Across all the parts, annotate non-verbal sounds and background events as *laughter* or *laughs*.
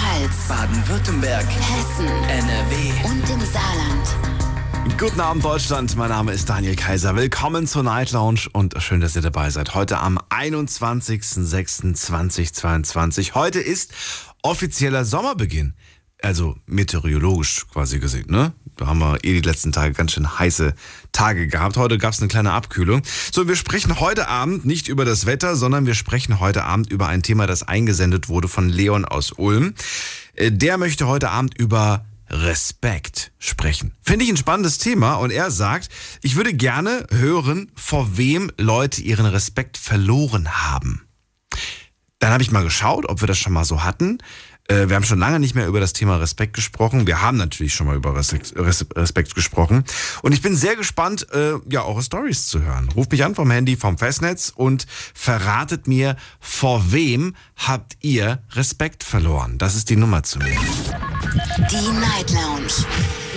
Rheinland-Pfalz, Baden-Württemberg, Hessen, NRW. und im Saarland. Guten Abend Deutschland, mein Name ist Daniel Kaiser. Willkommen zur Night Lounge und schön, dass ihr dabei seid. Heute am 21.06.2022. Heute ist offizieller Sommerbeginn. Also meteorologisch quasi gesehen, ne? Da haben wir eh die letzten Tage ganz schön heiße Tage gehabt. Heute gab es eine kleine Abkühlung. So, wir sprechen heute Abend nicht über das Wetter, sondern wir sprechen heute Abend über ein Thema, das eingesendet wurde von Leon aus Ulm. Äh, Der möchte heute Abend über Respekt sprechen. Finde ich ein spannendes Thema und er sagt, ich würde gerne hören, vor wem Leute ihren Respekt verloren haben. Dann habe ich mal geschaut, ob wir das schon mal so hatten. Äh, Wir haben schon lange nicht mehr über das Thema Respekt gesprochen. Wir haben natürlich schon mal über Respekt, Res- Respekt gesprochen. Und ich bin sehr gespannt, äh, ja, eure Stories zu hören. Ruft mich an vom Handy, vom Festnetz und verratet mir, vor wem habt ihr Respekt verloren? Das ist die Nummer zu mir. Die Night Lounge.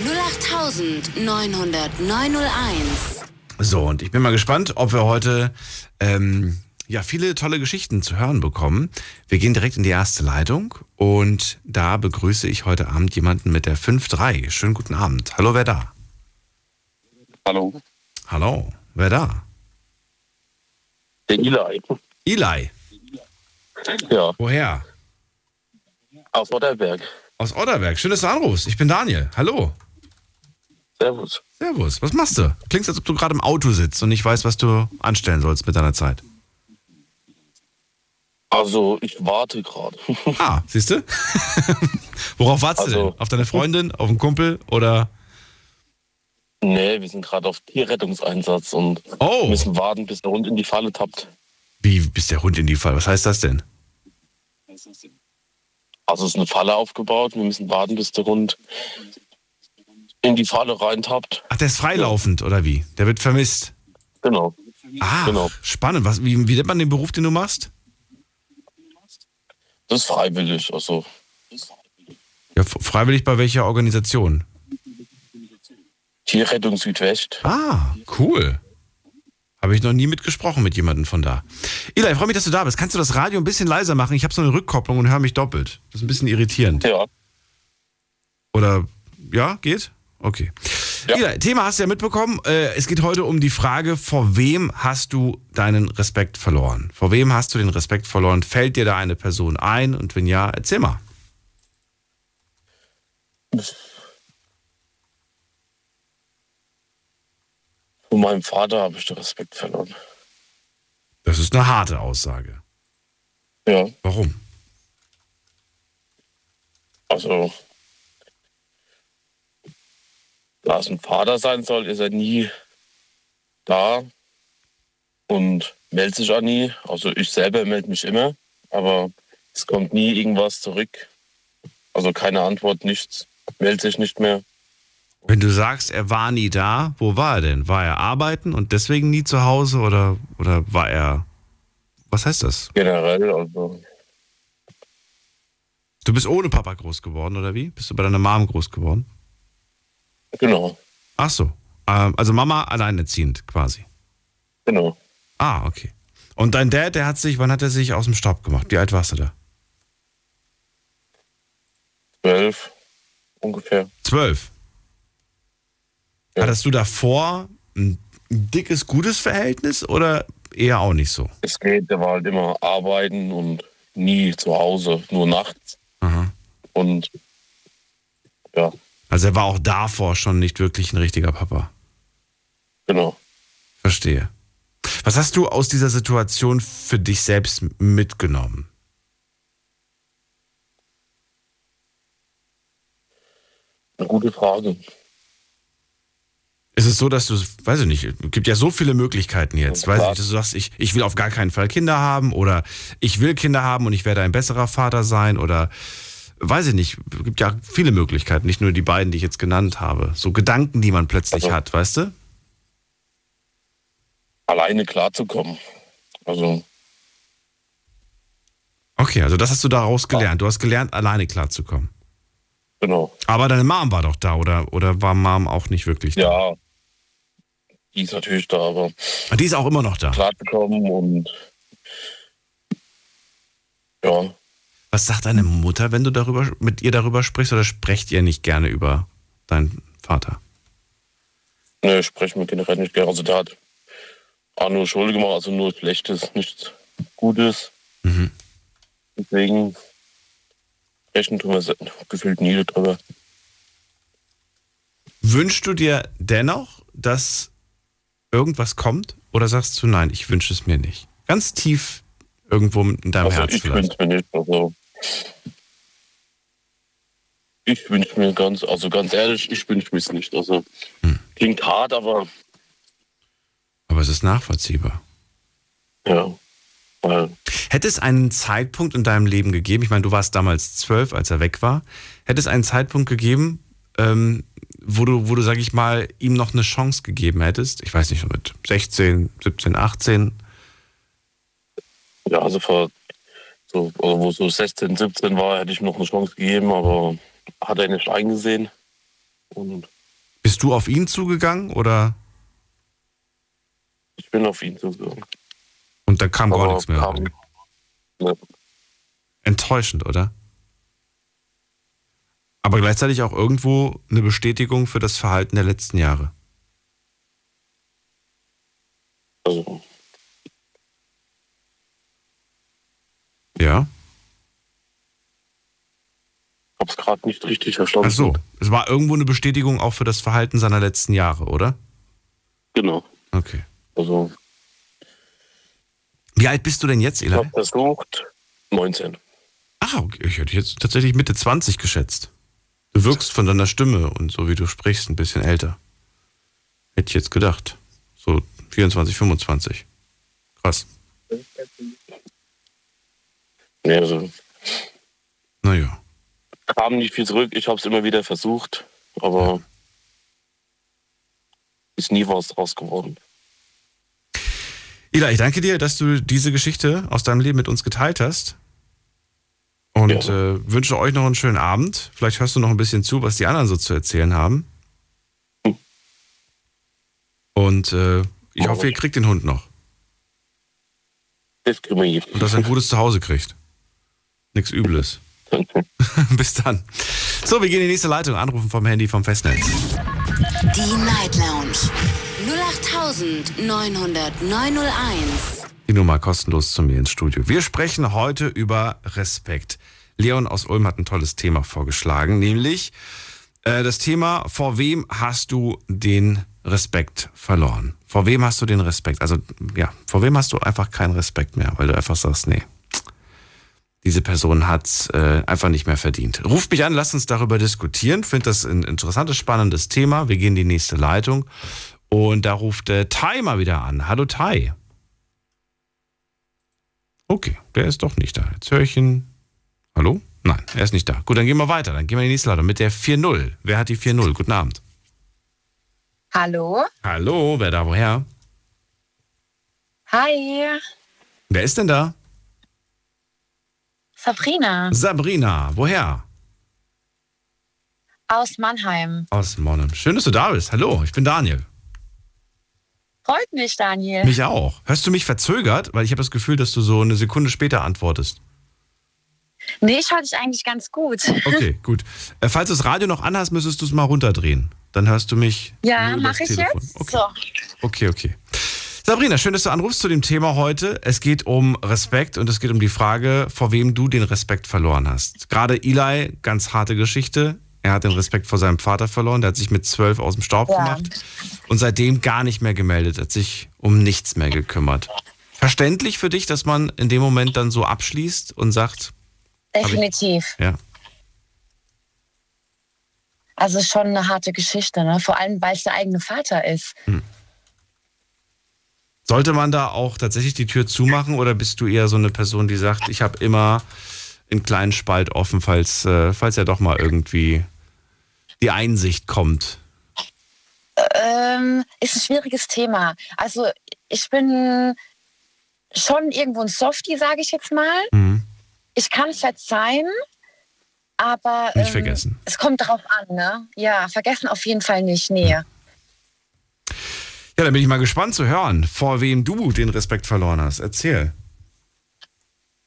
08901. So, und ich bin mal gespannt, ob wir heute ähm, ja viele tolle Geschichten zu hören bekommen. Wir gehen direkt in die erste Leitung und da begrüße ich heute Abend jemanden mit der 5-3. Schönen guten Abend. Hallo, wer da? Hallo, Hallo, wer da? der Eli. Eli. Ja, Woher? aus Otterberg. Aus Otterberg. Schön, dass du anrufst. Ich bin Daniel. Hallo. Servus. Servus. Was machst du? Klingst, als ob du gerade im Auto sitzt und nicht weißt, was du anstellen sollst mit deiner Zeit. Also, ich warte gerade. *laughs* Ah, siehst du? *laughs* Worauf wartest du Also- denn? Auf deine Freundin, auf einen Kumpel oder? nee, wir sind gerade auf Tierrettungseinsatz und Oh. müssen warten, bis der Hund in die Falle tappt. Wie bist der Hund in die Fall? Was heißt das denn? Also, es ist eine Falle aufgebaut. Wir müssen warten, bis der Hund in die Falle reintappt. Ach, der ist freilaufend oder wie? Der wird vermisst. Genau. Ah, Genau. spannend. Was, wie, wie nennt man den Beruf, den du machst? Das ist freiwillig. Also, Ja, freiwillig bei welcher Organisation? Tierrettung Südwest. Ah, cool. Habe ich noch nie mitgesprochen mit jemandem von da. Eli, ich freue mich, dass du da bist. Kannst du das Radio ein bisschen leiser machen? Ich habe so eine Rückkopplung und höre mich doppelt. Das ist ein bisschen irritierend. Ja. Oder ja, geht? Okay. Ja. Eli, Thema hast du ja mitbekommen. Äh, Es geht heute um die Frage, vor wem hast du deinen Respekt verloren? Vor wem hast du den Respekt verloren? Fällt dir da eine Person ein? Und wenn ja, erzähl mal. Von meinem Vater habe ich den Respekt verloren. Das ist eine harte Aussage. Ja. Warum? Also, da es ein Vater sein soll, ist er nie da und meldet sich auch nie. Also ich selber melde mich immer, aber es kommt nie irgendwas zurück. Also keine Antwort, nichts, meldet sich nicht mehr. Wenn du sagst, er war nie da, wo war er denn? War er arbeiten und deswegen nie zu Hause oder, oder war er. Was heißt das? Generell, also Du bist ohne Papa groß geworden, oder wie? Bist du bei deiner Mom groß geworden? Genau, Ach so. Ähm, also Mama alleinerziehend quasi. genau. Ah, okay. Und dein Dad, der hat sich, wann hat er sich aus dem Staub gemacht? Wie alt warst du da? Zwölf ungefähr. Zwölf. Ja. Hattest du davor ein dickes, gutes Verhältnis oder eher auch nicht so? Es geht, der war halt immer arbeiten und nie zu Hause, nur nachts. Aha. Und ja, Also er war auch davor schon nicht wirklich ein richtiger Papa. genau. Verstehe. Was hast du aus dieser Situation für dich selbst mitgenommen? Eine gute Frage. Ist es so, dass du, weiß ich nicht, es gibt ja so viele Möglichkeiten jetzt. Weiß ich dass du sagst, ich, ich will auf gar keinen Fall Kinder haben oder ich will Kinder haben und ich werde ein besserer Vater sein oder weiß ich nicht, es gibt ja viele Möglichkeiten, nicht nur die beiden, die ich jetzt genannt habe. So Gedanken, die man plötzlich Also- hat, weißt du? Alleine klarzukommen. Also Okay, also das hast du daraus gelernt. Du hast gelernt, alleine klarzukommen. genau. Aber deine Mom war doch da oder, oder war Mom auch nicht wirklich da? Ja, die ist natürlich da, aber Und Die ist auch immer noch da. klarzukommen und ja, Was sagt deine Mutter, wenn du darüber mit ihr darüber sprichst oder sprecht ihr nicht gerne über deinen Vater? Ne, ich spreche mit generell nicht gerne. Also der hat auch nur Schuld gemacht, also nur Schlechtes, nichts Gutes. Mhm. Deswegen sprechen tun wir gefühlt nie drüber. Wünschst du dir dennoch, dass irgendwas kommt? Oder sagst du, nein, ich wünsche es mir nicht? Ganz tief irgendwo in deinem also Herz ich vielleicht. wünsche mir nicht. Also ich wünsche mir ganz, also ganz ehrlich, ich wünsche mir es nicht. Also Hm. klingt hart, aber Aber es ist nachvollziehbar. ja. Weil Hätte es einen Zeitpunkt in deinem Leben gegeben, ich meine, du warst damals zwölf, als er weg war, hätte es einen Zeitpunkt gegeben, ähm, wo du, wo du, sag ich mal, ihm noch eine Chance gegeben hättest? Ich weiß nicht, so mit 16, 17, 18. Ja, also vor so, also wo so 16, 17 war, hätte ich ihm noch eine Chance gegeben, aber hat er nicht eingesehen. Und Bist du auf ihn zugegangen oder? ich bin auf ihn zugegangen. Und da kam gar Aber nichts mehr. kam- Ne, Enttäuschend, oder? Aber gleichzeitig auch irgendwo eine Bestätigung für das Verhalten der letzten Jahre. Also, Ja? hab's gerade nicht richtig verstanden. Ach so. Es war irgendwo eine Bestätigung auch für das Verhalten seiner letzten Jahre, oder? Genau. Okay. Also, Wie alt bist du denn jetzt, ich Eli? habe versucht, 19. Ach, okay. Ich hätte jetzt tatsächlich Mitte 20 geschätzt. Du wirkst von deiner Stimme und so wie du sprichst ein bisschen älter. Hätte ich jetzt gedacht. So 24, 25. Krass. Nee, also Naja. kam nicht viel zurück. Ich habe es immer wieder versucht, aber ist nie was draus geworden. Ila, ich danke dir, dass du diese Geschichte aus deinem Leben mit uns geteilt hast. Und Ja. äh, wünsche euch noch einen schönen Abend. Vielleicht hörst du noch ein bisschen zu, was die anderen so zu erzählen haben. Hm. Und äh, ich Mach hoffe, ihr kriegt den Hund noch. Das kriegen wir hin. Und dass er ein gutes Zuhause kriegt. Nichts Übles. *laughs* Bis dann. So, wir gehen in die nächste Leitung. Anrufen vom Handy vom Festnetz. Die Night Lounge 0890901. Die Nummer kostenlos zu mir ins Studio. Wir sprechen heute über Respekt. Leon aus Ulm hat ein tolles Thema vorgeschlagen, nämlich äh, das Thema, vor wem hast du den Respekt verloren? Vor wem hast du den Respekt? Also, ja, vor wem hast du einfach keinen Respekt mehr, weil du einfach sagst, nee, diese Person hat äh, einfach nicht mehr verdient. Ruft mich an, lasst uns darüber diskutieren. Finde das ein interessantes, spannendes Thema. Wir gehen in die nächste Leitung. Und da ruft äh, Tai mal wieder an. Hallo Tai. Okay, der ist doch nicht da. Jetzt höre ich ihn. Hallo? Nein, er ist nicht da. Gut, dann gehen wir weiter. Dann gehen wir in die nächste Leitung mit der 4-0. Wer hat die 4-0? Guten Abend. Hallo? Hallo, wer da woher? Hi, Wer ist denn da? Sabrina Sabrina. Woher? aus Mannheim. Aus Monnem. Schön, dass du da bist. Hallo, ich bin Daniel. Freut mich, Daniel. Mich auch. Hörst du mich verzögert? Weil ich habe das Gefühl, dass du so eine Sekunde später antwortest. Nee, ich höre dich eigentlich ganz gut. *laughs* Okay, gut. Äh, falls du das Radio noch anhast, müsstest du es mal runterdrehen. Dann hörst du mich. Ja, mache ich Telefon. jetzt. Okay. So. Okay, okay. Sabrina, schön, dass du anrufst zu dem Thema heute. Es geht um Respekt und es geht um die Frage, vor wem du den Respekt verloren hast. Gerade Eli, ganz harte Geschichte. Er hat den Respekt vor seinem Vater verloren. Der hat sich mit zwölf aus dem Staub Ja. gemacht und seitdem gar nicht mehr gemeldet, hat sich um nichts mehr gekümmert. Verständlich für dich, dass man in dem Moment dann so abschließt und sagt, Definitiv. ja, Also schon eine harte Geschichte, ne? Vor allem, weil es der eigene Vater ist. Sollte man da auch tatsächlich die Tür zumachen oder bist du eher so eine Person, die sagt, ich habe immer einen kleinen Spalt offen, falls, äh, falls ja doch mal irgendwie die Einsicht kommt? Ähm, ist ein schwieriges Thema. Also ich bin schon irgendwo ein Softie, sage ich jetzt mal. Mhm. Ich kann verzeihen, aber Nicht ähm, vergessen. es kommt drauf an, ne? Ja, vergessen auf jeden Fall nicht. Nee. Ja, dann bin ich mal gespannt zu hören, vor wem du den Respekt verloren hast. Erzähl.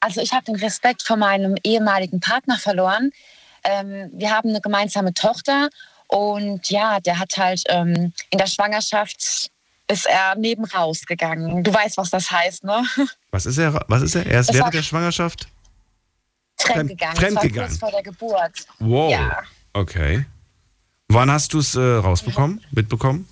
also ich habe den Respekt vor meinem ehemaligen Partner verloren. Ähm, wir haben eine gemeinsame Tochter und ja, der hat halt ähm, in der Schwangerschaft ist er neben rausgegangen. Du weißt, was das heißt, ne? *laughs* Was ist er? Was ist er? Er ist Das während der Schwangerschaft? Fremdgegangen. Fremdgegangen. Kurz vor der Geburt. Wow. Ja. Okay. Wann hast du es äh, rausbekommen, mitbekommen?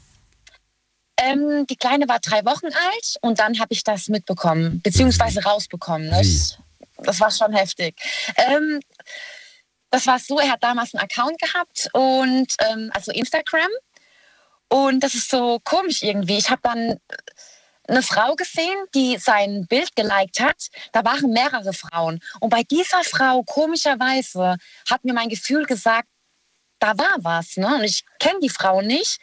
Ähm, die Kleine war drei Wochen alt und dann habe ich das mitbekommen, beziehungsweise rausbekommen. Ne? Das, das war schon heftig. Ähm, das war so, er hat damals einen Account gehabt und ähm, also Instagram. Und das ist so komisch irgendwie. Ich habe dann eine Frau gesehen, die sein Bild geliked hat. Da waren mehrere Frauen. Und bei dieser Frau, komischerweise, hat mir mein Gefühl gesagt, da war was. Ne? Und ich kenne die Frau nicht.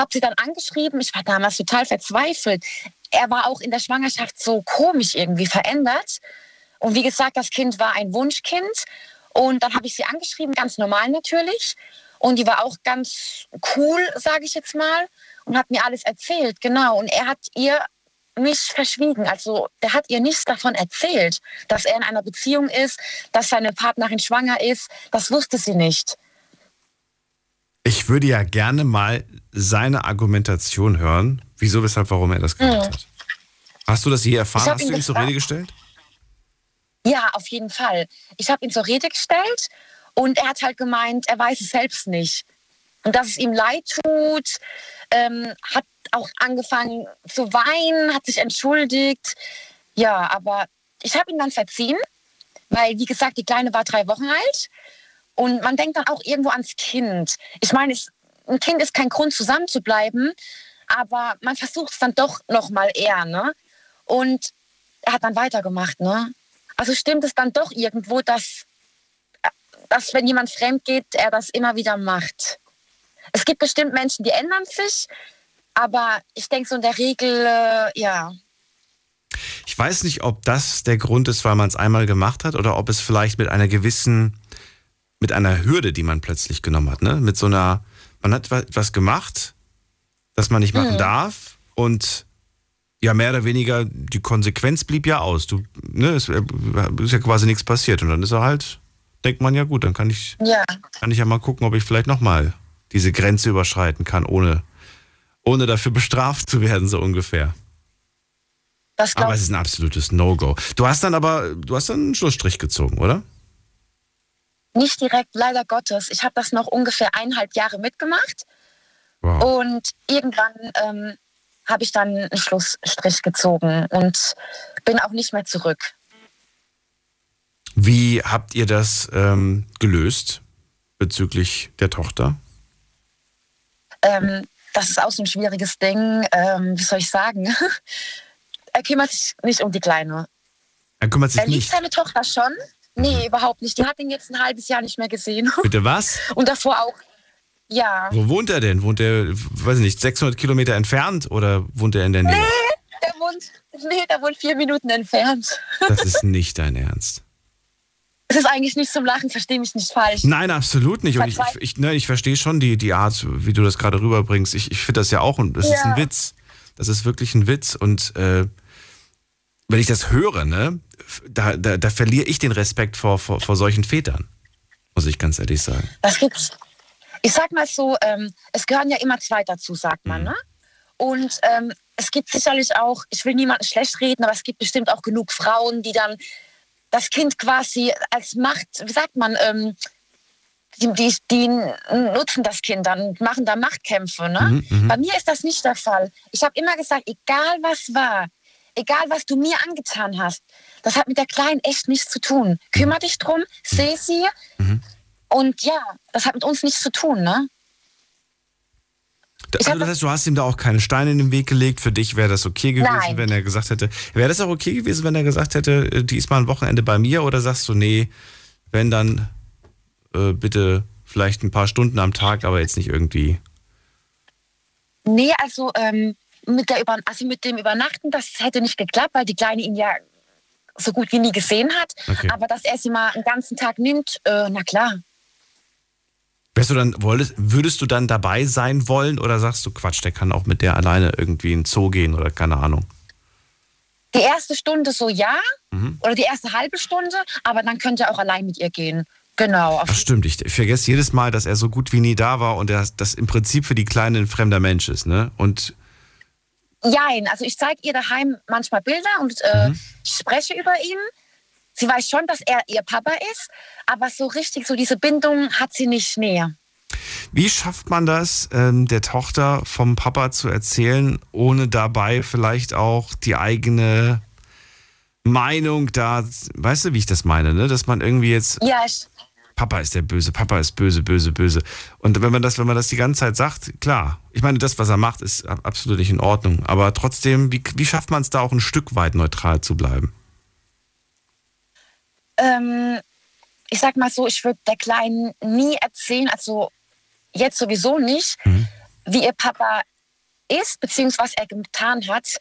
Habe sie dann angeschrieben. Ich war damals total verzweifelt. Er war auch in der Schwangerschaft so komisch irgendwie verändert. Und wie gesagt, das Kind war ein Wunschkind. Und dann habe ich sie angeschrieben, ganz normal natürlich. Und die war auch ganz cool, sage ich jetzt mal, und hat mir alles erzählt. Genau. Und er hat ihr mich verschwiegen. Also der hat ihr nichts davon erzählt, dass er in einer Beziehung ist, dass seine Partnerin schwanger ist. Das wusste sie nicht. Ich würde ja gerne mal seine Argumentation hören, wieso, weshalb, warum er das gemacht Mhm. hat. Hast du das je erfahren? Hast du ihn ihn zur. Rede gestellt? Ja, auf jeden Fall. Ich habe ihn zur Rede gestellt und er hat halt gemeint, er weiß es selbst nicht. Und dass es ihm leid tut, ähm, hat auch angefangen zu weinen, hat sich entschuldigt. Ja, aber ich habe ihn dann verziehen, weil, wie gesagt, die Kleine war drei Wochen alt. Und man denkt dann auch irgendwo ans Kind. Ich meine, es, ein Kind ist kein Grund, zusammen zu bleiben, aber man versucht es dann doch noch mal eher. Ne? Und er hat dann weitergemacht. Ne? Also stimmt es dann doch irgendwo, dass, dass wenn jemand fremd geht, er das immer wieder macht. Es gibt bestimmt Menschen, die ändern sich, aber ich denke so in der Regel, äh, ja. Ich weiß nicht, ob das der Grund ist, weil man es einmal gemacht hat oder ob es vielleicht mit einer gewissen, mit einer Hürde, die man plötzlich genommen hat, ne? Mit so einer, man hat wa- was gemacht, das man nicht machen darf und ja, mehr oder weniger, die Konsequenz blieb ja aus. Du, ne, es äh, ist ja quasi nichts passiert und dann ist er halt, denkt man ja gut, dann kann ich, Ja, kann ich ja mal gucken, ob ich vielleicht nochmal diese Grenze überschreiten kann, ohne, ohne dafür bestraft zu werden, so ungefähr. das Aber es ist ein absolutes No-Go. Du hast dann aber, du hast dann einen Schlussstrich gezogen, oder? Nicht direkt, leider Gottes. Ich habe das noch ungefähr eineinhalb Jahre mitgemacht Wow. und irgendwann ähm, habe ich dann einen Schlussstrich gezogen und bin auch nicht mehr zurück. Wie habt ihr das ähm, gelöst bezüglich der Tochter? Ähm, das ist auch so ein schwieriges Ding. Ähm, wie soll ich sagen? *laughs* er kümmert sich nicht um die Kleine. Er kümmert sich Er liebt nicht. seine Tochter schon. Nee, überhaupt nicht. Die hat ihn jetzt ein halbes Jahr nicht mehr gesehen. *laughs* Bitte was? Und davor auch. Ja, Wo wohnt er denn? Wohnt er, weiß ich nicht, 600 Kilometer entfernt oder wohnt er in der Nähe? der wohnt, nee, der wohnt vier Minuten entfernt. *laughs* Das ist nicht dein Ernst. Es ist eigentlich nicht zum Lachen, verstehe mich nicht falsch. Nein, absolut nicht. Und ich, ich, ne, ich verstehe schon die, die Art, wie du das gerade rüberbringst. Ich, ich finde das ja auch, und das ist Ja. ein Witz. Das ist wirklich ein Witz. Und äh, wenn ich das höre, ne, da, da, da verliere ich den Respekt vor, vor, vor solchen Vätern. Muss ich ganz ehrlich sagen. Das gibt's. Ich sag mal so, ähm, es gehören ja immer zwei dazu, sagt man, ne? Und ähm, es gibt sicherlich auch, ich will niemanden schlecht reden, aber es gibt bestimmt auch genug Frauen, die dann das Kind quasi als Macht, wie sagt man, ähm, die, die, die nutzen das Kind dann und machen da Machtkämpfe. Ne? Bei mir ist das nicht der Fall. Ich habe immer gesagt, egal was war, egal was du mir angetan hast, das hat mit der Kleinen echt nichts zu tun. Kümmer dich drum, seh sie. Und ja, das hat mit uns nichts zu tun, ne? Also das heißt, du hast ihm da auch keine Steine in den Weg gelegt. Für dich wäre das okay gewesen, Nein. wenn er gesagt hätte. Wäre das auch okay gewesen, wenn er gesagt hätte, äh, die ist mal ein Wochenende bei mir? Oder sagst du, nee, wenn dann äh, bitte vielleicht ein paar Stunden am Tag, aber jetzt nicht irgendwie. Nee, also, ähm, mit der Über also mit dem Übernachten, das hätte nicht geklappt, weil die Kleine ihn ja so gut wie nie gesehen hat. Okay. Aber dass er sie mal einen ganzen Tag nimmt, äh, na klar. Wärst du dann, wolltest, würdest du dann dabei sein wollen oder sagst du, Quatsch, der kann auch mit der alleine irgendwie in den Zoo gehen oder keine Ahnung? Die erste Stunde so ja oder die erste halbe Stunde, aber dann könnt ihr auch allein mit ihr gehen. Genau. Das stimmt, ich, ich vergesse jedes Mal, dass er so gut wie nie da war und er das im Prinzip für die Kleine ein fremder Mensch ist, ne? Und Jein, also ich zeige ihr daheim manchmal Bilder und äh, spreche über ihn. Sie weiß schon, dass er ihr Papa ist, aber so richtig, so diese Bindung hat sie nicht näher. wie schafft man das, ähm, der Tochter vom Papa zu erzählen, ohne dabei vielleicht auch die eigene Meinung da, weißt du, wie ich das meine, ne? Dass man irgendwie jetzt Ja, ich, Papa ist der Böse, Papa ist böse, böse, böse. Und wenn man das, wenn man das die ganze Zeit sagt, klar. Ich meine, das, was er macht, ist ab- absolut nicht in Ordnung. Aber trotzdem, wie, wie schafft man es da auch ein Stück weit neutral zu bleiben? ähm, ich sag mal so, ich würde der Kleinen nie erzählen, also jetzt sowieso nicht, wie ihr Papa ist, beziehungsweise was er getan hat.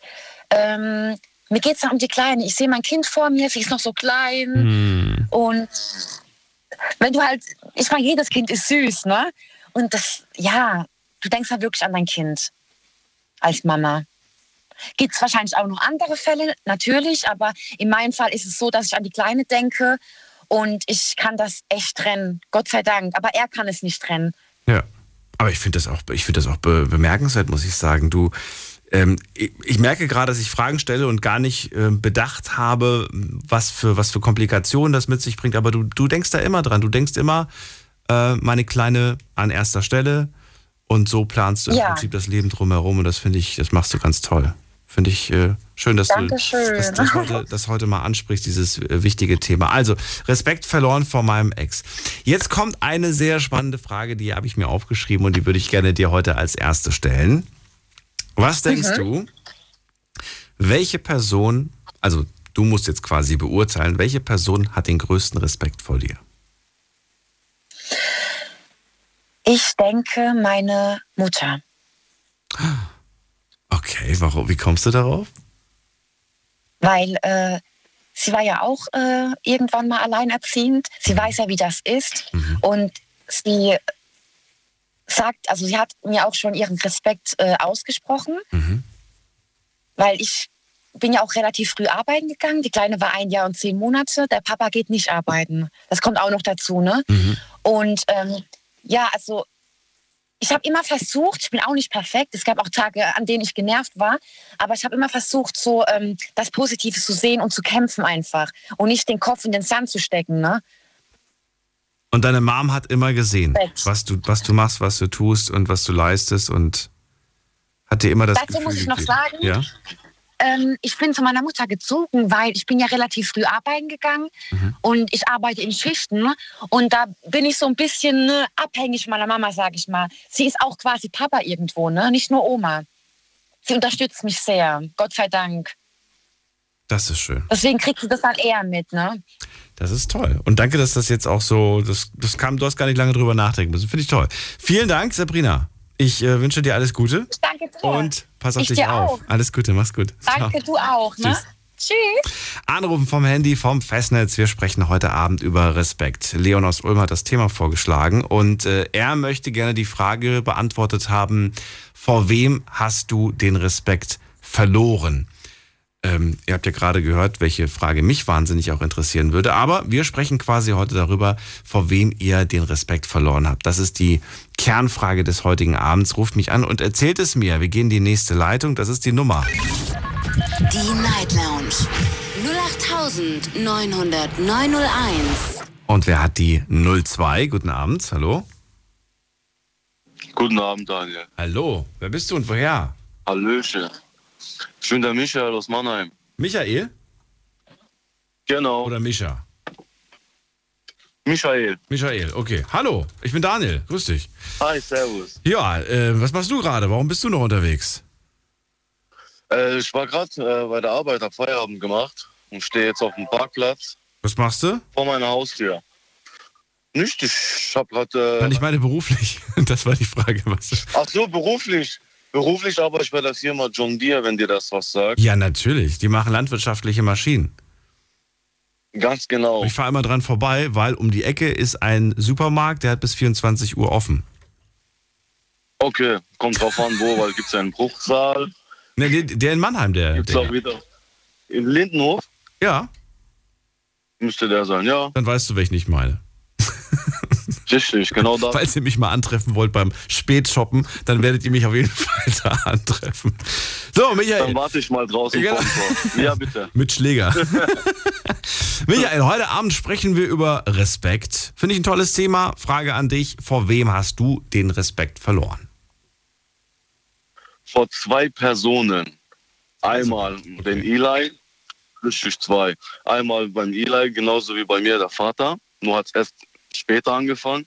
Ähm, mir geht es um die Kleine. Ich sehe mein Kind vor mir, sie ist noch so klein. Und wenn du halt, ich meine, jedes Kind ist süß, ne? Und das, ja, du denkst halt wirklich an dein Kind als Mama. Gibt es wahrscheinlich auch noch andere Fälle, natürlich, aber in meinem Fall ist es so, dass ich an die Kleine denke und ich kann das echt trennen, Gott sei Dank. Aber er kann es nicht trennen. Ja. Aber ich finde das auch, ich finde das auch be bemerkenswert, muss ich sagen. Du, ich, ich merke gerade, dass ich Fragen stelle und gar nicht ähm, bedacht habe, was für, was für Komplikationen das mit sich bringt. Aber du, du denkst da immer dran. Du denkst immer, äh, meine Kleine an erster Stelle. Und so planst du im Ja. Prinzip das Leben drumherum. Und das finde ich, das machst du ganz toll. Finde ich äh, schön, dass Dankeschön. du das, das, heute, das heute mal ansprichst, dieses äh, wichtige Thema. Also, Respekt verloren vor meinem Ex. Jetzt kommt eine sehr spannende Frage, die habe ich mir aufgeschrieben und die würde ich gerne dir heute als erste stellen. Was denkst du, welche Person, also du musst jetzt quasi beurteilen, welche Person hat den größten Respekt vor dir? Ich denke, meine Mutter. Okay, warum, wie kommst du darauf? weil äh, sie war ja auch äh, irgendwann mal alleinerziehend. Sie weiß ja, wie das ist. Und sie sagt, also sie hat mir auch schon ihren Respekt äh, ausgesprochen, Mhm. weil ich bin ja auch relativ früh arbeiten gegangen. Die Kleine war ein Jahr und zehn Monate. Der Papa geht nicht arbeiten. Das kommt auch noch dazu, ne? Und ähm, ja, also ich habe immer versucht, ich bin auch nicht perfekt, es gab auch Tage, an denen ich genervt war, aber ich habe immer versucht, so ähm, das Positive zu sehen und zu kämpfen einfach und nicht den Kopf in den Sand zu stecken. Ne? Und deine Mom hat immer gesehen, was du, was du machst, was du tust und was du leistest und hat dir immer das Dazu Gefühl muss ich noch gegeben. sagen, ja? Ähm, ich bin zu meiner Mutter gezogen, weil ich bin ja relativ früh arbeiten gegangen und ich arbeite in Schichten. Und da bin ich so ein bisschen ne, abhängig meiner Mama, sage ich mal. Sie ist auch quasi Papa irgendwo, ne? nicht nur Oma. Sie unterstützt mich sehr, Gott sei Dank. Das ist schön. Deswegen kriegt sie das dann eher mit. Ne? Das ist toll. Und danke, dass das jetzt auch so, das, das kam, du hast gar nicht lange drüber nachdenken müssen. Finde ich toll. Vielen Dank, Sabrina. Ich äh, wünsche dir alles Gute Ich danke dir. und pass auf Ich dich auf. auch. Alles Gute, mach's gut. Danke, Ciao. du auch. Ne? Tschüss. Tschüss. Anrufen vom Handy, vom Festnetz. Wir sprechen heute Abend über Respekt. Leon aus Ulm hat das Thema vorgeschlagen und äh, er möchte gerne die Frage beantwortet haben, vor wem hast du den Respekt verloren? Ähm, ihr habt ja gerade gehört, welche Frage mich wahnsinnig auch interessieren würde. Aber wir sprechen quasi heute darüber, vor wem ihr den Respekt verloren habt. Das ist die Kernfrage des heutigen Abends. Ruft mich an und erzählt es mir. Wir gehen in die nächste Leitung. Das ist die Nummer. Die Night Lounge 0890901. Und wer hat die 02? Guten Abend. Hallo. Guten Abend, Daniel. Hallo. Wer bist du und woher? Hallöchen. Ich bin der Michael aus Mannheim. Michael Genau. oder Mischa? Michael. Michael, okay. Hallo, ich bin Daniel. Grüß dich. Hi, servus. Ja, äh, was machst du gerade? Warum bist du noch unterwegs? Äh, ich war gerade äh, bei der Arbeit, hab Feierabend gemacht und stehe jetzt auf dem Parkplatz Was machst du? vor meiner Haustür. Nicht, ich hab gerade. Nein, Äh, ich meine beruflich. *laughs* Das war die Frage. Was ach so, beruflich. Beruflich arbeite ich bei der Firma John Deere, wenn dir das was sagt. ja, natürlich. Die machen landwirtschaftliche Maschinen. Ganz genau. Ich fahre immer dran vorbei, weil um die Ecke ist ein Supermarkt, der hat bis 24 Uhr offen. Okay, kommt drauf an, wo, weil gibt's einen Bruchsaal, Ne, der- der in Mannheim, der. gibt's der auch wieder. In Lindenhof Ja, müsste der sein, ja. dann weißt du, welchen ich meine. Richtig, genau da. Falls ihr mich mal antreffen wollt beim Spätshoppen, dann werdet ihr mich auf jeden *laughs* Fall da antreffen. So, Dann Michael, warte ich mal draußen Genau. Ja, bitte. *laughs* mit Schläger. *laughs* Michael, heute Abend sprechen wir über Respekt. Finde ich ein tolles Thema. Frage an dich, vor wem hast du den Respekt verloren? Vor zwei Personen. Einmal den Eli, richtig zwei. Einmal beim Eli, genauso wie bei mir der Vater. Nur hat es erst später angefangen.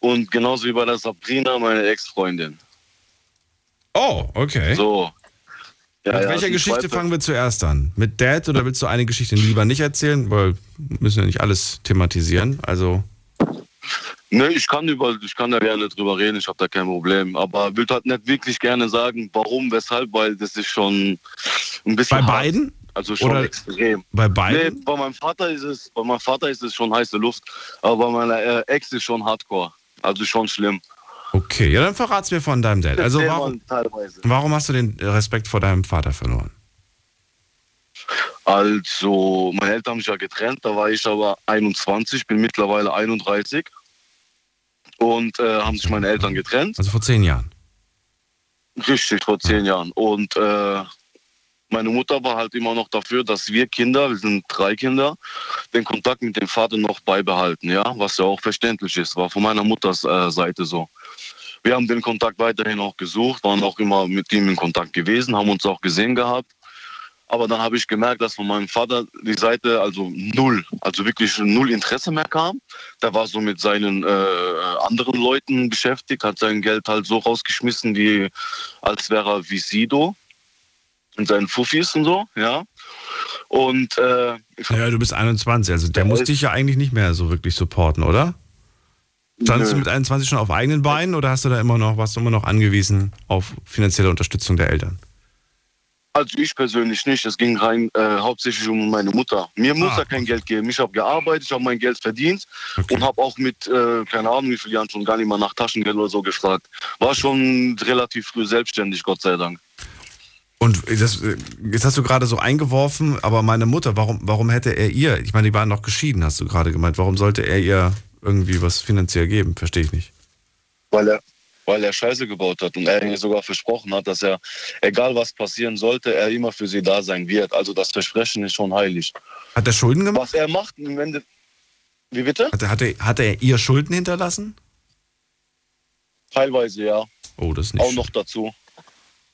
Und genauso wie bei der Sabrina, meine Ex-Freundin. Oh, okay. So. Ja, Mit ja, welcher Geschichte zweite- fangen wir zuerst an? Mit Dad oder willst du eine Geschichte lieber nicht erzählen? Weil wir müssen ja nicht alles thematisieren. Also, Ne, ich kann über, ich kann da gerne drüber reden, ich habe da kein Problem. Aber will halt nicht wirklich gerne sagen, warum, weshalb, weil das ist schon ein bisschen. bei hart. beiden? Also schon Oder- extrem. Bei Nee, beiden? bei meinem Vater ist es, bei meinem Vater ist es schon heiße Luft, aber bei meiner äh, Ex ist schon Hardcore. Also schon schlimm. Okay, ja, dann verrat's mir von deinem Dad. Also, warum, warum hast du den Respekt vor deinem Vater verloren? Also, meine Eltern haben sich ja getrennt, da war ich aber 21, bin mittlerweile 31. Und äh, haben sich meine Eltern getrennt. Also vor zehn Jahren. Richtig, vor zehn Jahren. Und äh, meine Mutter war halt immer noch dafür, dass wir Kinder, wir sind drei Kinder, den Kontakt mit dem Vater noch beibehalten, ja, was ja auch verständlich ist, war von meiner Mutters äh, Seite so. Wir haben den Kontakt weiterhin auch gesucht, waren auch immer mit ihm in Kontakt gewesen, haben uns auch gesehen gehabt. Aber dann habe ich gemerkt, dass von meinem Vater die Seite also null, also wirklich null Interesse mehr kam. Der war so mit seinen äh, anderen Leuten beschäftigt, hat sein Geld halt so rausgeschmissen, wie als wäre er wie Sido und seinen Fuffis und so, ja. Und äh, ich Ja, du bist 21, also der Ja, muss dich ja eigentlich nicht mehr so wirklich supporten, oder? Standst du mit 21 schon auf eigenen Beinen oder hast du da immer noch, warst du immer noch angewiesen auf finanzielle Unterstützung der Eltern? Also ich persönlich nicht. Es ging rein äh, hauptsächlich um meine Mutter. Mir muss Ah, er kein Geld geben. Ich habe gearbeitet, ich habe mein Geld verdient Okay. und habe auch mit, äh, keine Ahnung wie viele Jahren schon gar nicht mal nach Taschengeld oder so gefragt. War schon relativ früh selbstständig, Gott sei Dank. Und das, jetzt hast du gerade so eingeworfen, aber meine Mutter, warum, warum hätte er ihr, ich meine, die waren noch geschieden, hast du gerade gemeint, warum sollte er ihr irgendwie was finanziell geben? Verstehe ich nicht. Weil er, weil er Scheiße gebaut hat und er ihr sogar versprochen hat, dass er, egal was passieren sollte, er immer für sie da sein wird. Also das Versprechen ist schon heilig. Hat er Schulden gemacht? Was er macht im Ende... Wie bitte? Hat er, hat, er, hat er ihr Schulden hinterlassen? Teilweise ja. Oh, das ist nicht Auch schön. noch dazu.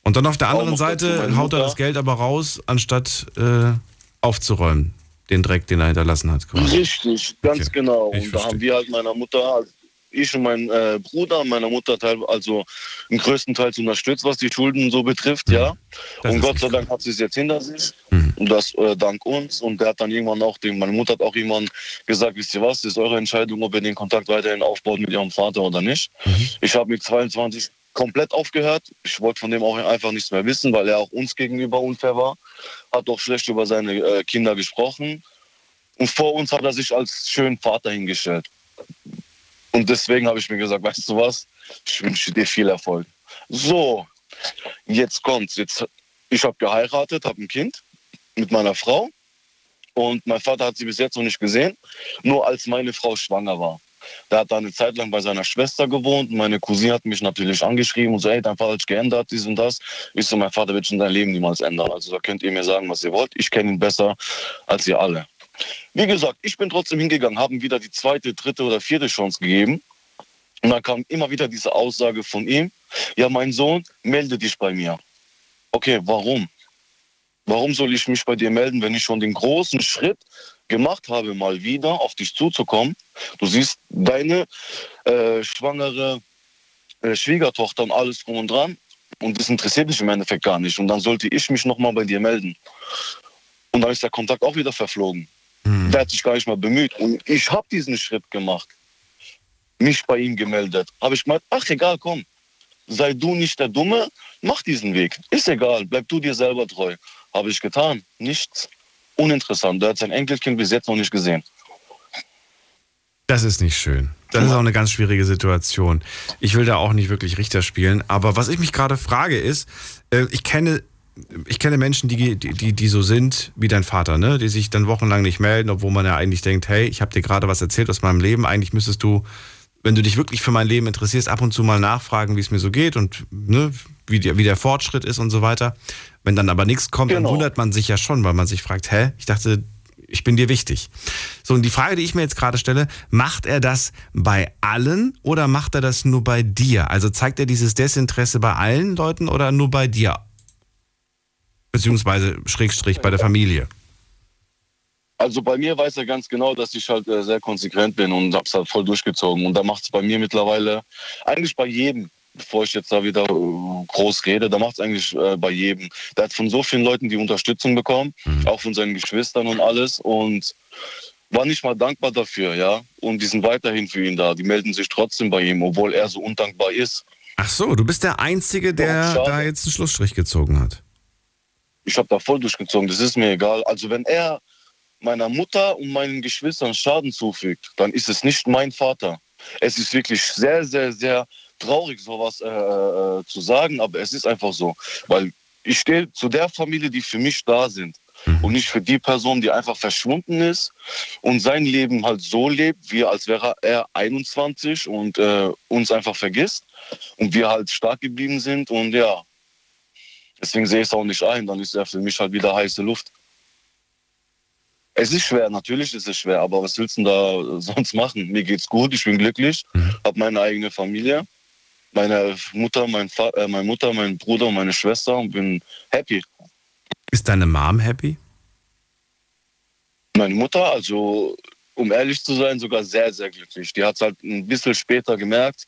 Und dann auf der anderen Seite haut er das Geld aber raus, anstatt äh, aufzuräumen. Den Dreck, den er hinterlassen hat. Quasi. Richtig, ganz Okay. genau. Ich Und da verstehe. haben wir halt meiner Mutter, also ich und mein äh, Bruder, meiner Mutter teil, also im größten Teil unterstützt, was die Schulden so betrifft, ja. Mhm. Das und Gott sei Dank hat sie es jetzt hinter sich. Mhm. Und das äh, dank uns. Und der hat dann irgendwann auch, den, meine Mutter hat auch irgendwann gesagt, wisst ihr was, das ist eure Entscheidung, ob ihr den Kontakt weiterhin aufbaut mit ihrem Vater oder nicht. Mhm. Ich habe mit 22 komplett aufgehört. Ich wollte von dem auch einfach nichts mehr wissen, weil er auch uns gegenüber unfair war. Hat auch schlecht über seine äh, Kinder gesprochen. Und vor uns hat er sich als schönen Vater hingestellt. Und deswegen habe ich mir gesagt, weißt du was, ich wünsche dir viel Erfolg. So, jetzt kommt's. Jetzt, ich habe geheiratet, habe ein Kind mit meiner Frau. Und mein Vater hat sie bis jetzt noch nicht gesehen, nur als meine Frau schwanger war. Der hat da eine Zeit lang bei seiner Schwester gewohnt. Meine Cousine hat mich natürlich angeschrieben und so, ey, dein Vater hat sich geändert, dies und das. Ich so, mein Vater wird schon sein Leben niemals ändern. Also da könnt ihr mir sagen, was ihr wollt. Ich kenne ihn besser als ihr alle. Wie gesagt, ich bin trotzdem hingegangen, habe ihm wieder die zweite, dritte oder vierte Chance gegeben. Und dann kam immer wieder diese Aussage von ihm, ja, mein Sohn, melde dich bei mir. Okay, warum? Warum soll ich mich bei dir melden, wenn ich schon den großen Schritt gemacht habe, mal wieder auf dich zuzukommen? Du siehst deine äh, schwangere äh, Schwiegertochter und alles drum und dran und das interessiert dich im Endeffekt gar nicht. Und dann sollte ich mich nochmal bei dir melden. Und dann ist der Kontakt auch wieder verflogen. Hm. Der hat sich gar nicht mal bemüht. Und ich habe diesen Schritt gemacht. Mich bei ihm gemeldet. Habe ich gemeint, ach egal, komm. Sei du nicht der Dumme, mach diesen Weg. Ist egal, bleib du dir selber treu. Habe ich getan. Nichts. Uninteressant. Der hat sein Enkelkind bis jetzt noch nicht gesehen. Das ist nicht schön. Das ist auch eine ganz schwierige Situation. Ich will da auch nicht wirklich Richter spielen. Aber was ich mich gerade frage ist, äh, ich kenne ich kenne Menschen, die, die, die so sind wie dein Vater, ne? die sich dann wochenlang nicht melden, obwohl man ja eigentlich denkt, hey, ich habe dir gerade was erzählt aus meinem Leben, eigentlich müsstest du, wenn du dich wirklich für mein Leben interessierst, ab und zu mal nachfragen, wie es mir so geht und ne, wie, der, wie der Fortschritt ist und so weiter. Wenn dann aber nichts kommt, genau. dann wundert man sich ja schon, weil man sich fragt, hä, ich dachte, ich bin dir wichtig. So, und die Frage, die ich mir jetzt gerade stelle, macht er das bei allen oder macht er das nur bei dir? Also zeigt er dieses Desinteresse bei allen Leuten oder nur bei dir? Beziehungsweise Schrägstrich bei der Familie? Also bei mir weiß er ganz genau, dass ich halt äh, sehr konsequent bin und hab's halt voll durchgezogen. Und da macht es bei mir mittlerweile, eigentlich bei jedem, bevor ich jetzt da wieder äh, groß rede, da macht es eigentlich äh, bei jedem. Der hat von so vielen Leuten die Unterstützung bekommen, mhm. auch von seinen Geschwistern und alles. Und war nicht mal dankbar dafür, ja. Und die sind weiterhin für ihn da. Die melden sich trotzdem bei ihm, obwohl er so undankbar ist. Ach so, du bist der Einzige, der da jetzt einen Schlussstrich gezogen hat. Ich habe da voll durchgezogen, das ist mir egal. Also wenn er meiner Mutter und meinen Geschwistern Schaden zufügt, dann ist es nicht mein Vater. Es ist wirklich sehr, sehr, sehr traurig, sowas äh, äh, zu sagen, aber es ist einfach so. Weil ich stehe zu der Familie, die für mich da sind. Mhm. Und nicht für die Person, die einfach verschwunden ist und sein Leben halt so lebt, wie als wäre er 21 und äh, uns einfach vergisst. Und wir halt stark geblieben sind. Und ja, deswegen sehe ich es auch nicht ein. Dann ist er für mich halt wieder heiße Luft. Es ist schwer, natürlich ist es schwer, aber was willst du da *laughs* sonst machen? Mir geht's gut, ich bin glücklich, mhm. habe meine eigene Familie meine Mutter, mein Vater, äh, meine Mutter, mein Bruder und meine Schwester und bin happy. Ist deine Mom happy? Meine Mutter, also um ehrlich zu sein, sogar sehr, sehr glücklich. Die hat es halt ein bisschen später gemerkt.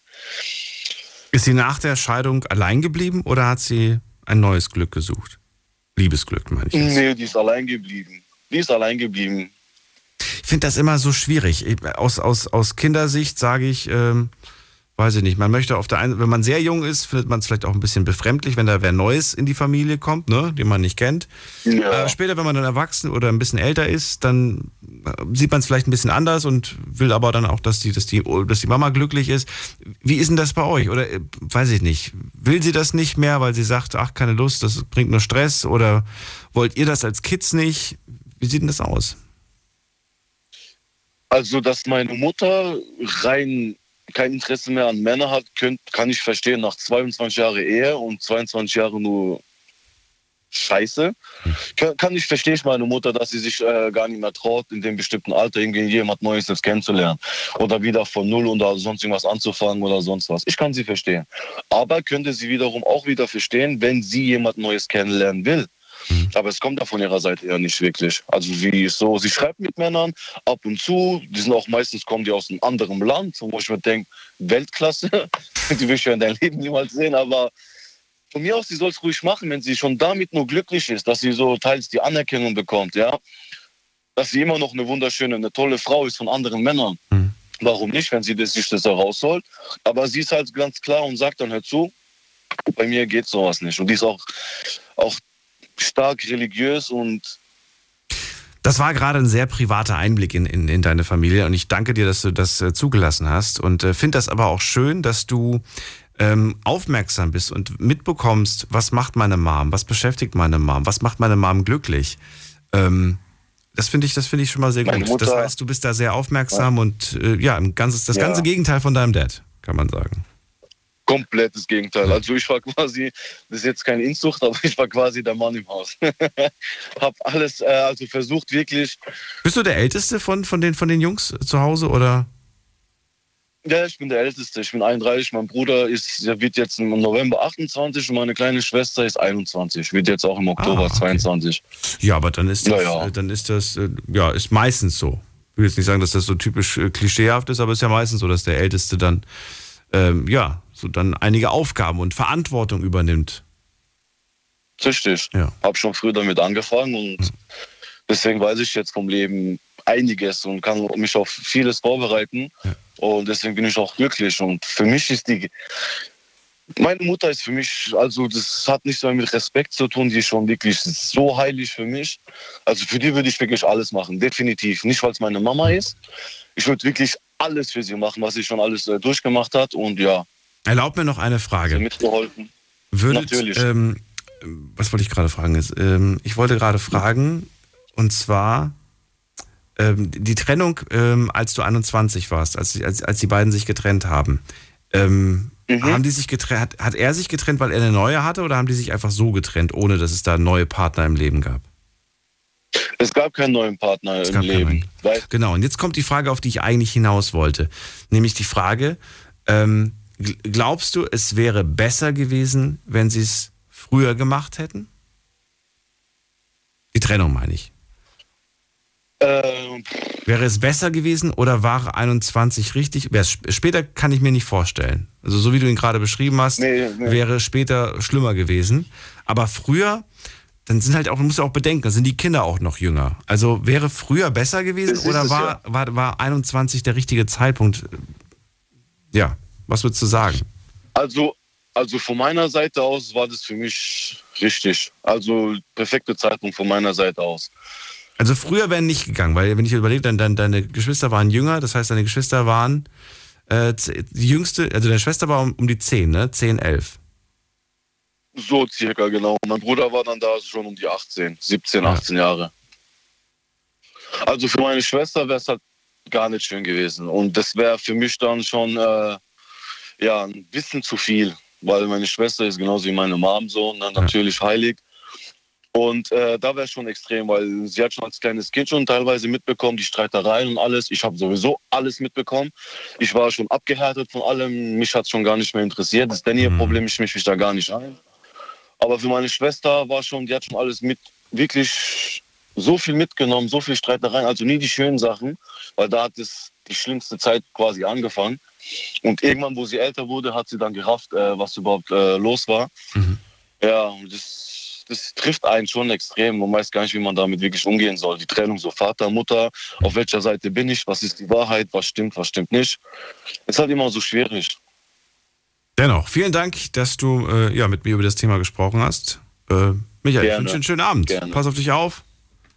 Ist sie nach der Scheidung allein geblieben oder hat sie ein neues Glück gesucht? Liebesglück, meine ich. Jetzt. Nee, die ist allein geblieben. Die ist allein geblieben. Ich finde das immer so schwierig. Aus, aus, aus Kindersicht sage ich, ähm, weiß ich nicht, man möchte auf der einen, wenn man sehr jung ist, findet man es vielleicht auch ein bisschen befremdlich, wenn da wer Neues in die Familie kommt, ne, den man nicht kennt. Ja. Äh, später, wenn man dann erwachsen oder ein bisschen älter ist, dann äh, sieht man es vielleicht ein bisschen anders und will aber dann auch, dass die, dass die, dass die Mama glücklich ist. Wie ist denn das bei euch? Oder äh, weiß ich nicht, will sie das nicht mehr, weil sie sagt, ach, keine Lust, das bringt nur Stress? Oder wollt ihr das als Kids nicht? Wie sieht denn das aus? Also, dass meine Mutter rein kein Interesse mehr an Männern hat, könnt, kann ich verstehen. Nach 22 Jahren Ehe und 22 Jahren nur Scheiße. Kann, kann ich verstehe ich meine Mutter, dass sie sich äh, gar nicht mehr traut, in dem bestimmten Alter irgendwie jemand Neues jetzt kennenzulernen. Oder wieder von Null oder sonst irgendwas anzufangen oder sonst was. Ich kann sie verstehen. Aber könnte sie wiederum auch wieder verstehen, wenn sie jemand Neues kennenlernen will. Mhm. Aber es kommt da von ihrer Seite eher nicht wirklich. Also sie so, sie schreibt mit Männern ab und zu. Die sind auch meistens kommen die aus einem anderen Land, wo ich mir denke, Weltklasse. *laughs* die will ich ja in deinem Leben niemals sehen. Aber von mir aus, sie soll es ruhig machen, wenn sie schon damit nur glücklich ist, dass sie so teils die Anerkennung bekommt, ja. Dass sie immer noch eine wunderschöne, eine tolle Frau ist von anderen Männern. Mhm. Warum nicht, wenn sie das, sich das herausholt? Aber sie ist halt ganz klar und sagt dann, hör zu, bei mir geht sowas nicht. Und die ist auch, auch stark religiös und das war gerade ein sehr privater Einblick in, in, in deine Familie und ich danke dir, dass du das äh, zugelassen hast und äh, finde das aber auch schön, dass du ähm, aufmerksam bist und mitbekommst, was macht meine Mom, was beschäftigt meine Mom, was macht meine Mom glücklich. Ähm, das finde ich, das finde ich schon mal sehr meine gut. Mutter, das heißt, du bist da sehr aufmerksam ja. und äh, ja, ganzes, das ganze Gegenteil von deinem Dad, kann man sagen komplettes Gegenteil. Also ich war quasi, das ist jetzt keine Inzucht, aber ich war quasi der Mann im Haus. *laughs* hab alles, äh, also versucht wirklich. Bist du der Älteste von, von, den, von den Jungs zu Hause oder? Ja, ich bin der Älteste. Ich bin 31. Mein Bruder ist, der wird jetzt im November 28 und meine kleine Schwester ist 21. Wird jetzt auch im Oktober ah, okay. 22. Ja, aber dann ist das, ja, ja. dann ist das, äh, ja, ist meistens so. Ich will jetzt nicht sagen, dass das so typisch äh, klischeehaft ist, aber es ist ja meistens so, dass der Älteste dann, ähm, ja, so dann einige Aufgaben und Verantwortung übernimmt. Richtig. Ja. Habe schon früh damit angefangen und mhm. deswegen weiß ich jetzt vom Leben einiges und kann mich auf vieles vorbereiten. Ja. Und deswegen bin ich auch glücklich. Und für mich ist die. Meine Mutter ist für mich, also das hat nichts mehr mit Respekt zu tun, die ist schon wirklich so heilig für mich. Also für die würde ich wirklich alles machen, definitiv. Nicht, weil es meine Mama ist. Ich würde wirklich alles für sie machen, was sie schon alles äh, durchgemacht hat. Und ja, Erlaub mir noch eine Frage. Mitgeholfen. Würdet, ähm, was wollte ich gerade fragen? Ähm, ich wollte gerade fragen, und zwar ähm, die Trennung, ähm, als du 21 warst, als, als, als die beiden sich getrennt haben. Ähm, mhm. Haben die sich getrennt, hat, hat er sich getrennt, weil er eine neue hatte, oder haben die sich einfach so getrennt, ohne dass es da neue Partner im Leben gab? Es gab keinen neuen Partner es im Leben. Genau, und jetzt kommt die Frage, auf die ich eigentlich hinaus wollte. Nämlich die Frage, ähm, glaubst du, es wäre besser gewesen, wenn sie es früher gemacht hätten? Die Trennung meine ich. Ähm, Wäre es besser gewesen oder war 21 richtig? Später kann ich mir nicht vorstellen. Also so wie du ihn gerade beschrieben hast, nee, nee. wäre später schlimmer gewesen. Aber früher, dann sind halt auch, man muss ja auch bedenken, da sind die Kinder auch noch jünger. Also wäre früher besser gewesen oder war, ja. war, war 21 der richtige Zeitpunkt? Ja, was würdest du sagen? Also, also von meiner Seite aus war das für mich richtig. Also perfekte Zeitpunkt von meiner Seite aus. Also früher wären nicht gegangen, weil wenn ich überlege, dann, dann deine Geschwister waren jünger, das heißt deine Geschwister waren äh, die jüngste, also deine Schwester war um, um die 10, ne? 10, 11. So circa, genau. Mein Bruder war dann da schon um die 18, 17, ja. 18 Jahre. Also für meine Schwester wäre es halt gar nicht schön gewesen. Und das wäre für mich dann schon äh, ja, ein bisschen zu viel, weil meine Schwester ist genauso wie meine Mom so, ne, natürlich ja. heilig. Und äh, da wäre es schon extrem, weil sie hat schon als kleines Kind schon teilweise mitbekommen, die Streitereien und alles. Ich habe sowieso alles mitbekommen. Ich war schon abgehärtet von allem. Mich hat es schon gar nicht mehr interessiert. Das ist denn ihr mhm. Problem, ich mische mich da gar nicht ein. Aber für meine Schwester war schon, die hat schon alles mit, wirklich so viel mitgenommen, so viel Streitereien. Also nie die schönen Sachen, weil da hat es die schlimmste Zeit quasi angefangen. Und irgendwann, wo sie älter wurde, hat sie dann gerafft, äh, was überhaupt äh, los war. Mhm. Ja, und das das trifft einen schon extrem. Man weiß gar nicht, wie man damit wirklich umgehen soll. Die Trennung, so Vater, Mutter, auf welcher Seite bin ich, was ist die Wahrheit, was stimmt, was stimmt nicht. Es ist halt immer so schwierig. Dennoch, vielen Dank, dass du äh, ja, mit mir über das Thema gesprochen hast. Äh, Michael, ich wünsche einen schönen Abend. Gerne. Pass auf dich auf.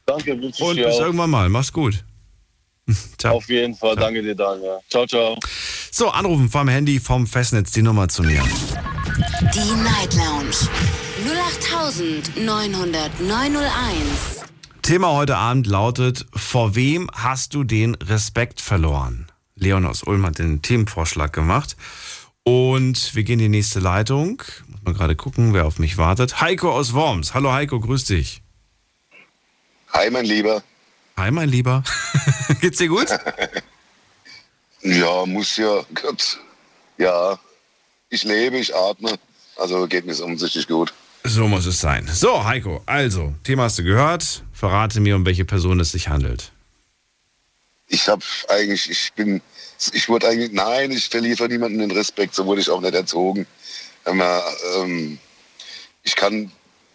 Danke, wünsche ich Und bis auch. irgendwann mal. Mach's gut. *laughs* Ciao. Auf jeden Fall, ciao. danke dir, Daniel. Ciao, ciao. So, anrufen vom Handy, vom Festnetz die Nummer zu mir. Die Night Lounge 0890901. Thema heute Abend lautet: Vor wem hast du den Respekt verloren? Leon aus Ulm hat den Themenvorschlag gemacht. Und wir gehen in die nächste Leitung. Muss mal gerade gucken, wer auf mich wartet. Heiko aus Worms. Hallo Heiko, grüß dich. Hi, mein Lieber. Hi, mein Lieber. *laughs* Geht's dir gut? ja, muss ja. Gott. Ja, ich lebe, ich atme. Also geht mir offensichtlich gut. So muss es sein. So, Heiko, also, Thema hast du gehört. Verrate mir, um welche Person es sich handelt. Ich habe eigentlich, ich bin, ich wurde eigentlich, nein, ich verliere von niemandem den Respekt, so wurde ich auch nicht erzogen. Aber, ähm, ich, kann,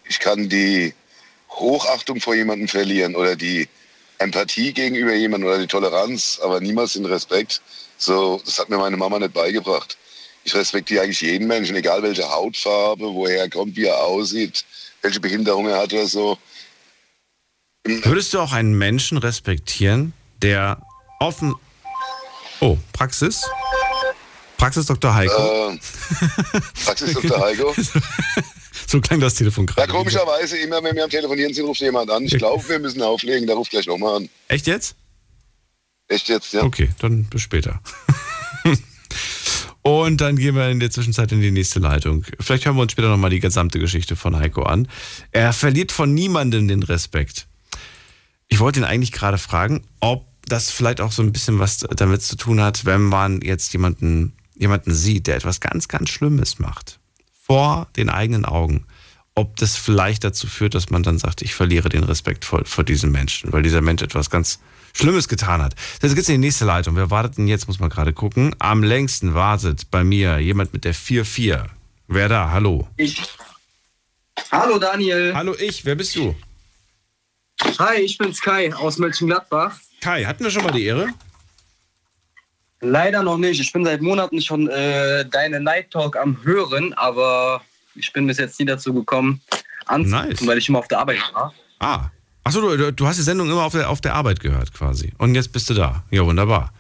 ich kann die Hochachtung vor jemandem verlieren oder die Empathie gegenüber jemandem oder die Toleranz, aber niemals den Respekt. So, das hat mir meine Mama nicht beigebracht ich respektiere eigentlich jeden Menschen, egal welche Hautfarbe, woher er kommt, wie er aussieht, welche Behinderung er hat oder so. Würdest du auch einen Menschen respektieren, der offen. Oh, Praxis? Praxis Dr. Heiko. Äh, Praxis Dr. Heiko. *laughs* *laughs* so klang das Telefon gerade. Ja, komischerweise, immer wenn wir am Telefonieren sind, ruft jemand an. Ich glaube, wir müssen auflegen, der ruft gleich nochmal an. Echt jetzt? Echt jetzt, ja. Okay, dann bis später. *laughs* Und dann gehen wir in der Zwischenzeit in die nächste Leitung. Vielleicht hören wir uns später nochmal die gesamte Geschichte von Heiko an. Er verliert von niemandem den Respekt. Ich wollte ihn eigentlich gerade fragen, ob das vielleicht auch so ein bisschen was damit zu tun hat, wenn man jetzt jemanden, jemanden sieht, der etwas ganz, ganz Schlimmes macht. Vor den eigenen Augen. Ob das vielleicht dazu führt, dass man dann sagt, ich verliere den Respekt vor, vor diesem Menschen, weil dieser Mensch etwas ganz Schlimmes getan hat. Jetzt geht's in die nächste Leitung. Wer wartet denn jetzt? Muss man gerade gucken. Am längsten wartet bei mir jemand mit der 4-4. Wer da? Hallo. Ich. Hallo Daniel. Hallo ich. Wer bist du? Hi, ich bin's Kai aus Mönchengladbach. Kai, hatten wir schon mal die Ehre? Leider noch nicht. Ich bin seit Monaten schon äh, deine Night Talk am Hören, aber ich bin bis jetzt nie dazu gekommen, anzurufen, nice. weil ich immer auf der Arbeit war. Ah, Achso, du, du hast die Sendung immer auf der, auf der Arbeit gehört quasi. Und jetzt bist du da. Ja, wunderbar.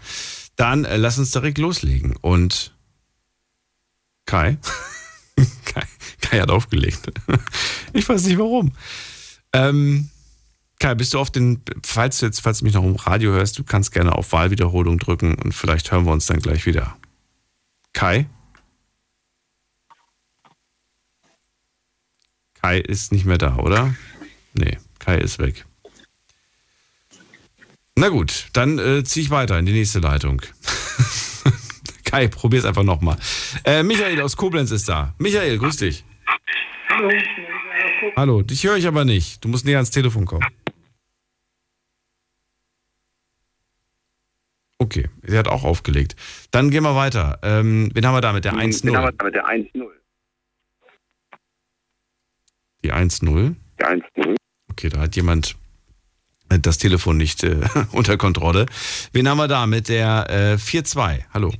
Dann äh, lass uns direkt loslegen. Und Kai? Kai, *laughs* Kai Kai hat aufgelegt. *laughs* Ich weiß nicht warum. Ähm, Kai, bist du auf den, falls du jetzt, falls du mich noch im Radio hörst, du kannst gerne auf Wahlwiederholung drücken und vielleicht hören wir uns dann gleich wieder. Kai? Kai ist nicht mehr da, oder? Nee, Kai ist weg. Na gut, dann äh, ziehe ich weiter in die nächste Leitung. *laughs* Kai, probier's einfach nochmal. Äh, Michael aus Koblenz ist da. Michael, grüß dich. Hallo. Hallo, dich höre ich aber nicht. Du musst näher ans Telefon kommen. Okay, sie hat auch aufgelegt. Dann gehen wir weiter. Ähm, wen haben wir da mit der 1-0? Wen haben wir da mit der 1-0? Die 1-0? Die 1-0. Okay, da hat jemand das Telefon nicht äh, *laughs* unter Kontrolle. Wen haben wir da mit der äh, 4-2? Hallo.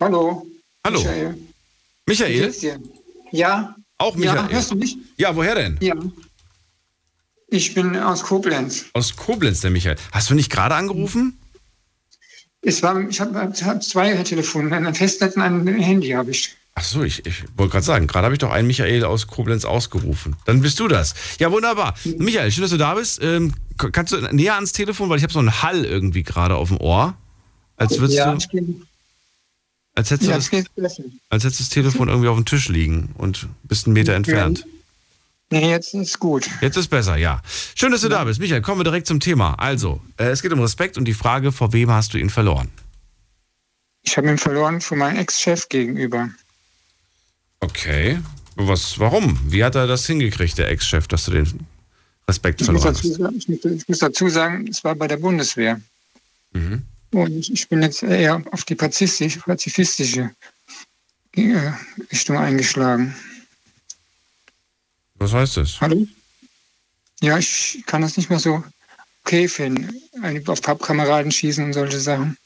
Hallo. Hallo. Michael. Michael? Ja. Auch Michael? Ja, hörst du mich? Ja, woher denn? Ja. Ich bin aus Koblenz. Aus Koblenz, der Michael. Hast du nicht gerade angerufen? Es war, ich habe hab zwei Telefone, ein Festnetz und ein Handy habe ich. Ach so, ich, ich wollte gerade sagen, gerade habe ich doch einen Michael aus Koblenz ausgerufen. Dann bist du das. Ja, wunderbar. Michael, schön, dass du da bist. Ähm, kannst du näher ans Telefon, weil ich habe so einen Hall irgendwie gerade auf dem Ohr. Als würdest ja, du. Bin, als hättest, ja, du das, als hättest du das Telefon irgendwie auf dem Tisch liegen und bist einen Meter entfernt. Nee, jetzt ist gut. Jetzt ist besser, ja. Schön, dass du ja. da bist. Michael, kommen wir direkt zum Thema. Also, äh, es geht um Respekt und die Frage, vor wem hast du ihn verloren? Ich habe ihn verloren von meinem Ex-Chef gegenüber. Okay. Was, warum? Wie hat er das hingekriegt, der Ex-Chef, dass du den Respekt ich verloren muss dazu, hast? Ich, ich muss dazu sagen, es war bei der Bundeswehr. Mhm. Und ich bin jetzt eher auf die pazifistische äh, Richtung eingeschlagen. Was heißt das? Hallo? Ja, ich kann das nicht mehr so okay finden. Auf Pappkameraden schießen und solche Sachen.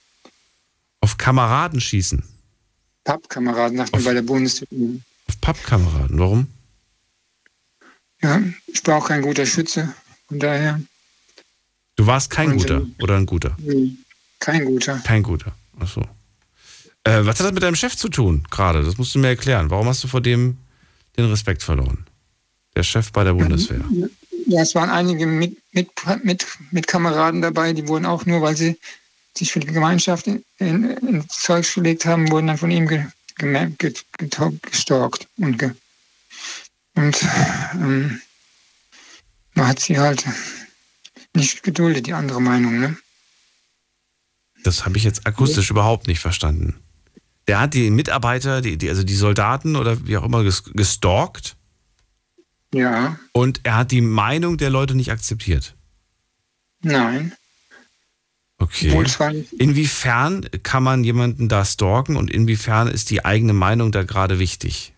Auf Kameraden schießen? Pappkameraden, sagt man bei der Bundeswehr. Auf Pappkameraden, warum? Ja, ich war auch kein guter Schütze, von daher. Du warst kein guter oder ein guter? Kein guter. Kein guter, achso. Äh, was hat das mit deinem Chef zu tun gerade? Das musst du mir erklären. Warum hast du vor dem den Respekt verloren? Der Chef bei der Bundeswehr. Ja, es waren einige mit, mit, mit, mit Kameraden dabei, die wurden auch nur, weil sie sich für die Gemeinschaft in, in, ins Zeug gelegt haben, wurden dann von ihm ge, ge, ge, gestalkt. Und, ge, und ähm, man hat sie halt nicht geduldet, die andere Meinung. Ne? Das habe ich jetzt akustisch ja. überhaupt nicht verstanden. Der hat die Mitarbeiter, die, die, also die Soldaten oder wie auch immer gestalkt. Ja. Und er hat die Meinung der Leute nicht akzeptiert. Nein. Okay. Inwiefern kann man jemanden da stalken und inwiefern ist die eigene Meinung da gerade wichtig?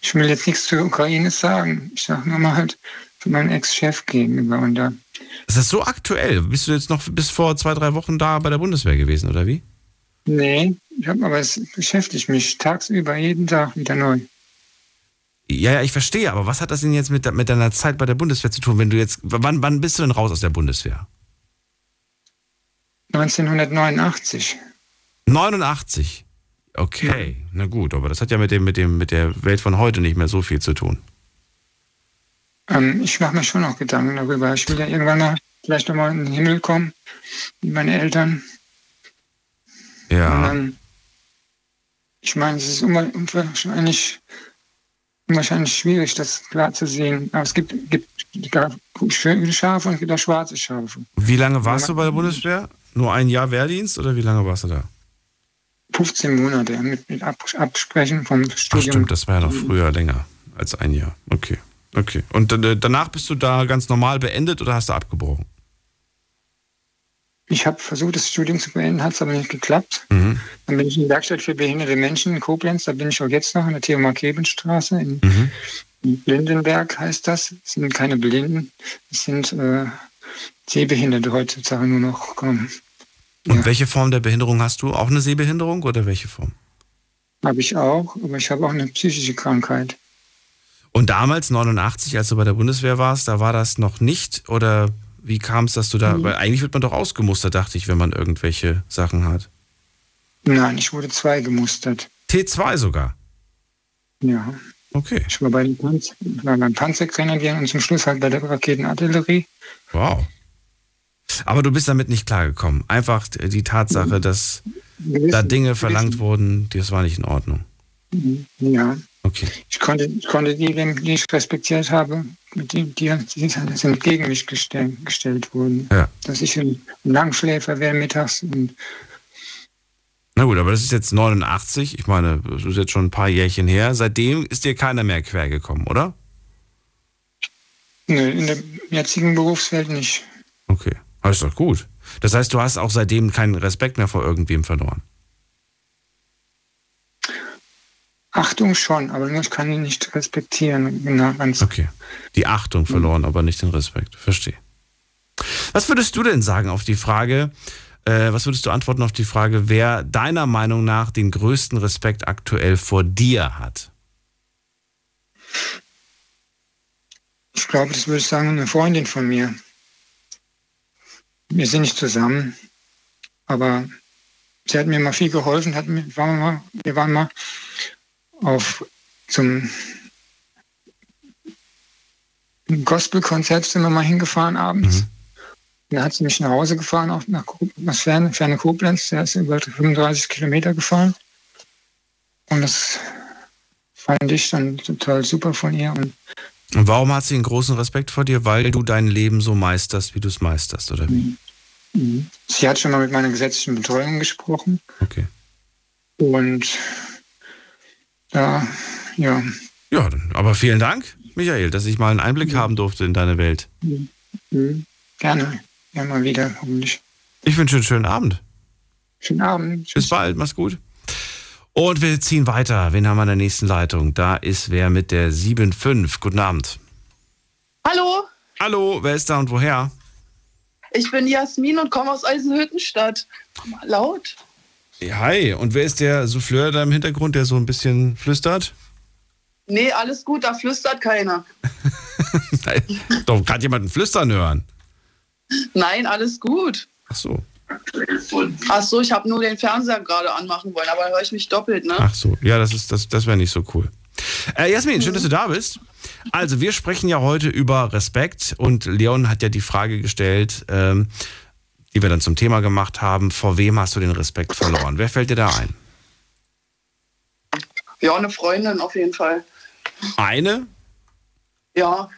Ich will jetzt nichts zur Ukraine sagen. Ich sage nur mal halt für meinen Ex-Chef gegenüber. Und da ist das so aktuell? Bist du jetzt noch bis vor zwei, drei Wochen da bei der Bundeswehr gewesen, oder wie? Nee, ich hab, aber es beschäftigt mich tagsüber jeden Tag wieder neu. Ja, ja, ich verstehe, aber was hat das denn jetzt mit, mit deiner Zeit bei der Bundeswehr zu tun, wenn du jetzt, wann, wann bist du denn raus aus der Bundeswehr? 1989. 89? Okay, ja. na gut, aber das hat ja mit, dem, mit, dem, mit der Welt von heute nicht mehr so viel zu tun. Ähm, ich mache mir schon noch Gedanken darüber. Ich will ja irgendwann mal vielleicht nochmal in den Himmel kommen, wie meine Eltern. Ja. Dann, ich meine, es ist unwahrscheinlich wahrscheinlich schwierig, das klar zu sehen. Aber es gibt, gibt schöne Schafe und es gibt auch schwarze Schafe. Wie lange warst du bei der Bundeswehr? Nur ein Jahr Wehrdienst oder wie lange warst du da? 15 Monate mit, mit Absprechen vom Studium. Ach stimmt, das war ja noch früher länger als ein Jahr. Okay. Okay. Und äh, danach bist du da ganz normal beendet oder hast du abgebrochen? Ich habe versucht, das Studium zu beenden, hat es aber nicht geklappt. Mhm. Dann bin ich in der Werkstatt für behinderte Menschen in Koblenz. Da bin ich auch jetzt noch in der Theomarkebenstraße in, mhm. in Blindenberg heißt das. Es sind keine Blinden, es sind äh, Sehbehinderte heutzutage nur noch. Ähm, Und ja. welche Form der Behinderung hast du? Auch eine Sehbehinderung oder welche Form? Habe ich auch, aber ich habe auch eine psychische Krankheit. Und damals, 89, als du bei der Bundeswehr warst, da war das noch nicht? Oder wie kam es, dass du da, mhm. weil eigentlich wird man doch ausgemustert, dachte ich, wenn man irgendwelche Sachen hat. Nein, ich wurde zwei gemustert. T2 sogar? Ja. Okay. Ich war bei den war beim Panzergrenadieren und zum Schluss halt bei der Raketenartillerie. Wow. Aber du bist damit nicht klargekommen. Einfach die Tatsache, dass gewissen, da Dinge verlangt gewissen. wurden, das war nicht in Ordnung. Ja. Okay. Ich konnte, ich konnte die, die ich respektiert habe, die, die, die sind gegen mich gestellt, gestellt wurden. Ja. Dass ich ein Langschläfer wäre mittags na gut, aber das ist jetzt 89. Ich meine, das ist jetzt schon ein paar Jährchen her. Seitdem ist dir keiner mehr quer gekommen, oder? Nö, in der jetzigen Berufswelt nicht. Okay, ist doch gut. Das heißt, du hast auch seitdem keinen Respekt mehr vor irgendwem verloren. Achtung schon, aber ich kann ihn nicht respektieren. Genau, ganz okay. Die Achtung verloren, aber nicht den Respekt. Verstehe. Was würdest du denn sagen auf die Frage, äh, was würdest du antworten auf die Frage, wer deiner Meinung nach den größten Respekt aktuell vor dir hat? Ich glaube, das würde ich sagen, eine Freundin von mir. Wir sind nicht zusammen, aber sie hat mir mal viel geholfen. Hat mir, waren wir, mal, wir waren mal auf zum Gospelkonzert sind wir mal hingefahren abends. Mhm. Dann hat sie mich nach Hause gefahren, auch nach, nach Ferne, Ferne Koblenz. Der ist über 35 Kilometer gefahren. Und das fand ich dann total super von ihr. Und, und warum hat sie einen großen Respekt vor dir? Weil du dein Leben so meisterst, wie du es meisterst, oder wie? Mhm. Sie hat schon mal mit meiner gesetzlichen Betreuung gesprochen. Okay. Und ja, ja. Ja, aber vielen Dank, Michael, dass ich mal einen Einblick mhm. haben durfte in deine Welt. Mhm. Gerne. Ja, mal wieder, hoffentlich. Ich wünsche einen schönen Abend. Schönen Abend. Tschüss. Bis bald, mach's gut. Und wir ziehen weiter. Wen haben wir in der nächsten Leitung? Da ist wer mit der 7.5. Guten Abend. Hallo. Hallo, wer ist da und woher? Ich bin Jasmin und komme aus Eisenhüttenstadt. Mal laut. Hi, und wer ist der Souffleur da im Hintergrund, der so ein bisschen flüstert? Nee, alles gut, da flüstert keiner. *laughs* Doch, kann jemand Flüstern hören? Nein, alles gut. Ach so. Ach so, ich habe nur den Fernseher gerade anmachen wollen, aber höre ich mich doppelt, ne? Ach so, ja, das, das, das wäre nicht so cool. Äh, Jasmin, schön, dass du da bist. Also, wir sprechen ja heute über Respekt und Leon hat ja die Frage gestellt, ähm, die wir dann zum Thema gemacht haben, vor wem hast du den Respekt verloren? Wer fällt dir da ein? Ja, eine Freundin auf jeden Fall. Eine? Ja.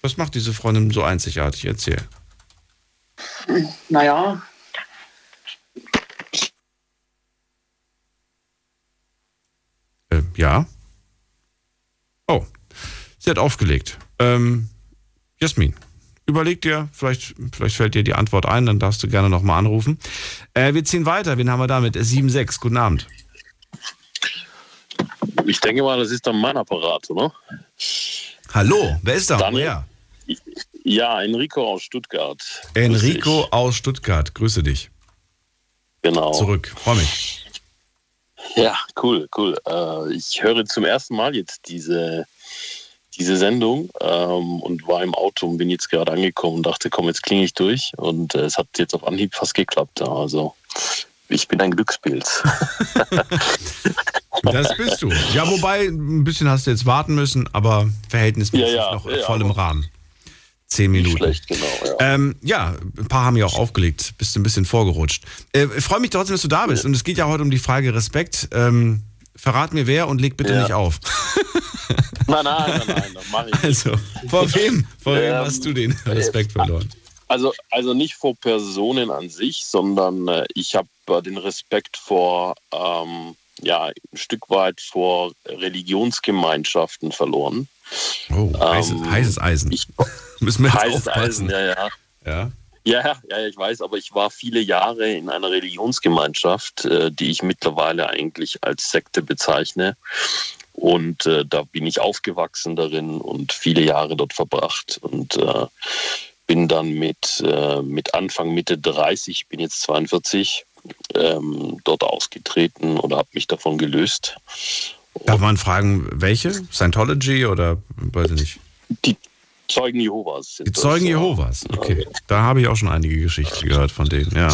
Was macht diese Freundin so einzigartig? Erzähl. Naja. Äh, ja. Oh, sie hat aufgelegt. Ähm, Jasmin, überleg dir, vielleicht, vielleicht fällt dir die Antwort ein, dann darfst du gerne nochmal anrufen. Äh, wir ziehen weiter. Wen haben wir damit? 7-6. Guten Abend. Ich denke mal, das ist dann mein Apparat, oder? Hallo, wer ist da? Daniel, Woher? Ja, Enrico aus Stuttgart. Enrico aus Stuttgart, grüße dich. Genau. Zurück, freue mich. Ja, cool, cool. Äh, ich höre zum ersten Mal jetzt diese, diese Sendung ähm, und war im Auto und bin jetzt gerade angekommen und dachte, komm, jetzt klinge ich durch. Und äh, es hat jetzt auf Anhieb fast geklappt. Also ich bin ein Glückspilz. *laughs* das bist du. Ja, wobei, ein bisschen hast du jetzt warten müssen, aber verhältnismäßig ja, ja, noch ja, voll im Rahmen. Zehn Minuten. Schlecht, genau, ja. Ähm, ja, ein paar haben ja auch aufgelegt. Bist ein bisschen vorgerutscht. Äh, ich freue mich trotzdem, dass du da bist. Und es geht ja heute um die Frage Respekt. Ähm, verrat mir wer und leg bitte ja. nicht auf. *laughs* nein, nein, nein, nein, das mache ich nicht. Also, vor wem? Vor wem ähm, hast du den Respekt verloren? Also, also nicht vor Personen an sich, sondern äh, ich habe äh, den Respekt vor, ähm, ja, ein Stück weit vor Religionsgemeinschaften verloren. Oh, heißes, ähm, heißes Eisen. Ich, *laughs* Müssen wir jetzt heißes aufpassen. Eisen, ja, ja. Ja. Ja, ja, ich weiß, aber ich war viele Jahre in einer Religionsgemeinschaft, äh, die ich mittlerweile eigentlich als Sekte bezeichne. Und äh, da bin ich aufgewachsen darin und viele Jahre dort verbracht. Und äh, bin dann mit, äh, mit Anfang, Mitte 30, bin jetzt 42, ähm, dort ausgetreten oder habe mich davon gelöst. Darf man fragen, welche? Scientology oder weiß ich nicht? Die Zeugen Jehovas. Die Zeugen das, Jehovas, okay. Da habe ich auch schon einige Geschichten gehört von denen, ja.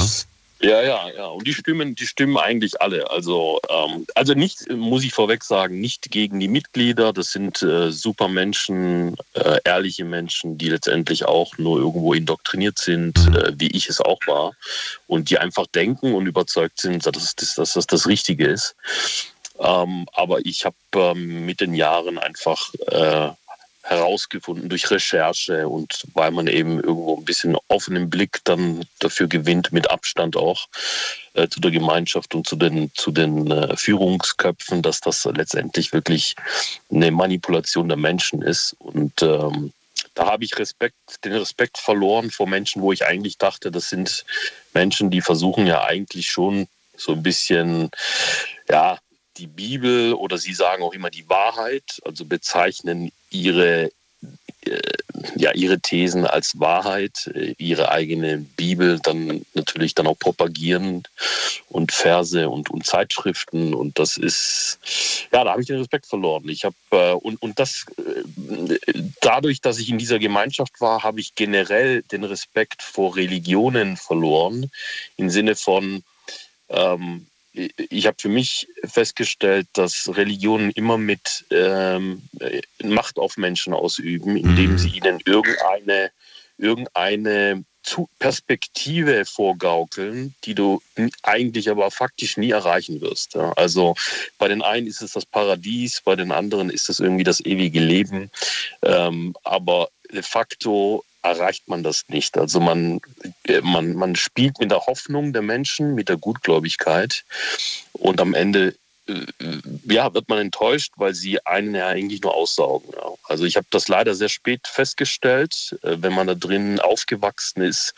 Ja, ja, ja. Und die stimmen, die stimmen eigentlich alle. Also, ähm, also nicht, muss ich vorweg sagen, nicht gegen die Mitglieder. Das sind äh, super Menschen, äh, ehrliche Menschen, die letztendlich auch nur irgendwo indoktriniert sind, mhm. äh, wie ich es auch war. Und die einfach denken und überzeugt sind, dass das, dass das, das Richtige ist. Ähm, aber ich habe ähm, mit den Jahren einfach äh, herausgefunden durch Recherche und weil man eben irgendwo ein bisschen offenen Blick dann dafür gewinnt, mit Abstand auch äh, zu der Gemeinschaft und zu den, zu den äh, Führungsköpfen, dass das letztendlich wirklich eine Manipulation der Menschen ist. Und ähm, da habe ich Respekt, den Respekt verloren vor Menschen, wo ich eigentlich dachte, das sind Menschen, die versuchen ja eigentlich schon so ein bisschen, ja, die Bibel oder sie sagen auch immer die Wahrheit, also bezeichnen ihre, äh, ja, ihre Thesen als Wahrheit, äh, ihre eigene Bibel dann natürlich dann auch propagieren und Verse und, und Zeitschriften und das ist, ja, da habe ich den Respekt verloren. Ich habe, äh, und, und das, dadurch, dass ich in dieser Gemeinschaft war, habe ich generell den Respekt vor Religionen verloren, im Sinne von, ähm, ich habe für mich festgestellt, dass Religionen immer mit ähm, Macht auf Menschen ausüben, indem mhm. sie ihnen irgendeine, irgendeine Perspektive vorgaukeln, die du eigentlich aber faktisch nie erreichen wirst. Also bei den einen ist es das Paradies, bei den anderen ist es irgendwie das ewige Leben. Ähm, aber de facto erreicht man das nicht. Also man, äh, man, man spielt mit der Hoffnung der Menschen, mit der Gutgläubigkeit und am Ende ja, wird man enttäuscht, weil sie einen ja eigentlich nur aussaugen. Ja. Also ich habe das leider sehr spät festgestellt. Äh, wenn man da drin aufgewachsen ist,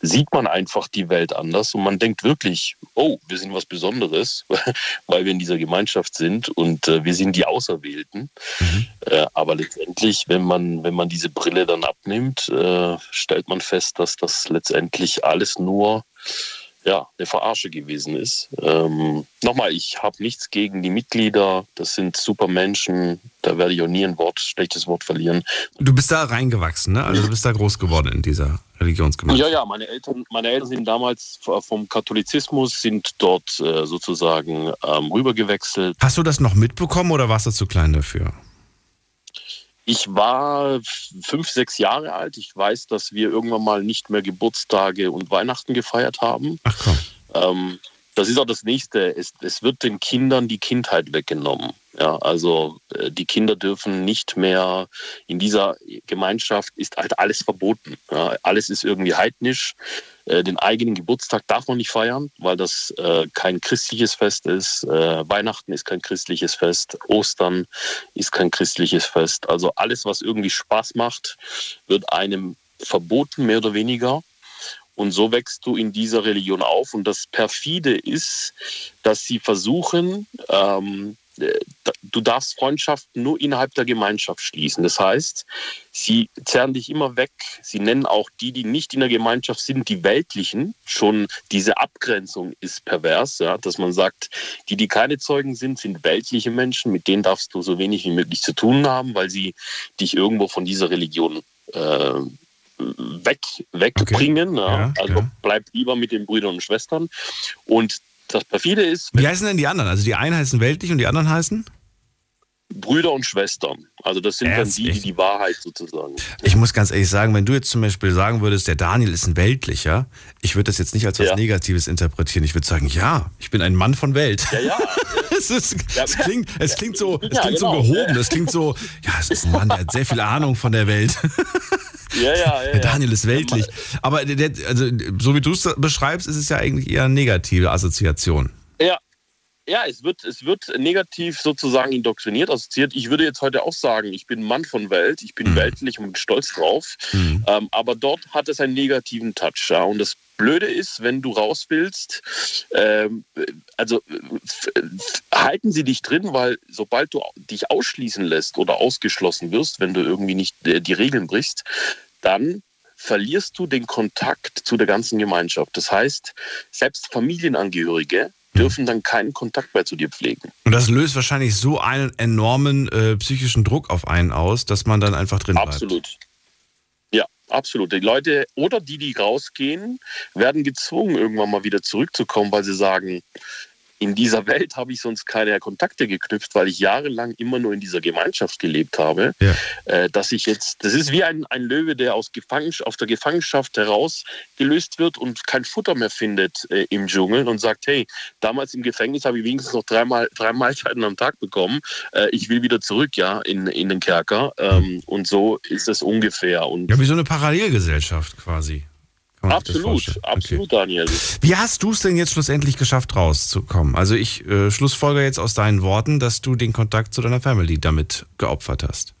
sieht man einfach die Welt anders und man denkt wirklich, oh, wir sind was Besonderes, *laughs* weil wir in dieser Gemeinschaft sind und äh, wir sind die Auserwählten. Mhm. aber letztendlich, wenn man, wenn man diese Brille dann abnimmt, stellt man fest, dass das letztendlich alles nur ja, eine Verarsche gewesen ist. Ähm, nochmal, ich habe nichts gegen die Mitglieder. Das sind super Menschen. Da werde ich auch nie ein Wort, schlechtes Wort verlieren. Du bist da reingewachsen, ne? Also du bist da groß geworden in dieser Religionsgemeinschaft. Ja, ja, meine Eltern, meine Eltern sind damals vom Katholizismus, sind dort äh, sozusagen ähm, rübergewechselt. Hast du das noch mitbekommen oder warst du zu klein dafür? Ich war fünf, sechs Jahre alt. Ich weiß, dass wir irgendwann mal nicht mehr Geburtstage und Weihnachten gefeiert haben. Ach komm. Ähm, das ist auch das Nächste. Es, es, wird den Kindern die Kindheit weggenommen. Ja, also äh, die Kinder dürfen nicht mehr in dieser Gemeinschaft ist halt alles verboten. Ja, alles ist irgendwie heidnisch. Äh, den eigenen Geburtstag darf man nicht feiern, weil das äh, kein christliches Fest ist. Äh, Weihnachten ist kein christliches Fest. Ostern ist kein christliches Fest. Also alles, was irgendwie Spaß macht, wird einem verboten, mehr oder weniger. Und so wächst du in dieser Religion auf. Und das perfide ist, dass sie versuchen, ähm, du darfst Freundschaften nur innerhalb der Gemeinschaft schließen. Das heißt, sie zerren dich immer weg. Sie nennen auch die, die nicht in der Gemeinschaft sind, die Weltlichen. Schon diese Abgrenzung ist pervers, ja, dass man sagt, die, die keine Zeugen sind, sind weltliche Menschen. Mit denen darfst du so wenig wie möglich zu tun haben, weil sie dich irgendwo von dieser Religion äh, weg, wegbringen. Okay. Ja. Ja, also ja. bleib lieber mit den Brüdern und Schwestern. Und das perfide ist. Wie heißen denn die anderen? Also die einen heißen weltlich und die anderen heißen? Brüder und Schwestern. Also das sind Ernst? dann die, die die Wahrheit sozusagen. Ich muss ganz ehrlich sagen, wenn du jetzt zum Beispiel sagen würdest, der Daniel ist ein Weltlicher, ich würde das jetzt nicht als was ja. Negatives interpretieren. Ich würde sagen, ja, ich bin ein Mann von Welt. Ja, ja. *laughs* es, ist, es, klingt, es klingt so, es klingt genau. so gehoben. Es klingt so, ja, es ist ein Mann, der hat sehr viel Ahnung von der Welt. *laughs* Ja, ja, ja. Der Daniel ist weltlich. Aber der, also, so wie du es beschreibst, ist es ja eigentlich eher eine negative Assoziation. Ja. Es wird, es wird negativ sozusagen indoktriniert, assoziiert. Ich würde jetzt heute auch sagen, ich bin Mann von Welt, ich bin mhm. weltlich und bin stolz drauf. Mhm. Ähm, aber dort hat es einen negativen Touch. Ja. Und das Blöde ist, wenn du raus willst, ähm, also halten sie dich drin, weil sobald du dich ausschließen lässt oder ausgeschlossen wirst, wenn du irgendwie nicht äh, die Regeln brichst, dann verlierst du den Kontakt zu der ganzen Gemeinschaft. Das heißt, selbst Familienangehörige dürfen dann keinen Kontakt mehr zu dir pflegen. Und das löst wahrscheinlich so einen enormen äh, psychischen Druck auf einen aus, dass man dann einfach drin Absolut. bleibt. Ja, absolut. Die Leute oder die, die rausgehen, werden gezwungen, irgendwann mal wieder zurückzukommen, weil sie sagen, in dieser Welt habe ich sonst keine Kontakte geknüpft, weil ich jahrelang immer nur in dieser Gemeinschaft gelebt habe, ja. äh, dass ich jetzt, das ist wie ein, ein Löwe, der aus, Gefangenschaft, aus der Gefangenschaft herausgelöst wird und kein Futter mehr findet äh, im Dschungel und sagt, hey, damals im Gefängnis habe ich wenigstens noch dreimal, drei Mahlzeiten am Tag bekommen, äh, ich will wieder zurück, ja, in, in den Kerker ähm, und so ist es ungefähr. Und ja, wie so eine Parallelgesellschaft quasi. Absolut, absolut, okay. Daniel. Wie hast du es denn jetzt schlussendlich geschafft, rauszukommen? Also ich äh, schlussfolge jetzt aus deinen Worten, dass du den Kontakt zu deiner Family damit geopfert hast.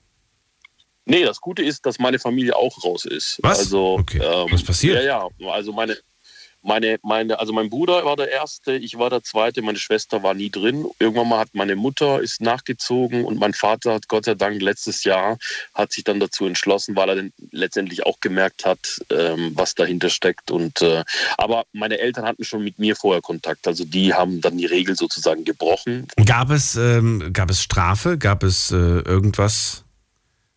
Nee, das Gute ist, dass meine Familie auch raus ist. Was? Also, okay. Ähm, Was passiert? Ja, ja. Also meine, meine, meine, also mein Bruder war der Erste, ich war der Zweite, meine Schwester war nie drin. Irgendwann mal hat meine Mutter ist nachgezogen und mein Vater hat Gott sei Dank letztes Jahr hat sich dann dazu entschlossen, weil er dann letztendlich auch gemerkt hat, ähm, was dahinter steckt. Und äh, aber meine Eltern hatten schon mit mir vorher Kontakt, also die haben dann die Regel sozusagen gebrochen. Gab es ähm, gab es Strafe? Gab es äh, irgendwas?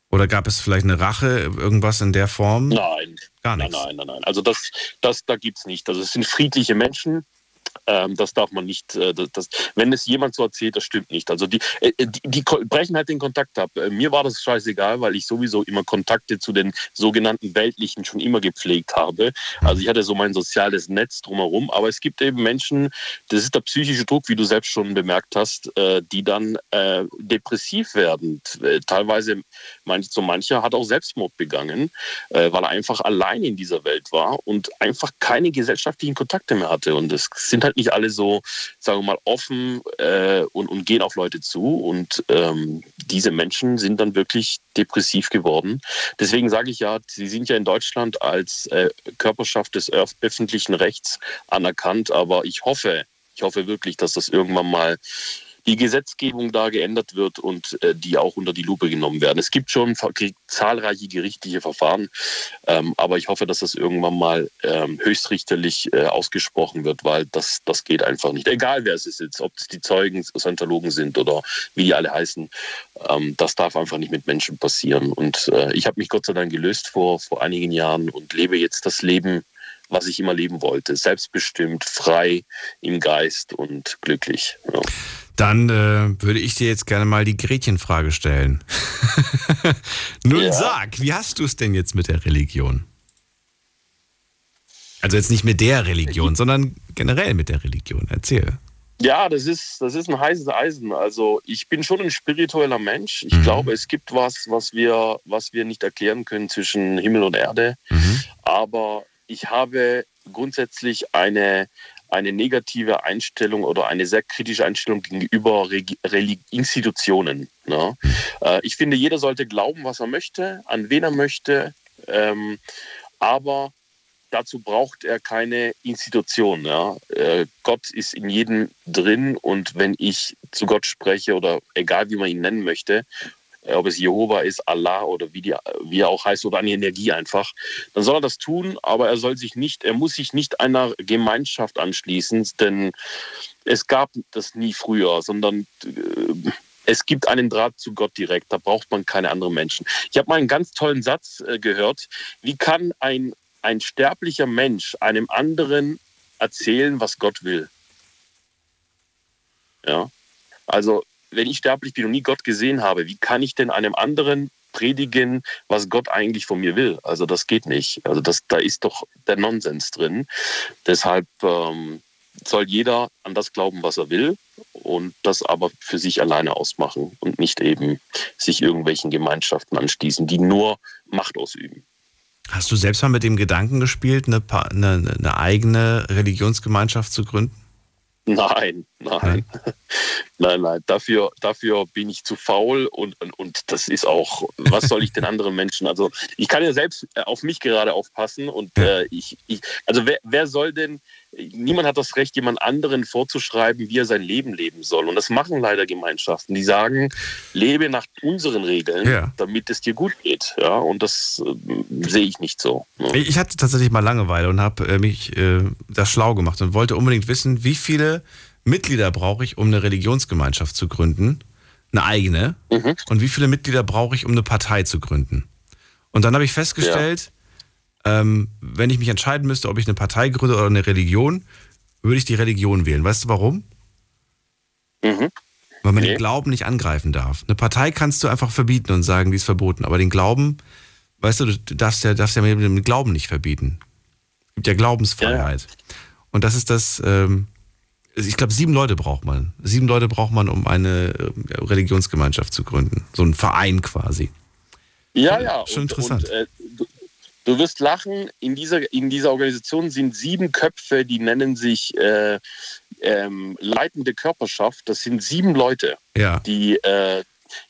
Oder gab es vielleicht eine Rache, irgendwas in der Form? Nein, Gar nichts. Nein, nein, nein, nein. Also das, das da gibt es nicht. Also es sind friedliche Menschen, ähm, das darf man nicht, äh, das, wenn es jemand so erzählt, das stimmt nicht. Also die, äh, die, die, brechen halt den Kontakt ab. Äh, mir war das scheißegal, weil ich sowieso immer Kontakte zu den sogenannten Weltlichen schon immer gepflegt habe. Also ich hatte so mein soziales Netz drumherum. Aber es gibt eben Menschen, das ist der psychische Druck, wie du selbst schon bemerkt hast, äh, die dann depressiv werden. Teilweise, manch, so mancher hat auch Selbstmord begangen, weil er einfach allein in dieser Welt war und einfach keine gesellschaftlichen Kontakte mehr hatte. Und es sind halt nicht alle so, sagen wir mal, offen äh, und, und gehen auf Leute zu. Und ähm, diese Menschen sind dann wirklich depressiv geworden. Deswegen sage ich ja, sie sind ja in Deutschland als äh, Körperschaft des öffentlichen Rechts anerkannt. Aber ich hoffe, ich hoffe wirklich, dass das irgendwann mal die Gesetzgebung da geändert wird und äh, die auch unter die Lupe genommen werden. Es gibt schon zahlreiche gerichtliche Verfahren, ähm, aber ich hoffe, dass das irgendwann mal ähm, höchstrichterlich äh, ausgesprochen wird, weil das, das geht einfach nicht. Egal wer es ist jetzt, ob es die Zeugen, Scientologen sind oder wie die alle heißen, ähm, das darf einfach nicht mit Menschen passieren. Und äh, ich habe mich Gott sei Dank gelöst vor, vor einigen Jahren und lebe jetzt das Leben, was ich immer leben wollte. Selbstbestimmt, frei im Geist und glücklich. Ja. Dann äh, würde ich dir jetzt gerne mal die Gretchenfrage stellen. *laughs* Nun ja. sag, wie hast du es denn jetzt mit der Religion? Also jetzt nicht mit der Religion, sondern generell mit der Religion. Erzähl. Ja, das ist, das ist ein heißes Eisen. Also ich bin schon ein spiritueller Mensch. Ich mhm. glaube, es gibt was, was wir, was wir nicht erklären können zwischen Himmel und Erde. Mhm. Aber ich habe grundsätzlich eine eine negative Einstellung oder eine sehr kritische Einstellung gegenüber Reli Institutionen. Ne? Äh, ich finde, jeder sollte glauben, was er möchte, an wen er möchte, ähm, aber dazu braucht er keine Institution. Ja? Äh, Gott ist in jedem drin und wenn ich zu Gott spreche oder egal wie man ihn nennen möchte ob es Jehova ist, Allah oder wie, die, wie er auch heißt oder eine Energie einfach, dann soll er das tun, aber er soll sich nicht, er muss sich nicht einer Gemeinschaft anschließen, denn es gab das nie früher, sondern äh, es gibt einen Draht zu Gott direkt, da braucht man keine anderen Menschen. Ich habe mal einen ganz tollen Satz äh, gehört. Wie kann ein, ein sterblicher Mensch einem anderen erzählen, was Gott will? Ja, also wenn ich sterblich bin und nie Gott gesehen habe, wie kann ich denn einem anderen predigen, was Gott eigentlich von mir will? Also das geht nicht. Also das, da ist doch der Nonsens drin. Deshalb ähm, soll jeder an das glauben, was er will und das aber für sich alleine ausmachen und nicht eben sich irgendwelchen Gemeinschaften anschließen, die nur Macht ausüben. Hast du selbst mal mit dem Gedanken gespielt, eine, eine, eine eigene Religionsgemeinschaft zu gründen? Nein, nein. Nein, nein. Dafür, dafür bin ich zu faul und, und, und das ist auch, was soll ich den anderen Menschen? Also ich kann ja selbst äh, auf mich gerade aufpassen und äh, ich, ich, also wer, wer soll denn, niemand hat das Recht, jemand anderen vorzuschreiben, wie er sein Leben leben soll. Und das machen leider Gemeinschaften, die sagen, lebe nach unseren Regeln, ja. damit es dir gut geht. Ja, und das äh, sehe ich nicht so. Ne? Ich hatte tatsächlich mal Langeweile und habe äh, mich äh, das schlau gemacht und wollte unbedingt wissen, wie viele Mitglieder brauche ich, um eine Religionsgemeinschaft zu gründen, eine eigene, mhm. und wie viele Mitglieder brauche ich, um eine Partei zu gründen. Und dann habe ich festgestellt, ähm, wenn ich mich entscheiden müsste, ob ich eine Partei gründe oder eine Religion, würde ich die Religion wählen. Weißt du warum? Mhm. Weil man nee. den Glauben nicht angreifen darf. Eine Partei kannst du einfach verbieten und sagen, die ist verboten. Aber den Glauben, weißt du, du darfst ja, darfst ja mit dem Glauben nicht verbieten. Es gibt ja Glaubensfreiheit. Ja. Und das ist das, ähm, ich glaube, sieben Leute braucht man. Sieben Leute braucht man, um eine äh, Religionsgemeinschaft zu gründen. So ein Verein quasi. Ja, ja. Schon und, interessant. Und, äh, du, wirst lachen, in dieser, in dieser Organisation sind sieben Köpfe, die nennen sich äh, ähm, leitende Körperschaft. Das sind sieben Leute, ja. die, äh,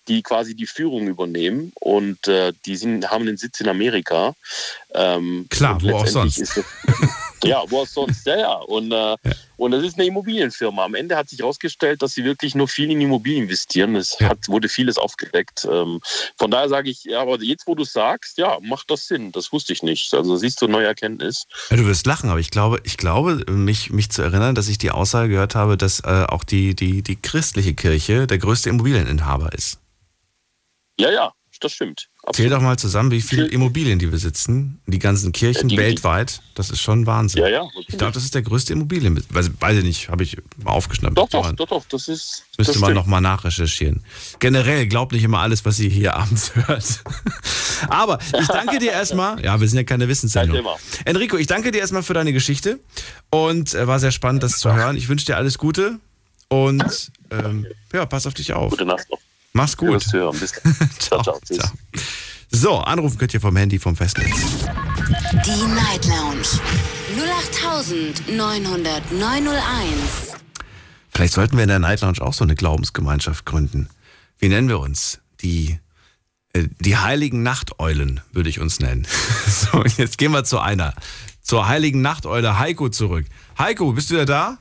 die quasi die Führung übernehmen und äh, die sind, haben den Sitz in Amerika. Ähm, Klar, wo auch sonst. Es, *laughs* ja, sonst, ja, ja. Und, äh, ja. und das ist eine Immobilienfirma. Am Ende hat sich herausgestellt, dass sie wirklich nur viel in Immobilien investieren. Es ja. hat, wurde vieles aufgedeckt. Ähm, von daher sage ich, ja, aber jetzt, wo du sagst, ja, macht das Sinn. Das wusste ich nicht. Also siehst du neue Erkenntnis. Ja, du wirst lachen, aber ich glaube, ich glaube, mich, mich zu erinnern, dass ich die Aussage gehört habe, dass äh, auch die, die, die christliche Kirche der größte Immobilieninhaber ist. Ja, ja, das stimmt. Absolut. Zähl doch mal zusammen, wie viele Immobilien die besitzen. Die ganzen Kirchen die, weltweit. Das ist schon Wahnsinn. Ja, ja. Ich glaube, das ist der größte Immobilien. Weiß, weiß ich nicht, habe ich mal aufgeschnappt. Doch, doch, doch, doch, das ist. Müsste das man nochmal nachrecherchieren. Generell, glaubt nicht immer alles, was ihr hier *laughs* abends hört. Aber ich danke dir erstmal. *laughs* Ja, wir sind ja keine Wissenssendung. Enrico, ich danke dir erstmal für deine Geschichte. Und äh, war sehr spannend, das zu hören. Ich wünsche dir alles Gute. Und ähm, ja, pass auf dich auf. Gute Nacht noch. Mach's gut. Ja, Bis *laughs* ciao, ciao, ciao. So, anrufen könnt ihr vom Handy vom Festnetz. Die Night Lounge 0890901. Vielleicht sollten wir in der Night Lounge auch so eine Glaubensgemeinschaft gründen. Wie nennen wir uns? Die äh, die heiligen Nachteulen würde ich uns nennen. *laughs* So, jetzt gehen wir zu einer. Zur heiligen Nachteule Heiko zurück. Heiko, bist du ja da?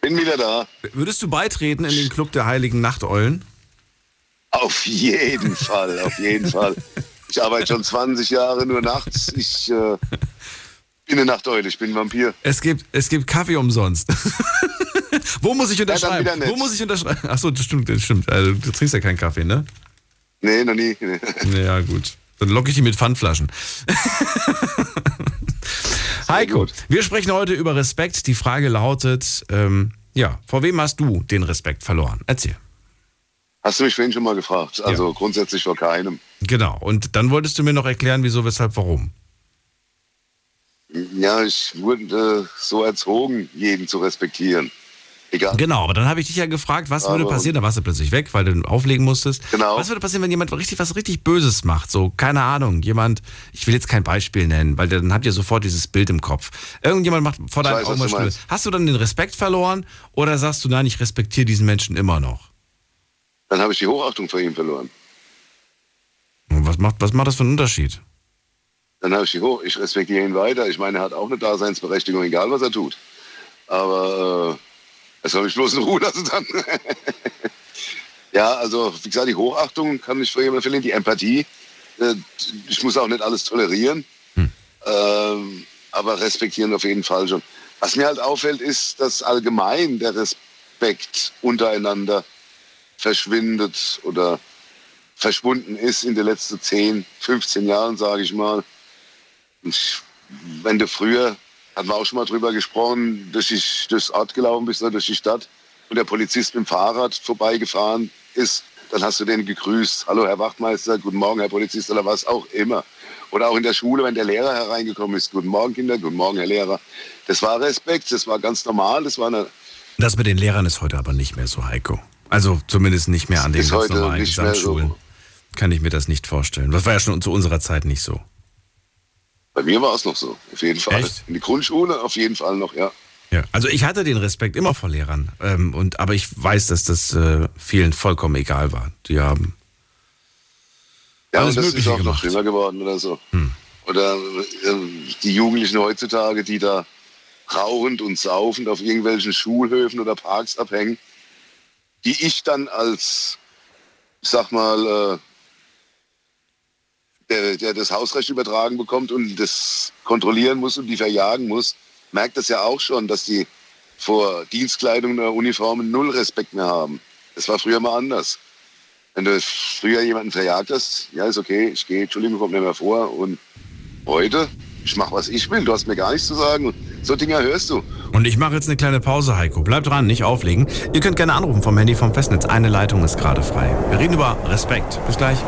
Bin wieder da. Würdest du beitreten in den Club der heiligen Nachteulen? Auf jeden Fall, auf jeden Fall. Ich arbeite schon 20 Jahre nur nachts. Ich äh, bin eine Nachteule, ich bin ein Vampir. Es gibt, es gibt Kaffee umsonst. *laughs* Wo muss ich unterschreiben? Ja, Wo muss ich unterschreiben? Achso, das stimmt, das stimmt. Also, du trinkst ja keinen Kaffee, ne? Nee, noch nie. Nee. Ja, gut. Dann locke ich die mit Pfandflaschen. Heiko, gut. wir sprechen heute über Respekt. Die Frage lautet, ähm, ja, vor wem hast du den Respekt verloren? Erzähl. Hast du mich vorhin schon mal gefragt. Also ja. grundsätzlich vor keinem. Genau. Und dann wolltest du mir noch erklären, wieso, weshalb, warum. Ja, ich wurde äh, so erzogen, jeden zu respektieren. Egal. Genau, aber dann habe ich dich ja gefragt, was aber würde passieren? Da warst du plötzlich weg, weil du auflegen musstest. Genau. Was würde passieren, wenn jemand richtig was richtig Böses macht? So, keine Ahnung, jemand, ich will jetzt kein Beispiel nennen, weil dann habt ihr sofort dieses Bild im Kopf. Irgendjemand macht vor deinen Augen was Schlimmes. Hast du dann den Respekt verloren oder sagst du, nein, ich respektiere diesen Menschen immer noch? Dann habe ich die Hochachtung vor ihm verloren. Was macht, was macht das für einen Unterschied? Dann habe ich die Hoch, ich respektiere ihn weiter. Ich meine, er hat auch eine Daseinsberechtigung, egal was er tut. Aber äh, er soll mich bloß in Ruhe lassen dann. *laughs* ja, also wie gesagt, die Hochachtung kann ich vor jemandem verlieren, die Empathie. Äh, ich muss auch nicht alles tolerieren. Hm. Ähm, aber respektieren auf jeden Fall schon. Was mir halt auffällt, ist, dass allgemein der Respekt untereinander verschwindet oder verschwunden ist in den letzten 10, 15 Jahren, sage ich mal. Und wenn du früher, hatten wir auch schon mal drüber gesprochen, durch, durchs Ort gelaufen bist oder durch die Stadt und der Polizist mit dem Fahrrad vorbeigefahren ist, dann hast du den gegrüßt. Hallo, Herr Wachtmeister, guten Morgen, Herr Polizist oder was auch immer. Oder auch in der Schule, wenn der Lehrer hereingekommen ist. Guten Morgen, Kinder, guten Morgen, Herr Lehrer. Das war Respekt, das war ganz normal, das war eine. Das mit den Lehrern ist heute aber nicht mehr so, Heiko. Also zumindest nicht mehr an den ganz normalen Gesamtschulen. So. Kann ich mir das nicht vorstellen. Das war ja schon zu unserer Zeit nicht so. Bei mir war es noch so, auf jeden Fall. Echt? In die Grundschule auf jeden Fall noch, ja. Ja, also ich hatte den Respekt immer vor Lehrern. Ähm, und, aber ich weiß, dass das äh, vielen vollkommen egal war. Die haben. Ja, alles und das ist auch gemacht. noch schlimmer geworden oder so. Hm. Oder äh, die Jugendlichen heutzutage, die da rauchend und saufend auf irgendwelchen Schulhöfen oder Parks abhängen die ich dann als, ich sag mal, äh, der, der das Hausrecht übertragen bekommt und das kontrollieren muss und die verjagen muss, merkt das ja auch schon, dass die vor Dienstkleidung oder Uniformen null Respekt mehr haben. Das war früher mal anders. Wenn du früher jemanden verjagt hast, ja, ist okay, ich gehe, Entschuldigung, kommt mir mehr vor und heute, ich mache, was ich will, du hast mir gar nichts zu sagen. So Dinger hörst du. Und ich mache jetzt eine kleine Pause, Heiko. Bleib dran, nicht auflegen. Ihr könnt gerne anrufen vom Handy vom Festnetz. Eine Leitung ist gerade frei. Wir reden über Respekt. Bis gleich.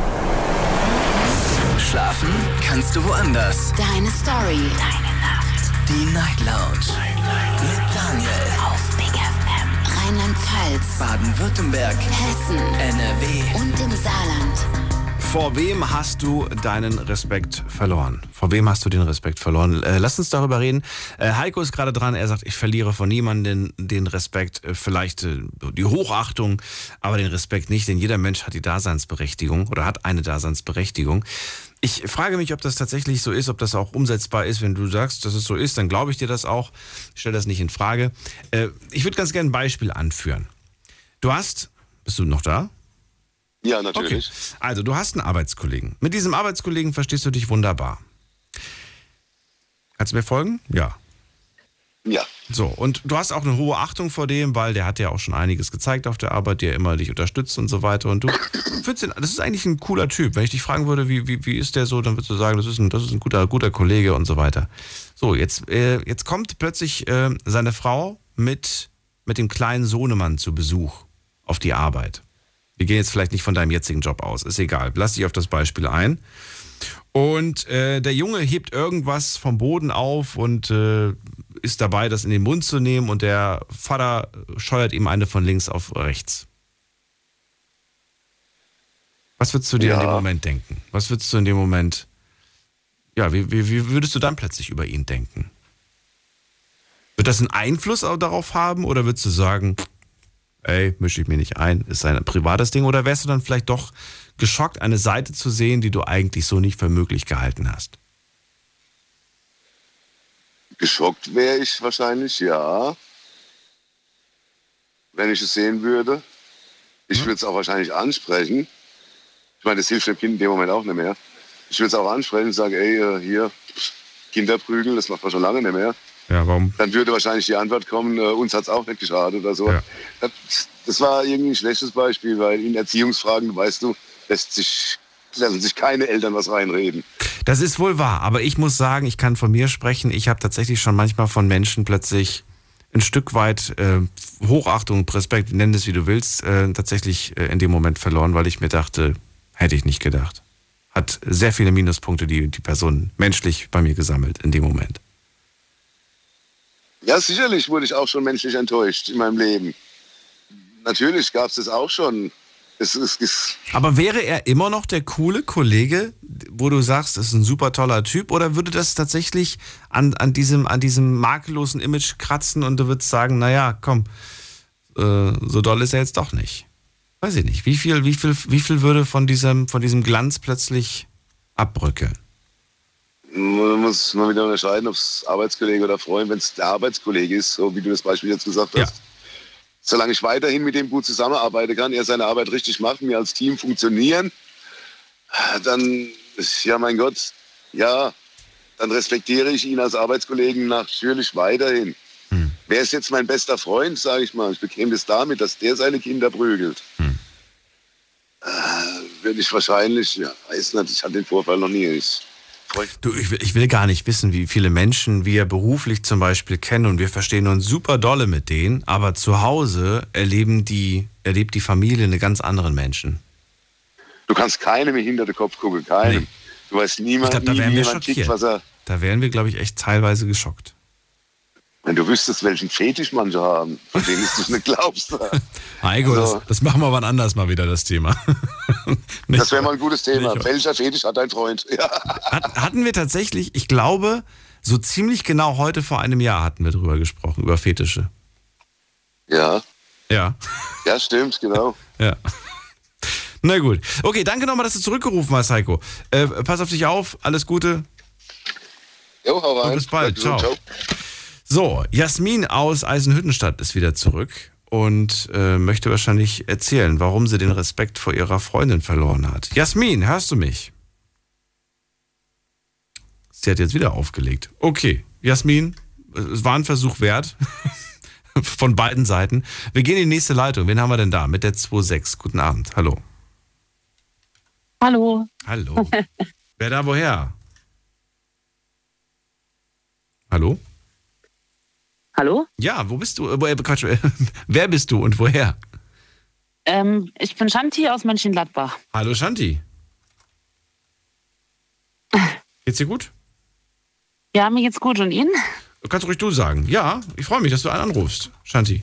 Schlafen kannst du woanders. Deine Story. Deine Nacht. Die Night Lounge. Night, Night. Mit Daniel. Auf Big FM. Rheinland-Pfalz. Baden-Württemberg. Hessen. NRW. Und im Saarland. Vor wem hast du deinen Respekt verloren? Vor wem hast du den Respekt verloren? Äh, lass uns darüber reden. Äh, Heiko ist gerade dran. Er sagt, ich verliere von niemandem den, den Respekt, äh, vielleicht äh, die Hochachtung, aber den Respekt nicht, denn jeder Mensch hat die Daseinsberechtigung oder hat eine Daseinsberechtigung. Ich frage mich, ob das tatsächlich so ist, ob das auch umsetzbar ist. Wenn du sagst, dass es so ist, dann glaube ich dir das auch. Ich stelle das nicht in Frage. Äh, ich würde ganz gerne ein Beispiel anführen. Du hast, bist du noch da? Ja, natürlich. Okay. Also, du hast einen Arbeitskollegen. Mit diesem Arbeitskollegen verstehst du dich wunderbar. Kannst du mir folgen? Ja. Ja. So, und du hast auch eine hohe Achtung vor dem, weil der hat ja auch schon einiges gezeigt auf der Arbeit, der immer dich unterstützt und so weiter. Und du findest ihn, das ist eigentlich ein cooler Typ. Wenn ich dich fragen würde, wie, wie, wie ist der so, dann würdest du sagen, das ist ein, das ist ein guter, guter Kollege und so weiter. So, jetzt, äh, jetzt kommt plötzlich äh, seine Frau mit, mit dem kleinen Sohnemann zu Besuch auf die Arbeit. Wir gehen jetzt vielleicht nicht von deinem jetzigen Job aus, ist egal. Lass dich auf das Beispiel ein. Und äh, der Junge hebt irgendwas vom Boden auf und äh, ist dabei, das in den Mund zu nehmen und der Vater scheuert ihm eine von links auf rechts. Was würdest du dir ja. in dem Moment denken? Was würdest du in dem Moment, ja, wie, wie, wie würdest du dann plötzlich über ihn denken? Wird das einen Einfluss darauf haben oder würdest du sagen, ey, mische ich mir nicht ein, ist ein privates Ding? Oder wärst du dann vielleicht doch geschockt, eine Seite zu sehen, die du eigentlich so nicht für möglich gehalten hast? Geschockt wäre ich wahrscheinlich, ja. Wenn ich es sehen würde. Ich hm? würde es auch wahrscheinlich ansprechen. Ich meine, das hilft dem Kind in dem Moment auch nicht mehr. Ich würde es auch ansprechen und sagen, ey, äh, hier, Kinderprügel, das macht man schon lange nicht mehr. Ja, warum? Dann würde wahrscheinlich die Antwort kommen, äh, uns hat es auch nicht geschadet oder so. Ja. Das, das, war irgendwie ein schlechtes Beispiel, weil in Erziehungsfragen, weißt du, lässt sich, lassen sich keine Eltern was reinreden. Das ist wohl wahr, aber ich muss sagen, ich kann von mir sprechen, ich habe tatsächlich schon manchmal von Menschen plötzlich ein Stück weit äh, Hochachtung, Respekt, nenn es wie du willst, äh, tatsächlich äh, in dem Moment verloren, weil ich mir dachte, hätte ich nicht gedacht. Hat sehr viele Minuspunkte die, die Person menschlich bei mir gesammelt in dem Moment. Ja, sicherlich wurde ich auch schon menschlich enttäuscht in meinem Leben. Natürlich gab es das auch schon. Es, es, es Aber wäre er immer noch der coole Kollege, wo du sagst, das ist ein super toller Typ, oder würde das tatsächlich an, an, diesem, an diesem makellosen Image kratzen und du würdest sagen, naja, komm, äh, so doll ist er jetzt doch nicht? Weiß ich nicht. Wie viel, wie viel, wie viel würde von diesem, von diesem Glanz plötzlich abbröckeln? Man muss mal wieder unterscheiden, ob es Arbeitskollege oder Freund, wenn es der Arbeitskollege ist, so wie du das Beispiel jetzt gesagt hast. Ja. Solange ich weiterhin mit dem gut zusammenarbeiten kann, er seine Arbeit richtig macht, wir als Team funktionieren, dann, ja mein Gott, ja, dann respektiere ich ihn als Arbeitskollegen natürlich weiterhin. Hm. Wer ist jetzt mein bester Freund, sage ich mal? Ich bekäme das damit, dass der seine Kinder prügelt. Hm. Äh, Würde ich wahrscheinlich, ja, weiß nicht, ich hatte den Vorfall noch nie. Ich, Du, ich will, ich will gar nicht wissen, wie viele Menschen wir beruflich zum Beispiel kennen und wir verstehen uns super dolle mit denen, aber zu Hause erleben die, erlebt die Familie eine ganz anderen Menschen. Du kannst keinem hinter den Kopf gucken, keinem. Nee. Du weißt niemand, ich glaub, da wären wir schockiert. was er. Da wären wir, glaube ich, echt teilweise geschockt. Wenn du wüsstest, welchen Fetisch manche haben, von denen du es nicht glaubst. *laughs* Heiko, also, das, das, machen wir wann anders mal wieder, das Thema. *laughs* das wäre mal ein gutes Thema. Welcher Fetisch hat dein Freund? Hat, hatten wir tatsächlich, ich glaube, so ziemlich genau heute vor einem Jahr hatten wir drüber gesprochen, über Fetische. Ja. Ja. Ja, stimmt, genau. *laughs* ja. Na gut. Okay, danke nochmal, dass du zurückgerufen hast, Heiko. Äh, pass auf dich auf, alles Gute. Jo, hau rein. Und bis bald. Ciao. Ciao. So, Jasmin aus Eisenhüttenstadt ist wieder zurück und äh, möchte wahrscheinlich erzählen, warum sie den Respekt vor ihrer Freundin verloren hat. Jasmin, hörst du mich? Sie hat jetzt wieder aufgelegt. Okay, Jasmin, es war ein Versuch wert. *laughs* Von beiden Seiten. Wir gehen in die nächste Leitung. Wen haben wir denn da? Mit der 2.6. Guten Abend. Hallo. Hallo. Hallo. *laughs* Wer da woher? Hallo? Hallo? Ja, wo bist du? Äh, Quatsch, *laughs* wer bist du und woher? Ähm, ich bin Shanti aus Mönchengladbach. Hallo Shanti. Geht's dir gut? Ja, mir geht's gut. Und Ihnen? Kannst ruhig du sagen. Ja, ich freue mich, dass du einen anrufst, Shanti.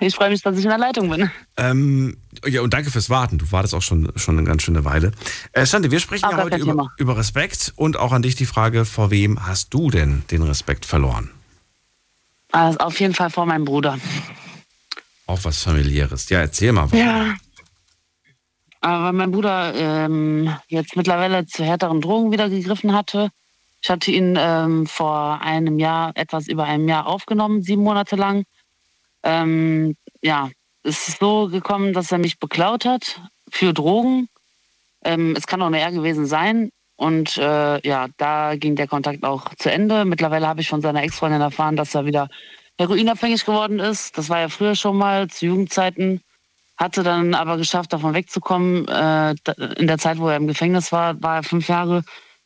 Ich freue mich, dass ich in der Leitung bin. Ähm, ja, und danke fürs Warten. Du wartest auch schon, schon eine ganz schöne Weile. Äh, Shanti, wir sprechen ja heute über, über Respekt und auch an dich die Frage, vor wem hast du denn den Respekt verloren? Also auf jeden Fall vor meinem Bruder. Auch was familiäres. Ja, erzähl mal. Warum. Ja. Aber mein Bruder ähm, jetzt mittlerweile zu härteren Drogen wieder gegriffen hatte. Ich hatte ihn ähm, vor einem Jahr, etwas über einem Jahr aufgenommen, sieben Monate lang. Ähm, ja, es ist so gekommen, dass er mich beklaut hat für Drogen. Ähm, es kann auch eine R gewesen sein. Und äh, ja, da ging der Kontakt auch zu Ende. Mittlerweile habe ich von seiner Ex-Freundin erfahren, dass er wieder heroinabhängig geworden ist. Das war ja früher schon mal zu Jugendzeiten. Hatte dann aber geschafft, davon wegzukommen. Äh, in der Zeit, wo er im Gefängnis war, war er fünf Jahre.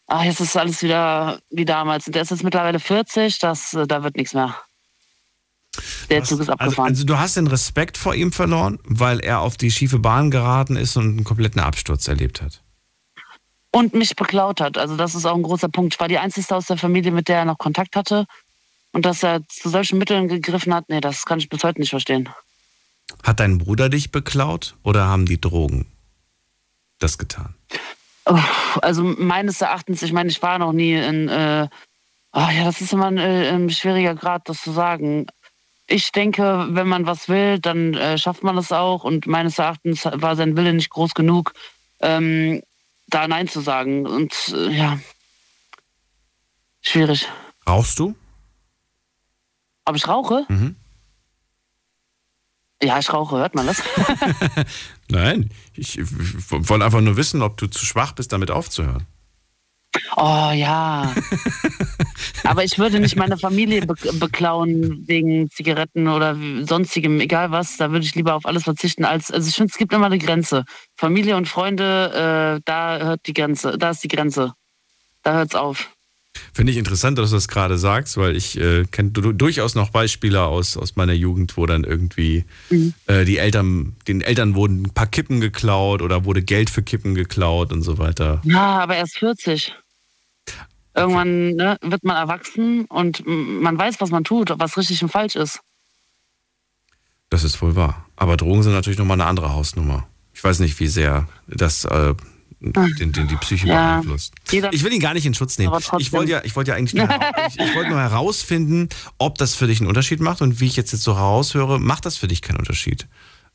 Ach, jetzt ist alles wieder wie damals. Und der ist jetzt mittlerweile 40. Das, äh, da wird nichts mehr. Der Zug ist also, abgefahren. Also, also, du hast den Respekt vor ihm verloren, weil er auf die schiefe Bahn geraten ist und einen kompletten Absturz erlebt hat und mich beklaut hat. Also das ist auch ein großer Punkt. Ich war die Einzige aus der Familie, mit der er noch Kontakt hatte. Und dass er zu solchen Mitteln gegriffen hat, nee, das kann ich bis heute nicht verstehen. Hat dein Bruder dich beklaut oder haben die Drogen das getan? Also meines Erachtens, ich meine, ich war noch nie in, äh, oh ja, das ist immer ein, äh, ein, schwieriger Grad, das zu sagen. Ich denke, wenn man was will, dann äh, schafft man es auch. Und meines Erachtens war sein Wille nicht groß genug, ähm, da Nein zu sagen. Und äh, ja, schwierig. Rauchst du? Ob ich rauche? Mhm. Ja, ich rauche, hört man das? *laughs* Nein, ich, ich wollte einfach nur wissen, ob du zu schwach bist, damit aufzuhören. Oh ja. *laughs* Aber ich würde nicht meine Familie be beklauen wegen Zigaretten oder sonstigem, egal was. Da würde ich lieber auf alles verzichten. Als, also ich finde, es gibt immer eine Grenze. Familie und Freunde, äh, da hört die Grenze, da ist die Grenze. Da hört es auf. Finde ich interessant, dass du das gerade sagst, weil ich äh, kenne durchaus noch Beispiele aus, aus meiner Jugend, wo dann irgendwie mhm. äh, die Eltern, den Eltern wurden ein paar Kippen geklaut oder wurde Geld für Kippen geklaut und so weiter. Ja, aber erst 40. Irgendwann ne, wird man erwachsen und man weiß, was man tut, was richtig und falsch ist. Das ist wohl wahr. Aber Drogen sind natürlich nochmal eine andere Hausnummer. Ich weiß nicht, wie sehr das äh, den, den, die Psyche ja. beeinflusst. Ich will ihn gar nicht in Schutz nehmen. Ich wollte ja, ich wollte ja eigentlich nur, *laughs* ich, ich wollte nur herausfinden, ob das für dich einen Unterschied macht. Und wie ich jetzt, jetzt so heraushöre, macht das für dich keinen Unterschied.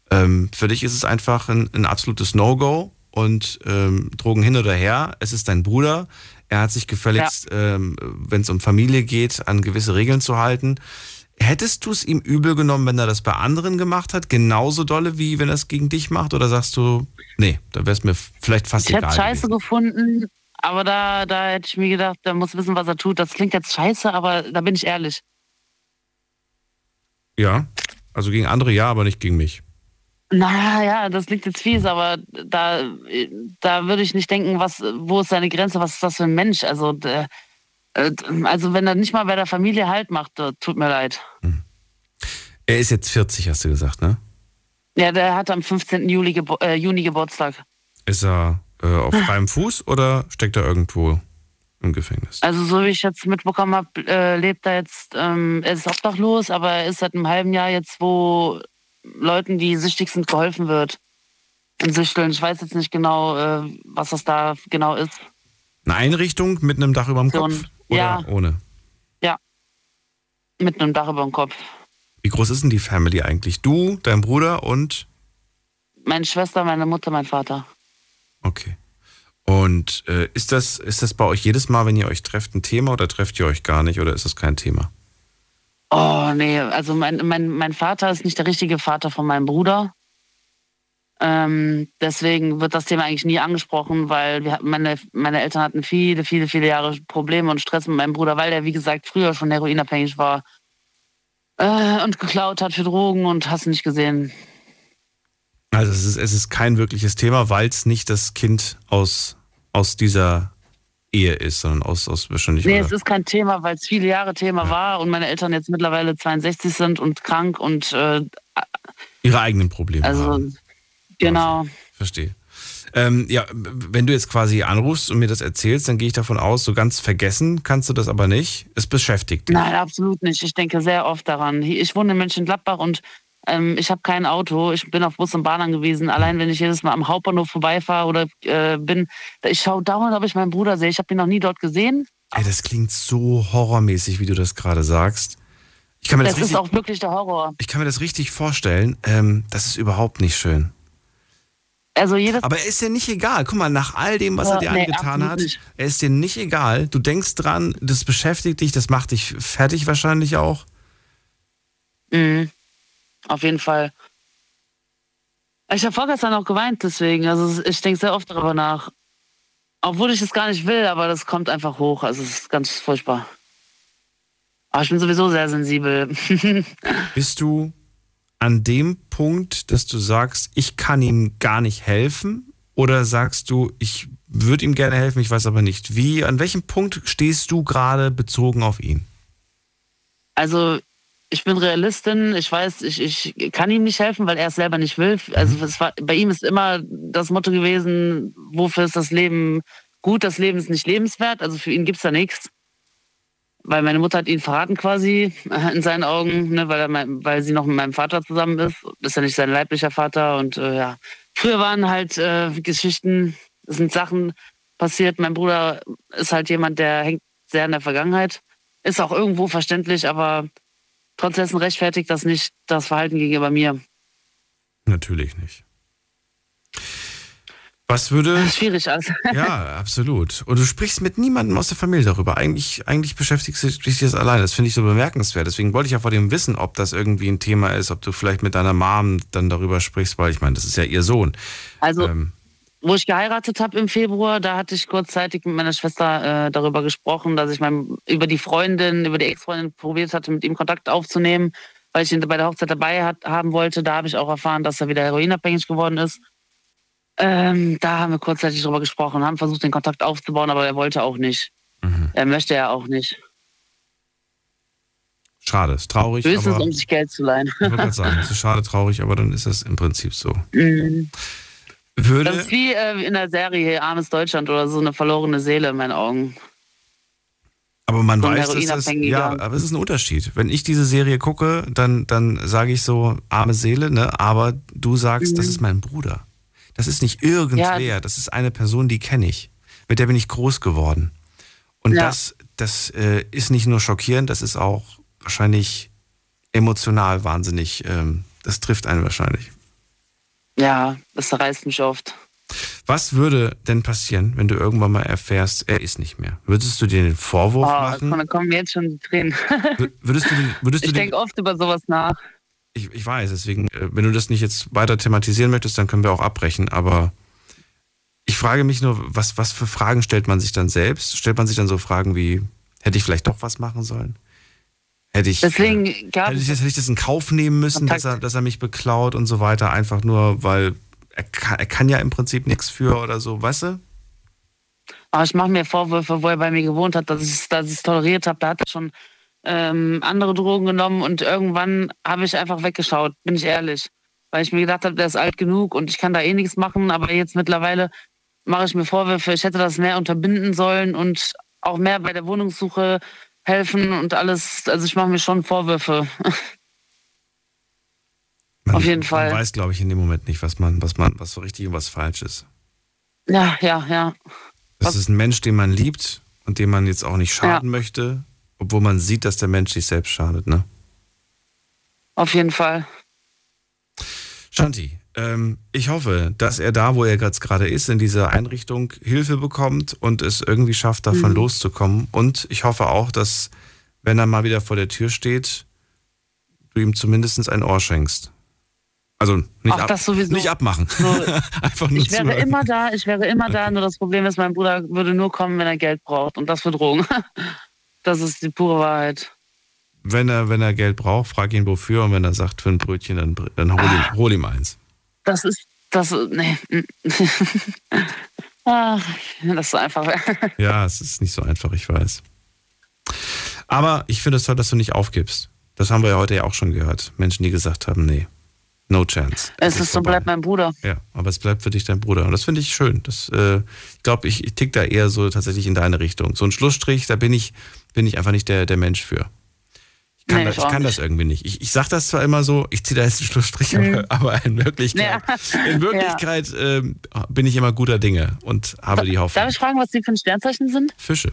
Ähm, für dich ist es einfach ein, ein absolutes No-Go und ähm, Drogen hin oder her. Es ist dein Bruder. Er hat sich gefälligst, ja. ähm, wenn es um Familie geht, an gewisse Regeln zu halten. Hättest du es ihm übel genommen, wenn er das bei anderen gemacht hat, genauso dolle wie wenn er es gegen dich macht? Oder sagst du, nee, da wäre es mir vielleicht fast ich egal. Ich hätte Scheiße gewesen. gefunden, aber da, da hätte ich mir gedacht, der muss wissen, was er tut. Das klingt jetzt scheiße, aber da bin ich ehrlich. Ja, also gegen andere ja, aber nicht gegen mich. Naja, das liegt jetzt fies, aber da, da würde ich nicht denken, was, wo ist seine Grenze, was ist das für ein Mensch? Also, der, äh, also wenn er nicht mal bei der Familie Halt macht, äh, tut mir leid. Hm. Er ist jetzt 40, hast du gesagt, ne? Ja, der hat am 15. Juli Gebo äh, Juni Geburtstag. Ist er äh, auf *laughs* freiem Fuß oder steckt er irgendwo im Gefängnis? Also so wie ich jetzt mitbekommen habe, äh, lebt er jetzt, ähm, er ist obdachlos, aber er ist seit einem halben Jahr jetzt, wo Leuten, die süchtig sind, geholfen wird. In Süchteln. Ich weiß jetzt nicht genau, äh, was das da genau ist. Eine Einrichtung mit einem Dach über dem Kopf? Oder ja. ohne? Ja. Mit einem Dach über dem Kopf. Wie groß ist denn die Family eigentlich? Du, dein Bruder und? Meine Schwester, meine Mutter, mein Vater. Okay. Und äh, ist, das, ist das bei euch jedes Mal, wenn ihr euch trefft, ein Thema oder trefft ihr euch gar nicht oder ist das kein Thema? Oh, nee, also mein, mein, mein Vater ist nicht der richtige Vater von meinem Bruder. Ähm, deswegen wird das Thema eigentlich nie angesprochen, weil wir, meine, meine Eltern hatten viele, viele, viele Jahre Probleme und Stress mit meinem Bruder, weil der, wie gesagt, früher schon heroinabhängig war äh, und geklaut hat für Drogen und hast nicht gesehen. Also es ist, es ist kein wirkliches Thema, weil es nicht das Kind aus, aus dieser Ehe ist, sondern aus, aus wahrscheinlich. Nee, es ist kein Thema, weil es viele Jahre Thema ja. war und meine Eltern jetzt mittlerweile 62 sind und krank und äh, ihre eigenen Probleme. Also haben. genau. Also, verstehe. Ähm, ja, wenn du jetzt quasi anrufst und mir das erzählst, dann gehe ich davon aus, so ganz vergessen kannst du das aber nicht. Es beschäftigt dich. Nein, absolut nicht. Ich denke sehr oft daran. Ich wohne in Mönchengladbach und ähm, ich habe kein Auto. Ich bin auf Bus und Bahn angewiesen. Allein wenn ich jedes Mal am Hauptbahnhof vorbeifahre oder äh, bin, ich schaue dauernd, ob ich meinen Bruder sehe. Ich habe ihn noch nie dort gesehen. Ey, das klingt so horrormäßig, wie du das gerade sagst. Ich kann mir das, das richtig, ist auch wirklich der Horror. Ich kann mir das richtig vorstellen. Ähm, das ist überhaupt nicht schön. Also jedes Aber er ist dir nicht egal. Guck mal, nach all dem, was ja, er dir nee, angetan hat, nicht. er ist dir nicht egal. Du denkst dran, das beschäftigt dich, das macht dich fertig wahrscheinlich auch. Mhm. Auf jeden Fall. Ich habe vorgestern auch geweint, deswegen. Also ich denke sehr oft darüber nach. Obwohl ich es gar nicht will, aber das kommt einfach hoch. Also es ist ganz furchtbar. Aber ich bin sowieso sehr sensibel. *laughs* Bist du an dem Punkt, dass du sagst, ich kann ihm gar nicht helfen? Oder sagst du, ich würde ihm gerne helfen, ich weiß aber nicht wie? An welchem Punkt stehst du gerade bezogen auf ihn? Also ich bin Realistin. Ich weiß, ich, ich kann ihm nicht helfen, weil er es selber nicht will. Also mhm. war, bei ihm ist immer das Motto gewesen, wofür ist das Leben gut? Das Leben ist nicht lebenswert. Also für ihn gibt es da nichts weil meine Mutter hat ihn verraten quasi äh, in seinen Augen, ne, weil, mein, weil sie noch mit meinem Vater zusammen ist. Ist ja nicht sein leiblicher Vater. Und äh, ja, früher waren halt äh, Geschichten, es sind Sachen passiert. Mein Bruder ist halt jemand, der hängt sehr in der Vergangenheit. Ist auch irgendwo verständlich, aber trotzdem rechtfertigt das nicht das Verhalten gegenüber mir. Natürlich nicht. Was würde. Schwierig alles. *laughs* ja, absolut. Und du sprichst mit niemandem aus der Familie darüber. Eigentlich, eigentlich beschäftigst du dich das alleine. Das finde ich so bemerkenswert. Deswegen wollte ich ja vor dem wissen, ob das irgendwie ein Thema ist, ob du vielleicht mit deiner Mom dann darüber sprichst, weil ich meine, das ist ja ihr Sohn. Also, ähm, wo ich geheiratet habe im Februar, da hatte ich kurzzeitig mit meiner Schwester äh, darüber gesprochen, dass ich mein, über die Freundin, über die Ex-Freundin probiert hatte, mit ihm Kontakt aufzunehmen, weil ich ihn bei der Hochzeit dabei hat, haben wollte. Da habe ich auch erfahren, dass er wieder heroinabhängig geworden ist. Ähm, da haben wir kurzzeitig drüber gesprochen, haben versucht, den Kontakt aufzubauen, aber er wollte auch nicht. Mhm. Er möchte ja auch nicht. Schade, ist traurig. Höchstens, um sich Geld zu leihen. ich wollte gerade sagen, es ist schade, traurig, aber dann ist das im Prinzip so. *laughs* Mhm. Würde das ist wie äh, in der Serie Armes Deutschland oder so eine verlorene Seele in meinen Augen. Aber man so weiß, dass das, ja, aber es ist ein Unterschied. Wenn ich diese Serie gucke, dann, dann sage ich so, arme Seele, ne? Aber du sagst, mhm. das ist mein Bruder. Das ist nicht irgendwer, ja. das ist eine Person, die kenne ich. Mit der bin ich groß geworden. Und ja. das, das äh, ist nicht nur schockierend, das ist auch wahrscheinlich emotional wahnsinnig, ähm, das trifft einen wahrscheinlich. Ja, das reißt mich oft. Was würde denn passieren, wenn du irgendwann mal erfährst, er ist nicht mehr? Würdest du dir den Vorwurf oh, machen? Dann kommen jetzt schon die Tränen. *laughs* Würdest du, würdest ich denke oft über sowas nach. Ich, ich weiß, deswegen, äh, wenn du das nicht jetzt weiter thematisieren möchtest, dann können wir auch abbrechen. Aber ich frage mich nur, was, was für Fragen stellt man sich dann selbst? Stellt man sich dann so Fragen wie, hätte ich vielleicht doch was machen sollen? Hätte ich, Deswegen äh, hätte, ich das, hätte ich das in Kauf nehmen müssen, dass er, dass er mich beklaut und so weiter, einfach nur, weil er kann, er kann ja im Prinzip nichts für oder so, weißt du? Aber ich mache mir Vorwürfe, wo er bei mir gewohnt hat, dass ich es toleriert habe. Da hat er schon ähm, andere Drogen genommen und irgendwann habe ich einfach weggeschaut, bin ich ehrlich. Weil ich mir gedacht habe, der ist alt genug und ich kann da eh nichts machen, aber jetzt mittlerweile mache ich mir Vorwürfe, ich hätte das mehr unterbinden sollen und auch mehr bei der Wohnungssuche helfen und alles. Also ich mache mir schon Vorwürfe. *laughs* Man, Auf jeden Fall. Man weiß, glaube ich, in dem Moment nicht, was man, was man, was so richtig und was falsch ist. Ja, ja, ja. Das was? ist ein Mensch, den man liebt und dem man jetzt auch nicht schaden ja. möchte. Obwohl man sieht, dass der Mensch sich selbst schadet, ne? Auf jeden Fall. Shanti, ähm, ich hoffe, dass er da, wo er jetzt gerade ist, in dieser Einrichtung Hilfe bekommt und es irgendwie schafft, davon mhm. loszukommen. Und ich hoffe auch, dass, wenn er mal wieder vor der Tür steht, du ihm zumindest ein Ohr schenkst. Also nicht, ab, nicht abmachen. So, *laughs* Einfach nur ich wäre zuhören. immer da, ich wäre immer da, nur das Problem ist, mein Bruder würde nur kommen, wenn er Geld braucht und das für Drogen. *laughs* Das ist die pure Wahrheit. Wenn er, wenn er Geld braucht, frag ihn wofür und wenn er sagt für ein Brötchen, dann, dann hol, ihm, hol ihm eins. Das ist, das, nee. *laughs* Ach, das ist so einfach. *laughs* ja, es ist nicht so einfach, ich weiß. Aber ich finde es toll, dass du nicht aufgibst. Das haben wir ja heute ja auch schon gehört. Menschen, die gesagt haben, nee, no chance. Es, es ist so, bleibt mein Bruder. Ja, aber es bleibt für dich dein Bruder. Und das finde ich schön. Das, äh, ich glaube, ich, ich tick da eher so tatsächlich in deine Richtung. So ein Schlussstrich, da bin ich, bin ich einfach nicht der, der Mensch für. Ich kann, nee, das, ich kann das irgendwie nicht. Ich, ich sage das zwar immer so, ich ziehe da jetzt einen Schlussstrich, mhm. aber, aber, in Wirklichkeit, ja. in Wirklichkeit ja. äh, bin ich immer guter Dinge und habe die Hoffnung. Darf ich fragen, was die für ein Sternzeichen sind? Fische.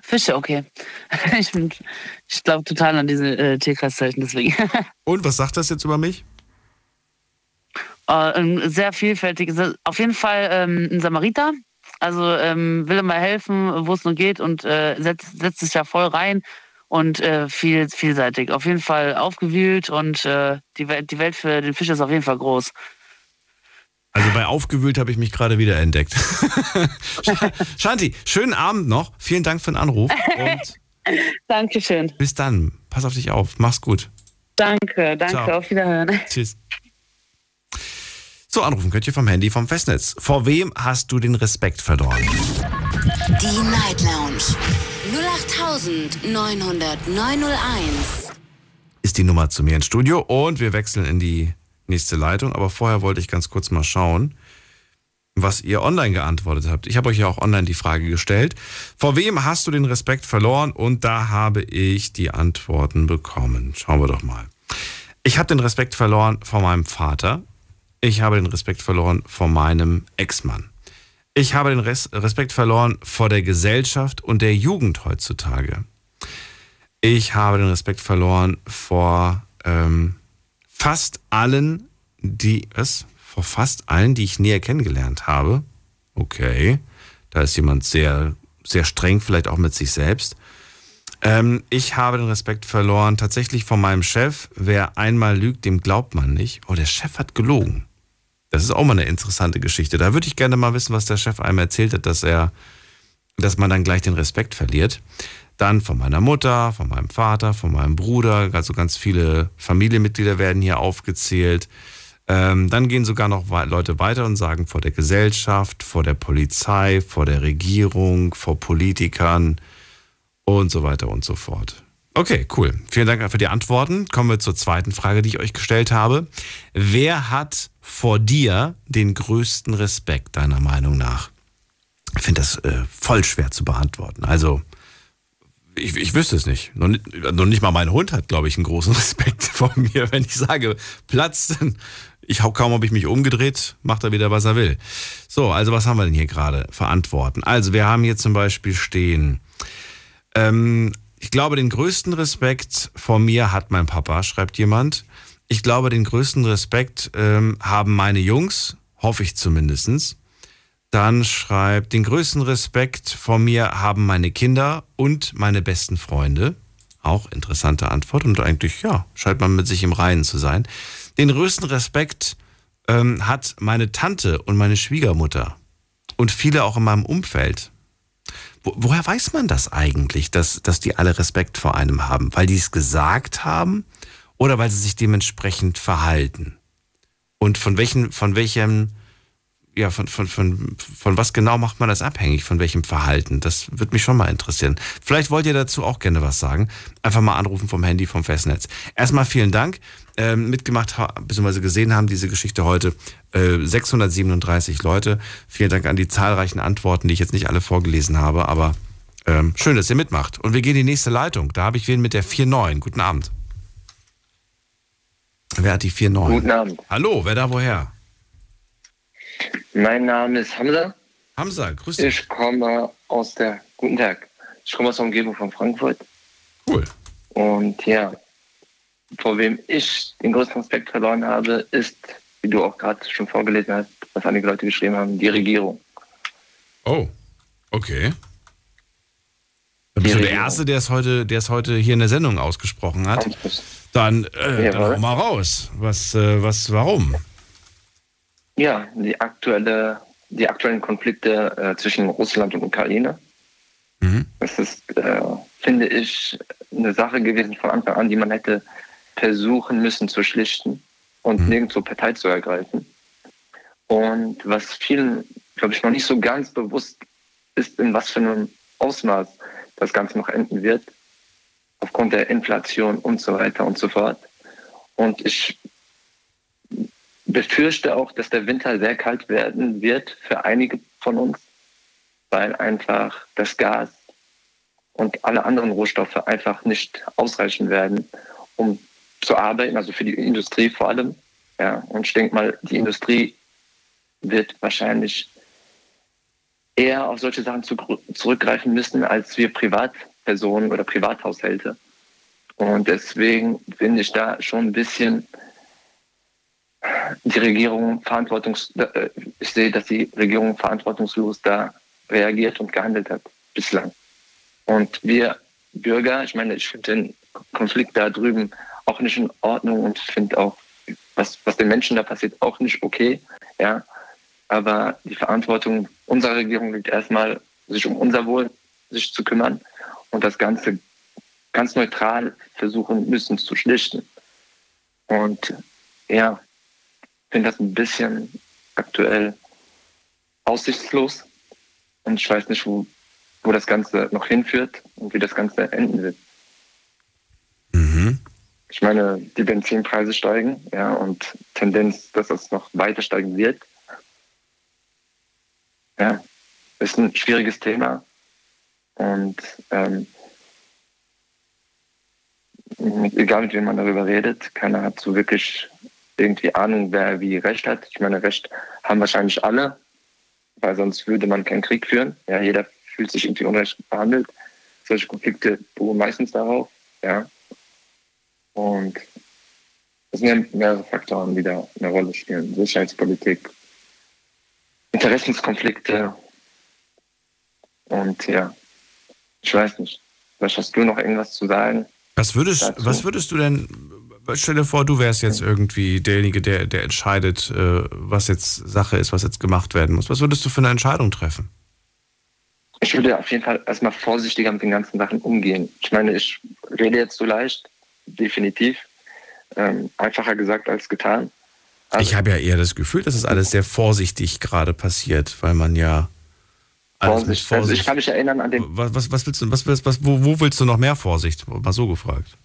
Fische, okay. *laughs* Ich, ich glaube total an diese äh, Tierkreiszeichen, deswegen. *laughs* Und was sagt das jetzt über mich? Äh, sehr vielfältig. Auf jeden Fall ähm, ein Samariter. Also ähm, will immer helfen, wo es nur geht und äh, setzt, setzt sich ja voll rein und äh, viel, vielseitig. Auf jeden Fall aufgewühlt und äh, die, Welt, die Welt für den Fisch ist auf jeden Fall groß. Also bei aufgewühlt habe ich mich gerade wieder entdeckt. *laughs* Shanti, schönen Abend noch. Vielen Dank für den Anruf. Und *laughs* Dankeschön. Bis dann. Pass auf dich auf. Mach's gut. Danke, danke. Ciao. Auf Wiederhören. Tschüss. So, anrufen könnt ihr vom Handy vom Festnetz. Vor wem hast du den Respekt verloren? Die Night Lounge 08901 ist die Nummer zu mir ins Studio und wir wechseln in die nächste Leitung. Aber vorher wollte ich ganz kurz mal schauen, was ihr online geantwortet habt. Ich habe euch ja auch online die Frage gestellt. Vor wem hast du den Respekt verloren? Und da habe ich die Antworten bekommen. Schauen wir doch mal. Ich habe den Respekt verloren vor meinem Vater. Ich habe den Respekt verloren vor meinem Ex-Mann. Ich habe den Respekt verloren vor der Gesellschaft und der Jugend heutzutage. Ich habe den Respekt verloren vor ähm, fast allen, die, was? Vor fast allen, die ich näher kennengelernt habe. Okay. Da ist jemand sehr, sehr streng, vielleicht auch mit sich selbst. Ähm, ich habe den Respekt verloren, tatsächlich von meinem Chef. Wer einmal lügt, dem glaubt man nicht. Oh, der Chef hat gelogen. Das ist auch mal eine interessante Geschichte. Da würde ich gerne mal wissen, was der Chef einem erzählt hat, dass er, dass man dann gleich den Respekt verliert. Dann von meiner Mutter, von meinem Vater, von meinem Bruder, also ganz viele Familienmitglieder werden hier aufgezählt. Ähm, dann gehen sogar noch Leute weiter und sagen vor der Gesellschaft, vor der Polizei, vor der Regierung, vor Politikern und so weiter und so fort. Okay, cool. Vielen Dank für die Antworten. Kommen wir zur zweiten Frage, die ich euch gestellt habe. Wer hat vor dir den größten Respekt, deiner Meinung nach? Ich finde das äh, voll schwer zu beantworten. Also, ich, ich wüsste es nicht. Noch, nicht. nicht mal mein Hund hat, glaube ich, einen großen *laughs* Respekt vor mir. Wenn ich sage, Platz, dann ich hau kaum, ob ich mich umgedreht, macht er wieder, was er will. So, also was haben wir denn hier gerade? Verantworten. Also wir haben hier zum Beispiel stehen, ähm, ich glaube, den größten Respekt vor mir hat mein Papa, schreibt jemand. Ich glaube, den größten Respekt ähm, haben meine Jungs, hoffe ich zumindestens. Dann schreibt, den größten Respekt vor mir haben meine Kinder und meine besten Freunde. Auch interessante Antwort und eigentlich, ja, scheint man mit sich im Reinen zu sein. Den größten Respekt ähm, hat meine Tante und meine Schwiegermutter und viele auch in meinem Umfeld. Wo, woher weiß man das eigentlich, dass, dass die alle Respekt vor einem haben? Weil die es gesagt haben oder weil sie sich dementsprechend verhalten? Und von welchen, von welchem ja, von, von, von, von was genau macht man das abhängig? Von welchem Verhalten? Das würde mich schon mal interessieren. Vielleicht wollt ihr dazu auch gerne was sagen. Einfach mal anrufen vom Handy, vom Festnetz. Erstmal vielen Dank. Ähm, mitgemacht bzw. gesehen haben diese Geschichte heute äh, 637 Leute. Vielen Dank an die zahlreichen Antworten, die ich jetzt nicht alle vorgelesen habe, aber ähm, schön, dass ihr mitmacht. Und wir gehen in die nächste Leitung. Da habe ich wen mit der 49. Guten Abend. Wer hat die 49? Guten Abend. Hallo, wer da woher? Mein Name ist Hamza. Hamza, grüß dich. Ich komme aus der, guten Tag, ich komme aus der Umgebung von Frankfurt. Cool. Und ja, vor wem ich den größten Respekt verloren habe, ist, wie du auch gerade schon vorgelesen hast, was einige Leute geschrieben haben, die Regierung. Oh, okay. Dann bist du der Erste, der es heute, der es heute hier in der Sendung ausgesprochen hat. Dann, äh, dann hau mal raus. Was, äh, was, warum? Ja, die aktuelle, die aktuellen Konflikte äh, zwischen Russland und Ukraine. Mhm. Das ist, äh, finde ich, eine Sache gewesen von Anfang an, die man hätte versuchen müssen zu schlichten und mhm. nirgendwo Partei zu ergreifen. Und was vielen glaube ich, noch nicht so ganz bewusst ist, in was für einem Ausmaß das Ganze noch enden wird, aufgrund der Inflation und so weiter und so fort. Und ich befürchte auch, dass der Winter sehr kalt werden wird für einige von uns, weil einfach das Gas und alle anderen Rohstoffe einfach nicht ausreichen werden, um zu arbeiten, also für die Industrie vor allem. Ja, und ich denke mal, die Industrie wird wahrscheinlich eher auf solche Sachen zu, zurückgreifen müssen als wir Privatpersonen oder Privathaushalte. Und deswegen finde ich da schon ein bisschen die Regierung verantwortungs äh, ich sehe, dass die Regierung verantwortungslos da reagiert und gehandelt hat bislang. Und wir Bürger, ich meine, ich finde den Konflikt da drüben auch nicht in Ordnung und finde auch, was, was den Menschen da passiert, auch nicht okay. Ja. Aber die Verantwortung unserer Regierung liegt erstmal, sich um unser Wohl sich zu kümmern und das Ganze ganz neutral versuchen müssen zu schlichten. Und ja, finde das ein bisschen aktuell aussichtslos und ich weiß nicht, wo, wo das Ganze noch hinführt und wie das Ganze enden wird. Mhm. Ich meine, die Benzinpreise steigen, ja, und Tendenz, dass das noch weiter steigen wird. Ja, ist ein schwieriges Thema. Und ähm, egal mit wem man darüber redet, keiner hat so wirklich irgendwie Ahnung, wer wie Recht hat. Ich meine, Recht haben wahrscheinlich alle, weil sonst würde man keinen Krieg führen. Ja, jeder fühlt sich irgendwie unrecht behandelt. Solche Konflikte beruhen meistens darauf. Ja. Und es sind mehrere Faktoren, die da eine Rolle spielen. Sicherheitspolitik, Interessenskonflikte und ja, ich weiß nicht. Vielleicht hast du noch irgendwas zu sagen? Was würdest, was würdest du denn stell dir vor, du wärst jetzt irgendwie derjenige, der, der entscheidet, äh, was jetzt Sache ist, was jetzt gemacht werden muss. Was würdest du für eine Entscheidung treffen? Ich würde auf jeden Fall erstmal vorsichtiger mit den ganzen Sachen umgehen. Ich meine, ich rede jetzt so leicht, definitiv. Ähm, einfacher gesagt als getan. Also, ich habe ja eher das Gefühl, dass es alles sehr vorsichtig gerade passiert, weil man ja Vorsicht. Vorsicht. Also ich kann mich erinnern an den. Was, was, was willst du, was, was, wo, wo willst du noch mehr Vorsicht? Mal so gefragt.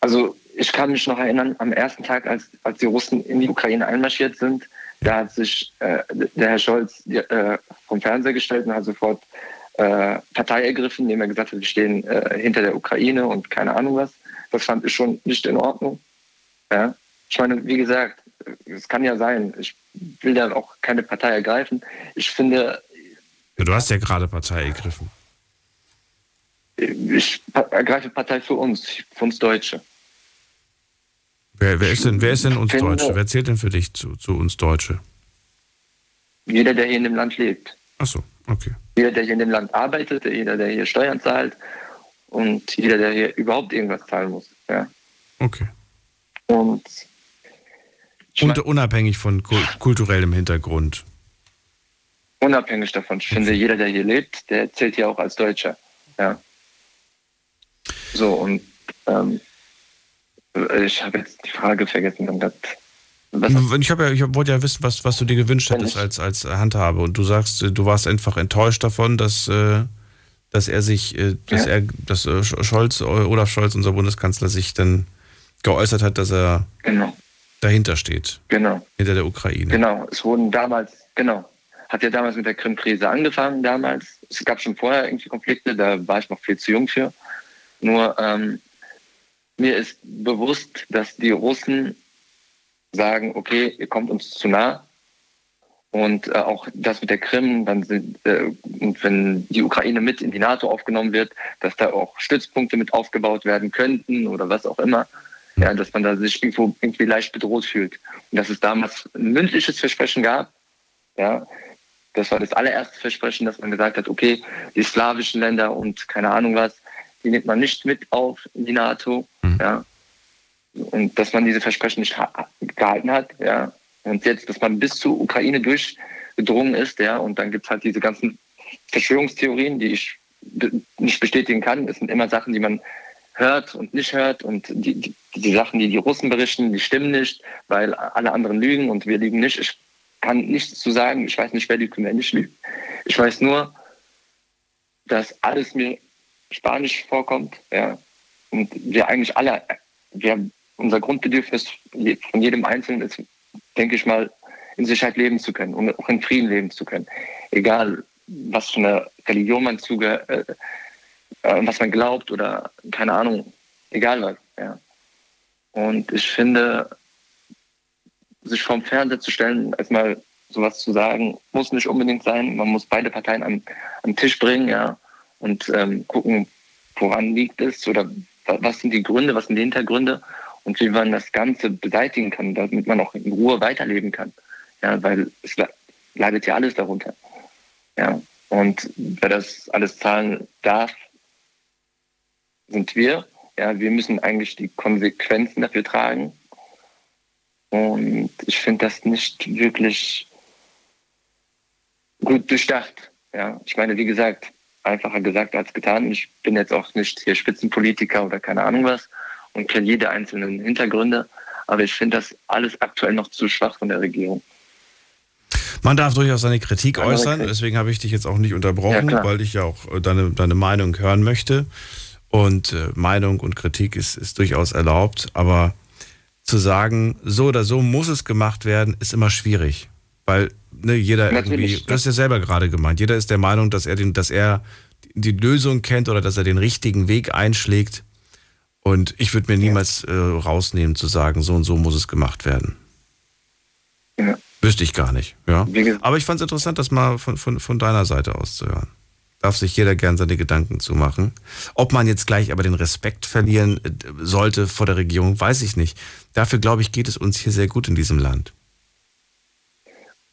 Also ich kann mich noch erinnern, am ersten Tag, als, als die Russen in die Ukraine einmarschiert sind, da hat sich äh, der Herr Scholz äh, vom Fernseher gestellt und hat sofort äh, Partei ergriffen, indem er gesagt hat, wir stehen äh, hinter der Ukraine und keine Ahnung was. Das fand ich schon nicht in Ordnung. Ja? Ich meine, wie gesagt, es kann ja sein, ich will da auch keine Partei ergreifen. Ich finde. Ja, du hast ja gerade Partei ergriffen. Ich ergreife Partei für uns, für uns Deutsche. Wer, wer, ist, denn, wer ist denn uns finde, Deutsche? Wer zählt denn für dich zu, zu uns Deutsche? Jeder, der hier in dem Land lebt. Ach so, okay. Jeder, der hier in dem Land arbeitet, jeder, der hier Steuern zahlt und jeder, der hier überhaupt irgendwas zahlen muss. Ja. Okay. Und, und unabhängig von kulturellem Hintergrund. Unabhängig davon. Ich finde, jeder, der hier lebt, der zählt hier auch als Deutscher. Ja. So, und ähm, ich habe jetzt die Frage vergessen. Und das, ich, ja, ich wollte ja wissen, was, was du dir gewünscht hättest als, als Handhabe. Und du sagst, du warst einfach enttäuscht davon, dass, äh, dass er sich, äh, dass ja. er, dass äh, Scholz, Olaf Scholz, unser Bundeskanzler, sich dann geäußert hat, dass er genau. dahinter steht. Genau. Hinter der Ukraine. Genau. Es wurden damals, genau. Hat ja damals mit der Krim-Krise angefangen, damals. Es gab schon vorher irgendwie Konflikte, da war ich noch viel zu jung für. Nur ähm, mir ist bewusst, dass die Russen sagen, okay, ihr kommt uns zu nah. Und äh, auch das mit der Krim, dann sind, äh, und wenn die Ukraine mit in die NATO aufgenommen wird, dass da auch Stützpunkte mit aufgebaut werden könnten oder was auch immer. Ja, dass man da sich irgendwo irgendwie leicht bedroht fühlt. Und dass es damals ein mündliches Versprechen gab. Ja, das war das allererste Versprechen, dass man gesagt hat, okay, die slawischen Länder und keine Ahnung was, die nimmt man nicht mit auf in die NATO. Mhm. Ja. Und dass man diese Versprechen nicht gehalten hat. Ja. Und jetzt, dass man bis zur Ukraine durchgedrungen ist. Ja. Und dann gibt es halt diese ganzen Verschwörungstheorien, die ich nicht bestätigen kann. Es sind immer Sachen, die man hört und nicht hört. Und die, die, die Sachen, die die Russen berichten, die stimmen nicht, weil alle anderen lügen und wir lügen nicht. Ich kann nichts zu sagen. Ich weiß nicht, wer lügt und lügt. Ich weiß nur, dass alles mir Spanisch vorkommt, ja. Und wir eigentlich alle, wir, unser Grundbedürfnis von jedem Einzelnen ist, denke ich mal, in Sicherheit leben zu können und auch in Frieden leben zu können. Egal, was für eine Religion man zugehört, äh, äh, was man glaubt oder keine Ahnung, egal was. Ja. Und ich finde, sich vorm Fernseher zu stellen, erstmal sowas zu sagen, muss nicht unbedingt sein. Man muss beide Parteien am, am Tisch bringen, ja, und ähm, gucken, woran liegt es oder was sind die Gründe, was sind die Hintergründe und wie man das Ganze beseitigen kann, damit man auch in Ruhe weiterleben kann. Ja, weil es leidet ja alles darunter. Ja, und wer das alles zahlen darf, sind wir. Ja, wir müssen eigentlich die Konsequenzen dafür tragen. Und ich finde das nicht wirklich gut durchdacht. Ja, ich meine, wie gesagt, einfacher gesagt als getan. Ich bin jetzt auch nicht hier Spitzenpolitiker oder keine Ahnung was und kenne jede einzelnen Hintergründe. Aber ich finde das alles aktuell noch zu schwach von der Regierung. Man darf durchaus seine Kritik äußern, deswegen habe ich dich jetzt auch nicht unterbrochen, ja, weil ich ja auch äh, deine, deine Meinung hören möchte. Und äh, Meinung und Kritik ist, ist durchaus erlaubt, aber zu sagen, so oder so muss es gemacht werden, ist immer schwierig. Weil ne, jeder Natürlich. irgendwie, du hast ja selber gerade gemeint, jeder ist der Meinung, dass er, den, dass er die Lösung kennt oder dass er den richtigen Weg einschlägt. Und ich würde mir niemals äh, rausnehmen zu sagen, so und so muss es gemacht werden. Ja. Wüsste ich gar nicht. Ja. Aber ich fand es interessant, das mal von, von, von deiner Seite aus zu hören. Darf sich jeder gern seine Gedanken zu machen. Ob man jetzt gleich aber den Respekt verlieren äh, sollte vor der Regierung, weiß ich nicht. Dafür, glaube ich, geht es uns hier sehr gut in diesem Land.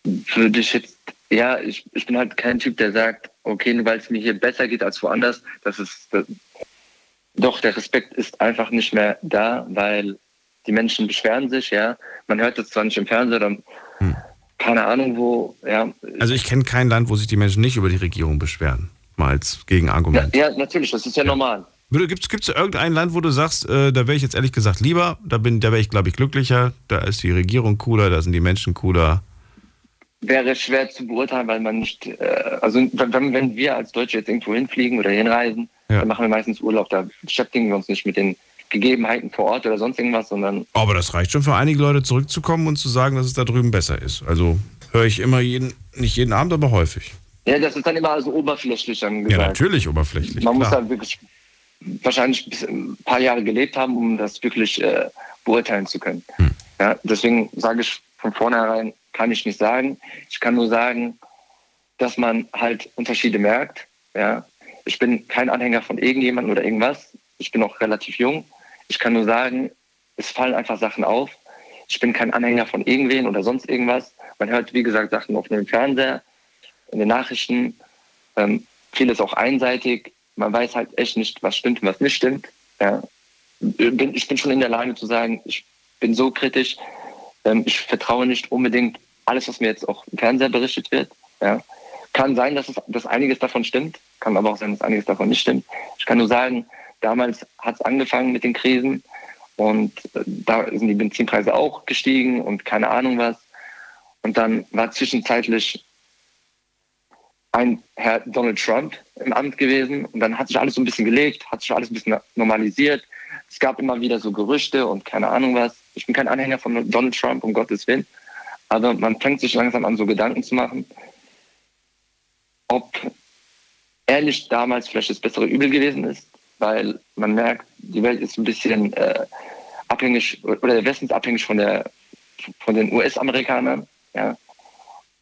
Würde ich jetzt, ja, ich, ich bin halt kein Typ, der sagt, okay, weil es mir hier besser geht als woanders, das ist, das, doch, der Respekt ist einfach nicht mehr da, weil die Menschen beschweren sich, ja. Man hört das zwar nicht im Fernsehen oder hm. keine Ahnung wo, ja. Also ich kenne kein Land, wo sich die Menschen nicht über die Regierung beschweren, mal als Gegenargument. Ja, ja natürlich, das ist ja, ja. normal. Gibt es irgendein Land, wo du sagst, äh, da wäre ich jetzt ehrlich gesagt lieber, da, da wäre ich, glaube ich, glücklicher, da ist die Regierung cooler, da sind die Menschen cooler? Wäre schwer zu beurteilen, weil man nicht, äh, also wenn, wenn wir als Deutsche jetzt irgendwo hinfliegen oder hinreisen, ja. dann machen wir meistens Urlaub, da beschäftigen wir uns nicht mit den Gegebenheiten vor Ort oder sonst irgendwas, sondern. Aber das reicht schon für einige Leute zurückzukommen und zu sagen, dass es da drüben besser ist. Also höre ich immer jeden, nicht jeden Abend, aber häufig. Ja, das ist dann immer also oberflächlich dann gesagt. Ja, natürlich oberflächlich. Man klar. muss da wirklich wahrscheinlich ein paar Jahre gelebt haben, um das wirklich äh, beurteilen zu können. Hm. Ja, deswegen sage ich von vornherein, kann ich nicht sagen. Ich kann nur sagen, dass man halt Unterschiede merkt. Ja. Ich bin kein Anhänger von irgendjemandem oder irgendwas. Ich bin auch relativ jung. Ich kann nur sagen, es fallen einfach Sachen auf. Ich bin kein Anhänger von irgendwen oder sonst irgendwas. Man hört, wie gesagt, Sachen auf dem Fernseher, in den Nachrichten. Ähm, vieles auch einseitig. Man weiß halt echt nicht, was stimmt und was nicht stimmt. Ja. Ich bin schon in der Lage zu sagen, ich bin so kritisch. Ähm, ich vertraue nicht unbedingt alles, was mir jetzt auch im Fernseher berichtet wird. Ja. Kann sein, dass, es, dass einiges davon stimmt, kann aber auch sein, dass einiges davon nicht stimmt. Ich kann nur sagen, Damals hat es angefangen mit den Krisen und äh, da sind die Benzinpreise auch gestiegen und keine Ahnung was. Und dann war zwischenzeitlich ein Herr Donald Trump im Amt gewesen und dann hat sich alles so ein bisschen gelegt, hat sich alles ein bisschen normalisiert. Es gab immer wieder so Gerüchte und keine Ahnung was. Ich bin kein Anhänger von Donald Trump, um Gottes Willen. Aber man fängt sich langsam an, so Gedanken zu machen, ob nicht damals vielleicht das bessere Übel gewesen ist weil man merkt, die Welt ist ein bisschen äh, abhängig oder der Westen ist abhängig von der von den US-Amerikanern. Ja.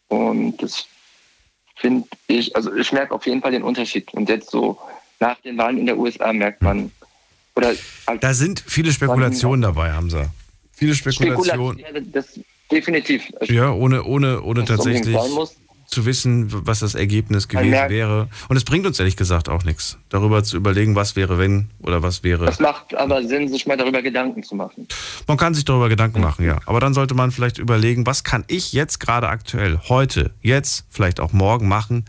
Und das finde ich, also ich merke auf jeden Fall den Unterschied. Und jetzt so nach den Wahlen in der USA merkt man, oder da sind viele Spekulationen dabei, Hamza. Viele Spekulationen. Spekulation, ja, das definitiv. Ja, ohne, ohne, ohne tatsächlich zu wissen, was das Ergebnis gewesen wäre. Und es bringt uns ehrlich gesagt auch nichts, darüber zu überlegen, was wäre, wenn oder was wäre. Es macht aber Sinn, sich mal darüber Gedanken zu machen. Man kann sich darüber Gedanken machen, ja. Aber dann sollte man vielleicht überlegen, was kann ich jetzt gerade aktuell, heute, jetzt, vielleicht auch morgen machen,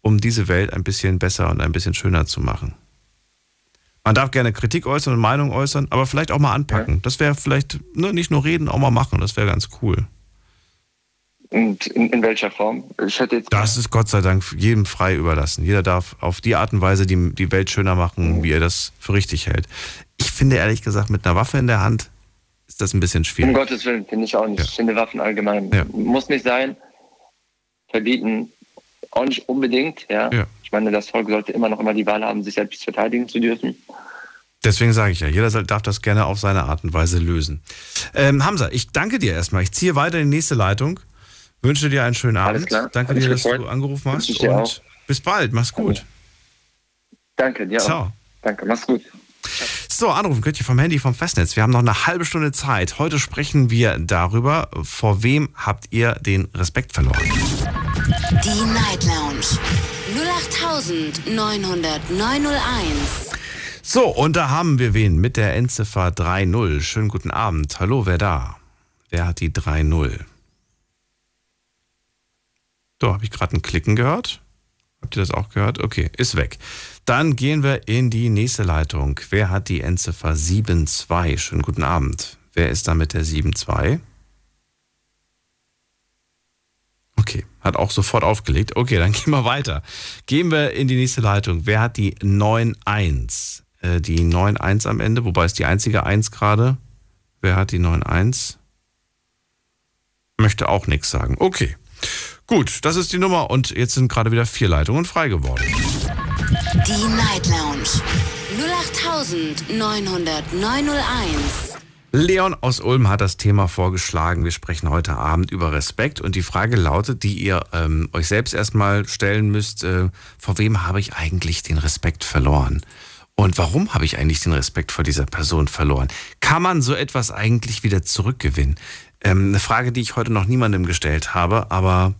um diese Welt ein bisschen besser und ein bisschen schöner zu machen. Man darf gerne Kritik äußern und Meinung äußern, aber vielleicht auch mal anpacken. Ja. Das wäre vielleicht ne, nicht nur reden, auch mal machen. Das wäre ganz cool. Und in, in, welcher Form? Ich hätte jetzt das ist Gott sei Dank jedem frei überlassen. Jeder darf auf die Art und Weise die, die Welt schöner machen, wie er das für richtig hält. Ich finde ehrlich gesagt, mit einer Waffe in der Hand ist das ein bisschen schwierig. Um Gottes Willen, finde ich auch nicht. Ja. Ich finde Waffen allgemein. Ja. Muss nicht sein. Verbieten auch nicht unbedingt. Ja? ja. Ich meine, das Volk sollte immer noch immer die Wahl haben, sich selbst verteidigen zu dürfen. Deswegen sage ich ja, jeder darf das gerne auf seine Art und Weise lösen. Ähm, Hamza, ich danke dir erstmal. Ich ziehe weiter in die nächste Leitung. Wünsche dir einen schönen Abend. Alles klar. Danke dir, dass gefreut. du angerufen hast. Und auch. bis bald. Mach's gut. Danke dir Ciao. Auch. Danke, mach's gut. So, anrufen könnt ihr vom Handy vom Festnetz. Wir haben noch eine halbe Stunde Zeit. Heute sprechen wir darüber, vor wem habt ihr den Respekt verloren. Die Night Lounge 0890901. So, und da haben wir wen mit der Endziffer 3.0. Schönen guten Abend. Hallo, wer da? Wer hat die 3.0? So, habe ich gerade ein Klicken gehört? Habt ihr das auch gehört? Okay, ist weg. Dann gehen wir in die nächste Leitung. Wer hat die Endziffer 7.2? Schönen guten Abend. Wer ist da mit der 7.2? Okay, hat auch sofort aufgelegt. Okay, dann *laughs* gehen wir weiter. Gehen wir in die nächste Leitung. Wer hat die 9.1? Äh, die 9.1 am Ende, wobei ist die einzige 1 gerade. Wer hat die 9.1? Möchte auch nichts sagen. Okay. Gut, das ist die Nummer und jetzt sind gerade wieder vier Leitungen frei geworden. Die Night Lounge 0890901. Leon aus Ulm hat das Thema vorgeschlagen. Wir sprechen heute Abend über Respekt und die Frage lautet, die ihr ähm, euch selbst erstmal stellen müsst, äh, vor wem habe ich eigentlich den Respekt verloren? Und warum habe ich eigentlich den Respekt vor dieser Person verloren? Kann man so etwas eigentlich wieder zurückgewinnen? Ähm, eine Frage, die ich heute noch niemandem gestellt habe, aber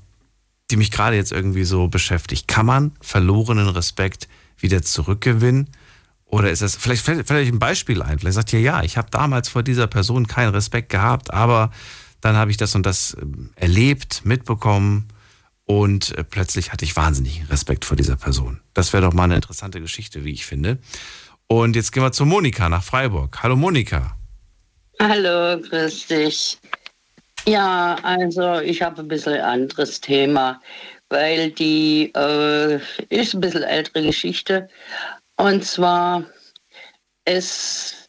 die mich gerade jetzt irgendwie so beschäftigt. Kann man verlorenen Respekt wieder zurückgewinnen? Oder ist das, vielleicht fällt vielleicht ein Beispiel ein. Vielleicht sagt ihr, ja, ich habe damals vor dieser Person keinen Respekt gehabt, aber dann habe ich das und das ähm, erlebt, mitbekommen und äh, plötzlich hatte ich wahnsinnig Respekt vor dieser Person. Das wäre doch mal eine interessante Geschichte, wie ich finde. Und jetzt gehen wir zu Monika nach Freiburg. Hallo Monika. Hallo, grüß dich. Ja, also ich habe ein bisschen anderes Thema, weil die äh, ist ein bisschen ältere Geschichte. Und zwar ist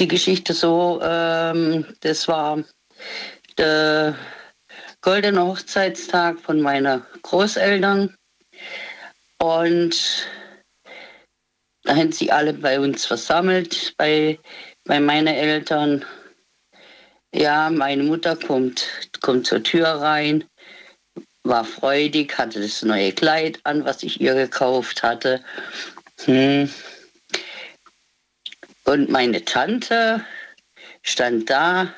die Geschichte so, ähm, das war der goldene Hochzeitstag von meiner Großeltern. Und da haben sie alle bei uns versammelt, bei, bei meinen Eltern. Ja, meine Mutter kommt, kommt zur Tür rein, war freudig, hatte das neue Kleid an, was ich ihr gekauft hatte. Hm. Und meine Tante stand da,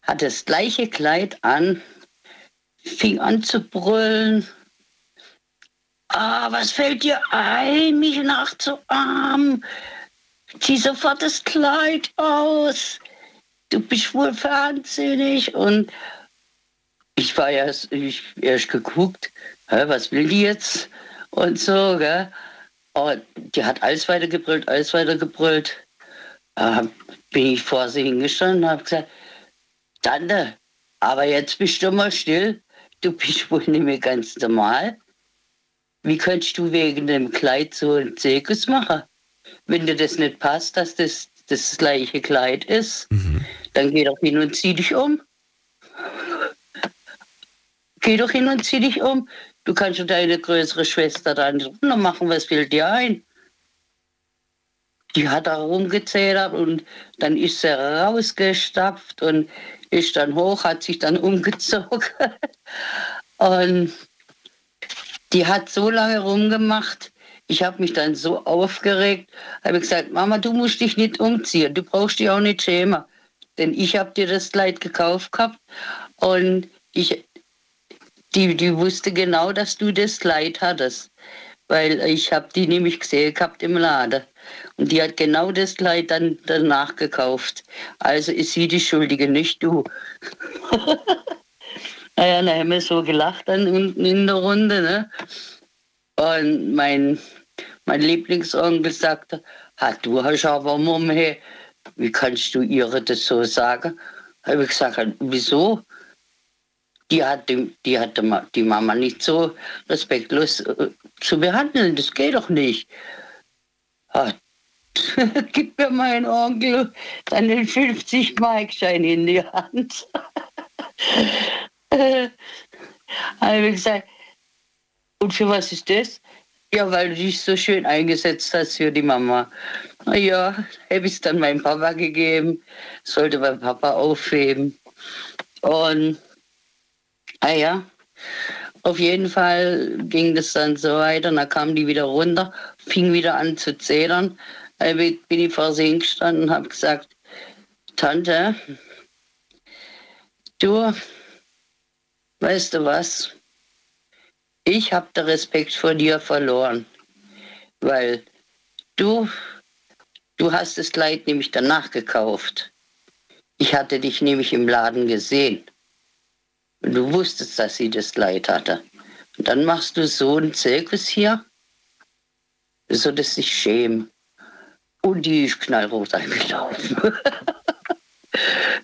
hat das gleiche Kleid an, fing an zu brüllen. Ah, was fällt dir ein, mich nachzuahmen? Zieh sofort das Kleid aus du bist wohl wahnsinnig. Und ich war erst, ich erst geguckt, was will die jetzt? Und so, gell? Und die hat alles weiter gebrüllt, alles weiter gebrüllt. Da bin ich vor sie hingestanden und habe gesagt, Tante, aber jetzt bist du mal still. Du bist wohl nicht mehr ganz normal. Wie könntest du wegen dem Kleid so einen Zirkus machen? Wenn dir das nicht passt, dass das das gleiche Kleid ist, mhm. dann geh doch hin und zieh dich um. Geh doch hin und zieh dich um. Du kannst deine größere Schwester dann runter machen, was fällt dir ein? Die hat da rumgezählt und dann ist sie rausgestapft und ist dann hoch, hat sich dann umgezogen. *laughs* und die hat so lange rumgemacht, ich habe mich dann so aufgeregt, habe gesagt, Mama, du musst dich nicht umziehen, du brauchst dich auch nicht schämen, denn ich habe dir das Kleid gekauft gehabt und ich, die, die wusste genau, dass du das Kleid hattest, weil ich habe die nämlich gesehen gehabt im Laden und die hat genau das Kleid dann danach gekauft. Also ist sie die Schuldige, nicht du. *laughs* naja, dann haben wir so gelacht dann unten in der Runde, ne? Und mein mein Lieblingsonkel sagte, ha, du hast aber Mumme, wie kannst du ihre das so sagen? Habe ich gesagt, wieso? die hat die, die, hatte die Mama nicht so respektlos äh, zu behandeln. Das geht doch nicht. Ach, *laughs* gib mir meinen Onkel dann den 50 Mark Schein in die Hand. *laughs* habe ich gesagt, und für was ist das? Ja, weil du dich so schön eingesetzt hast für die Mama. Ja, habe ich es dann meinem Papa gegeben, sollte mein Papa aufheben. Und, ah ja, auf jeden Fall ging das dann so weiter. Dann kam die wieder runter, fing wieder an zu zählern. Da bin ich vor sie gestanden und habe gesagt, Tante, du, weißt du was? Ich habe den Respekt vor dir verloren, weil du, du hast das Kleid nämlich danach gekauft. Ich hatte dich nämlich im Laden gesehen. Und du wusstest, dass sie das Kleid hatte. Und dann machst du so einen Zirkus hier, so dass sich schämen. Und die ist knallrot eingelaufen. *laughs*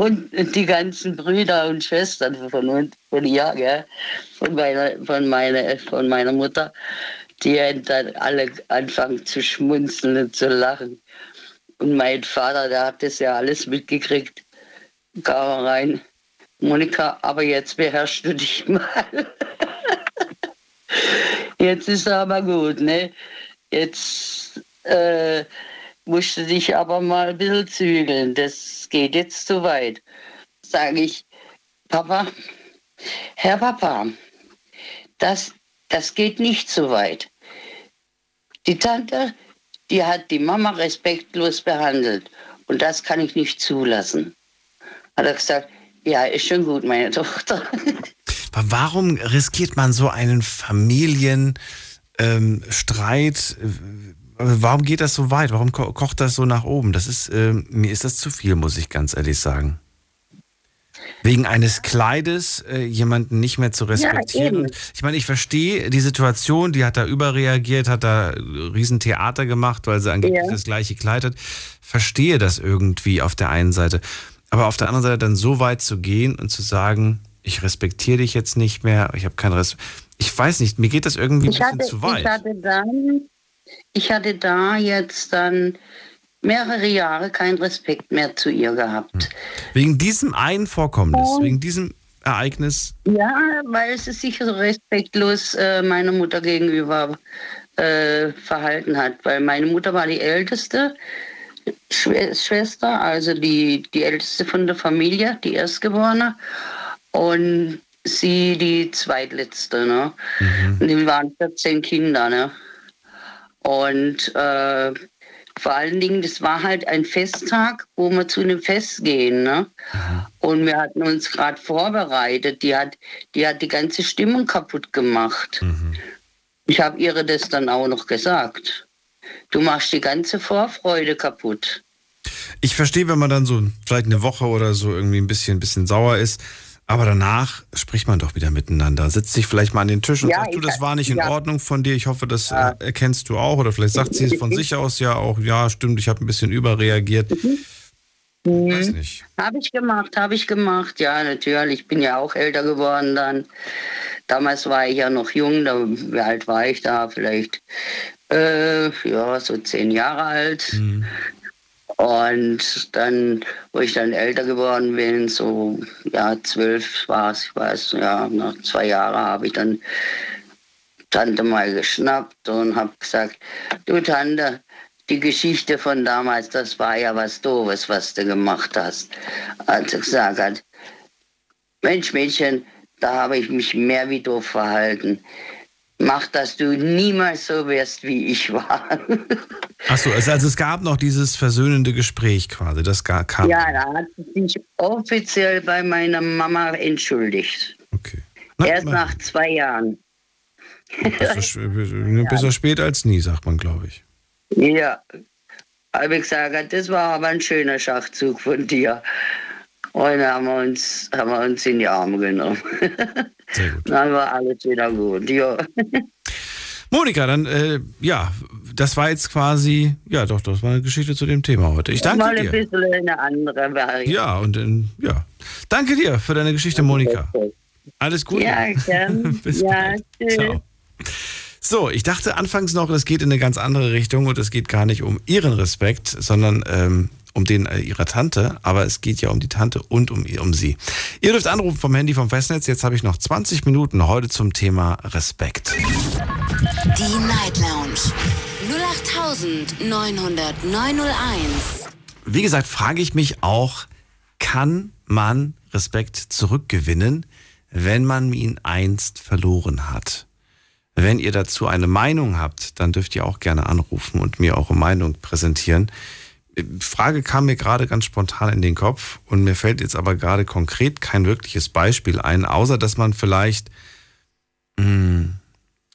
Und die ganzen Brüder und Schwestern von von ihr, gell, von, meiner, von, meiner, von meiner Mutter, die dann alle anfangen zu schmunzeln und zu lachen. Und mein Vater, der hat das ja alles mitgekriegt, kam rein. Monika, aber jetzt beherrschst du dich mal. *laughs* jetzt ist aber gut, ne? Jetzt äh, musst du dich aber mal ein bisschen zügeln. Das geht jetzt zu weit. Sage ich, Papa, Herr Papa, das, das geht nicht so weit. Die Tante, die hat die Mama respektlos behandelt und das kann ich nicht zulassen. Hat er gesagt, ja, ist schon gut, meine *laughs* Tochter. Warum riskiert man so einen Familienstreit? Ähm, warum geht das so weit? Warum ko kocht das so nach oben? Das ist, äh, mir ist das zu viel, muss ich ganz ehrlich sagen. Wegen eines Kleides äh, jemanden nicht mehr zu respektieren. Ja, ich meine, ich verstehe die Situation, die hat da überreagiert, hat da Riesentheater gemacht, weil sie angeblich ja. das gleiche Kleid hat. Verstehe das irgendwie auf der einen Seite. Aber auf der anderen Seite dann so weit zu gehen und zu sagen, ich respektiere dich jetzt nicht mehr, ich habe keinen Respekt. Ich weiß nicht, mir geht das irgendwie ein bisschen hatte, zu weit. Ich hatte dann ich hatte da jetzt dann mehrere Jahre keinen Respekt mehr zu ihr gehabt. Hm. Wegen diesem einen Vorkommnis, Und, wegen diesem Ereignis? Ja, weil sie sich so respektlos äh, meiner Mutter gegenüber äh, verhalten hat. Weil meine Mutter war die älteste Schwester, also die, die älteste von der Familie, die Erstgeborene. Und sie die zweitletzte. Ne? Mhm. Und die waren 14 Kinder. Ne? Und äh, vor allen Dingen, das war halt ein Festtag, wo wir zu einem Fest gehen. Ne? Und wir hatten uns gerade vorbereitet. Die hat, die hat die ganze Stimmung kaputt gemacht. Mhm. Ich habe ihr das dann auch noch gesagt. Du machst die ganze Vorfreude kaputt. Ich verstehe, wenn man dann so vielleicht eine Woche oder so irgendwie ein bisschen, ein bisschen sauer ist. Aber danach spricht man doch wieder miteinander. Sitzt sich vielleicht mal an den Tisch und ja, sagt, du, das war nicht in ja. Ordnung von dir. Ich hoffe, das ja. Äh, erkennst du auch. Oder vielleicht sagt sie es von sich aus ja auch, ja, stimmt, ich habe ein bisschen überreagiert. Mhm. Weiß nicht. Habe ich gemacht, habe ich gemacht. Ja, natürlich. Ich bin ja auch älter geworden dann. Damals war ich ja noch jung. Da, wie alt war ich da? Vielleicht äh, ja, so zehn Jahre alt. Mhm. Und dann, wo ich dann älter geworden bin, so ja zwölf war es, ich weiß, ja, nach zwei Jahren habe ich dann Tante mal geschnappt und habe gesagt, du Tante, die Geschichte von damals, das war ja was Doofes, was du gemacht hast. Als er gesagt hat, Mensch Mädchen, da habe ich mich mehr wie doof verhalten mach, dass du niemals so wirst, wie ich war. Achso, also, also es gab noch dieses versöhnende Gespräch quasi, das kam. Ja, da hat sie sich offiziell bei meiner Mama entschuldigt. Okay. Na, Erst na. nach zwei Jahren. Besser, besser spät als nie, sagt man, glaube ich. Ja, habe ich gesagt, das war aber ein schöner Schachzug von dir. Und haben wir uns, haben wir uns in die Arme genommen. *laughs* Sehr gut. Dann war alles wieder gut, ja. Monika, dann, äh, ja, das war jetzt quasi, ja doch, das war eine Geschichte zu dem Thema heute. Ich danke dir. Mal ein bisschen eine andere Variante. Ja, und äh, ja, Danke dir für deine Geschichte, Monika. Alles Gute. Ja, gern. *laughs* Bis ja, tschüss. Ciao. So, ich dachte anfangs noch, es geht in eine ganz andere Richtung und es geht gar nicht um ihren Respekt, sondern ähm, um den äh, ihrer Tante. Aber es geht ja um die Tante und um, um sie. Ihr dürft anrufen vom Handy vom Festnetz. Jetzt habe ich noch 20 Minuten heute zum Thema Respekt. Die Night Lounge 0890901. Wie gesagt, frage ich mich auch, kann man Respekt zurückgewinnen, wenn man ihn einst verloren hat? Wenn ihr dazu eine Meinung habt, dann dürft ihr auch gerne anrufen und mir eure Meinung präsentieren. Frage kam mir gerade ganz spontan in den Kopf und mir fällt jetzt aber gerade konkret kein wirkliches Beispiel ein, außer dass man vielleicht, mh,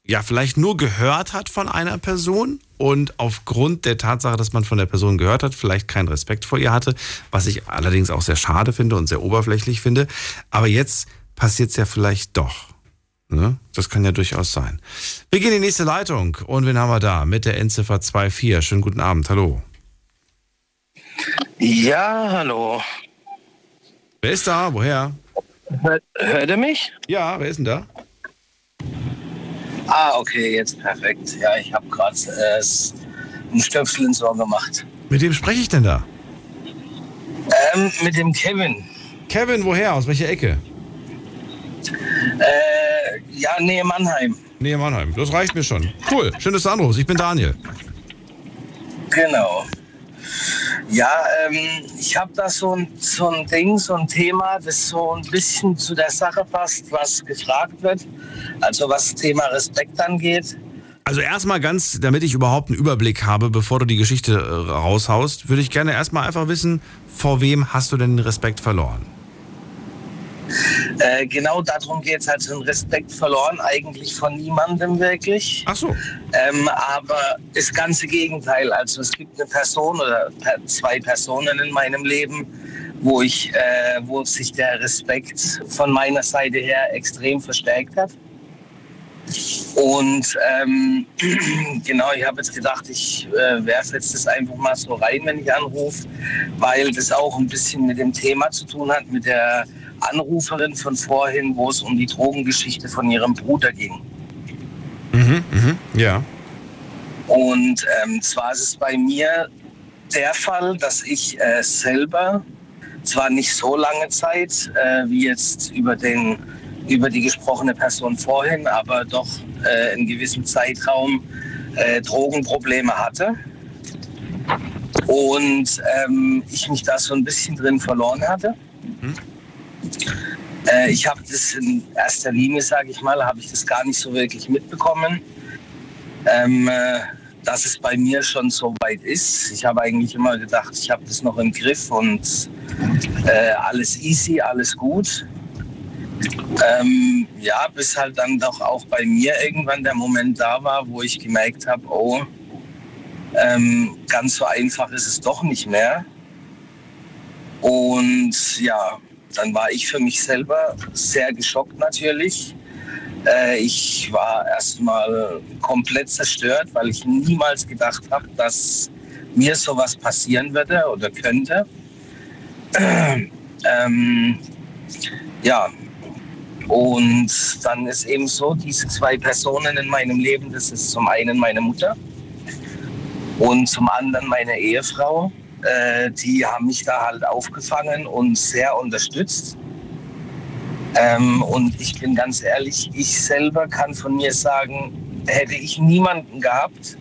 ja, vielleicht nur gehört hat von einer Person und aufgrund der Tatsache, dass man von der Person gehört hat, vielleicht keinen Respekt vor ihr hatte, was ich allerdings auch sehr schade finde und sehr oberflächlich finde. Aber jetzt passiert es ja vielleicht doch. Ne? Das kann ja durchaus sein. Wir gehen in die nächste Leitung. Und wen haben wir da? Mit der Endziffer 24. Schönen guten Abend. Hallo. Ja, hallo. Wer ist da? Woher? Hört, hört ihr mich? Ja, wer ist denn da? Ah, okay, jetzt perfekt. Ja, ich habe gerade äh, einen Stöpsel ins Ohr gemacht. Mit wem spreche ich denn da? Ähm, mit dem Kevin. Kevin, woher? Aus welcher Ecke? Äh, ja, Nähe Mannheim. Nähe Mannheim. Das reicht mir schon. Cool. Schön, dass du anrufst. Ich bin Daniel. Genau. Ja, ähm, ich habe da so ein, so ein Ding, so ein Thema, das so ein bisschen zu der Sache passt, was gefragt wird. Also was Thema Respekt angeht. Also erstmal ganz, damit ich überhaupt einen Überblick habe, bevor du die Geschichte äh, raushaust, würde ich gerne erstmal einfach wissen, vor wem hast du denn den Respekt verloren? Äh, genau darum geht es, also den Respekt verloren, eigentlich von niemandem wirklich. Ach so. Ähm, aber das ganze Gegenteil. Also es gibt eine Person oder zwei Personen in meinem Leben, wo, ich, äh, wo sich der Respekt von meiner Seite her extrem verstärkt hat. Und ähm, *clears throat* genau, ich habe jetzt gedacht, ich äh, werfe jetzt das einfach mal so rein, wenn ich anrufe, weil das auch ein bisschen mit dem Thema zu tun hat, mit der Anruferin von vorhin, wo es um die Drogengeschichte von ihrem Bruder ging. Mhm, mhm, ja. Und ähm, zwar ist es bei mir der Fall, dass ich äh, selber zwar nicht so lange Zeit äh, wie jetzt über den über die gesprochene Person vorhin, aber doch äh, in gewissem Zeitraum äh, Drogenprobleme hatte. Und ähm, ich mich da so ein bisschen drin verloren hatte. Mhm. Äh, ich habe das in erster Linie, sage ich mal, habe ich das gar nicht so wirklich mitbekommen, ähm, äh, dass es bei mir schon so weit ist. Ich habe eigentlich immer gedacht, ich habe das noch im Griff und äh, alles easy, alles gut. Ähm, ja, bis halt dann doch auch bei mir irgendwann der Moment da war, wo ich gemerkt habe, oh, ähm, ganz so einfach ist es doch nicht mehr. Und ja, dann war ich für mich selber sehr geschockt natürlich. Äh, ich war erstmal komplett zerstört, weil ich niemals gedacht habe, dass mir sowas passieren würde oder könnte. *clears throat* ähm, ja, und dann ist eben so, diese zwei Personen in meinem Leben, das ist zum einen meine Mutter und zum anderen meine Ehefrau. Äh, die haben mich da halt aufgefangen und sehr unterstützt. Ähm, und ich bin ganz ehrlich, ich selber kann von mir sagen, hätte ich niemanden gehabt,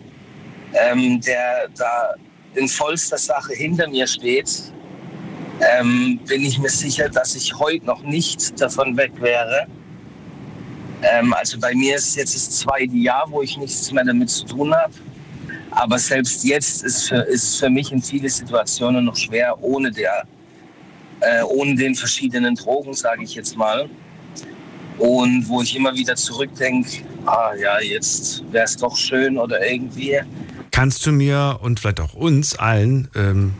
ähm, der da in vollster Sache hinter mir steht, ähm, bin ich mir sicher, dass ich heute noch nicht davon weg wäre. Ähm, also bei mir ist jetzt das zweite Jahr, wo ich nichts mehr damit zu tun habe. Aber selbst jetzt ist, für, ist für mich in viele Situationen noch schwer, ohne, der, äh, ohne den verschiedenen Drogen, sage ich jetzt mal. Und wo ich immer wieder zurückdenke, ah ja, jetzt wäre es doch schön oder irgendwie. Kannst du mir und vielleicht auch uns allen ähm,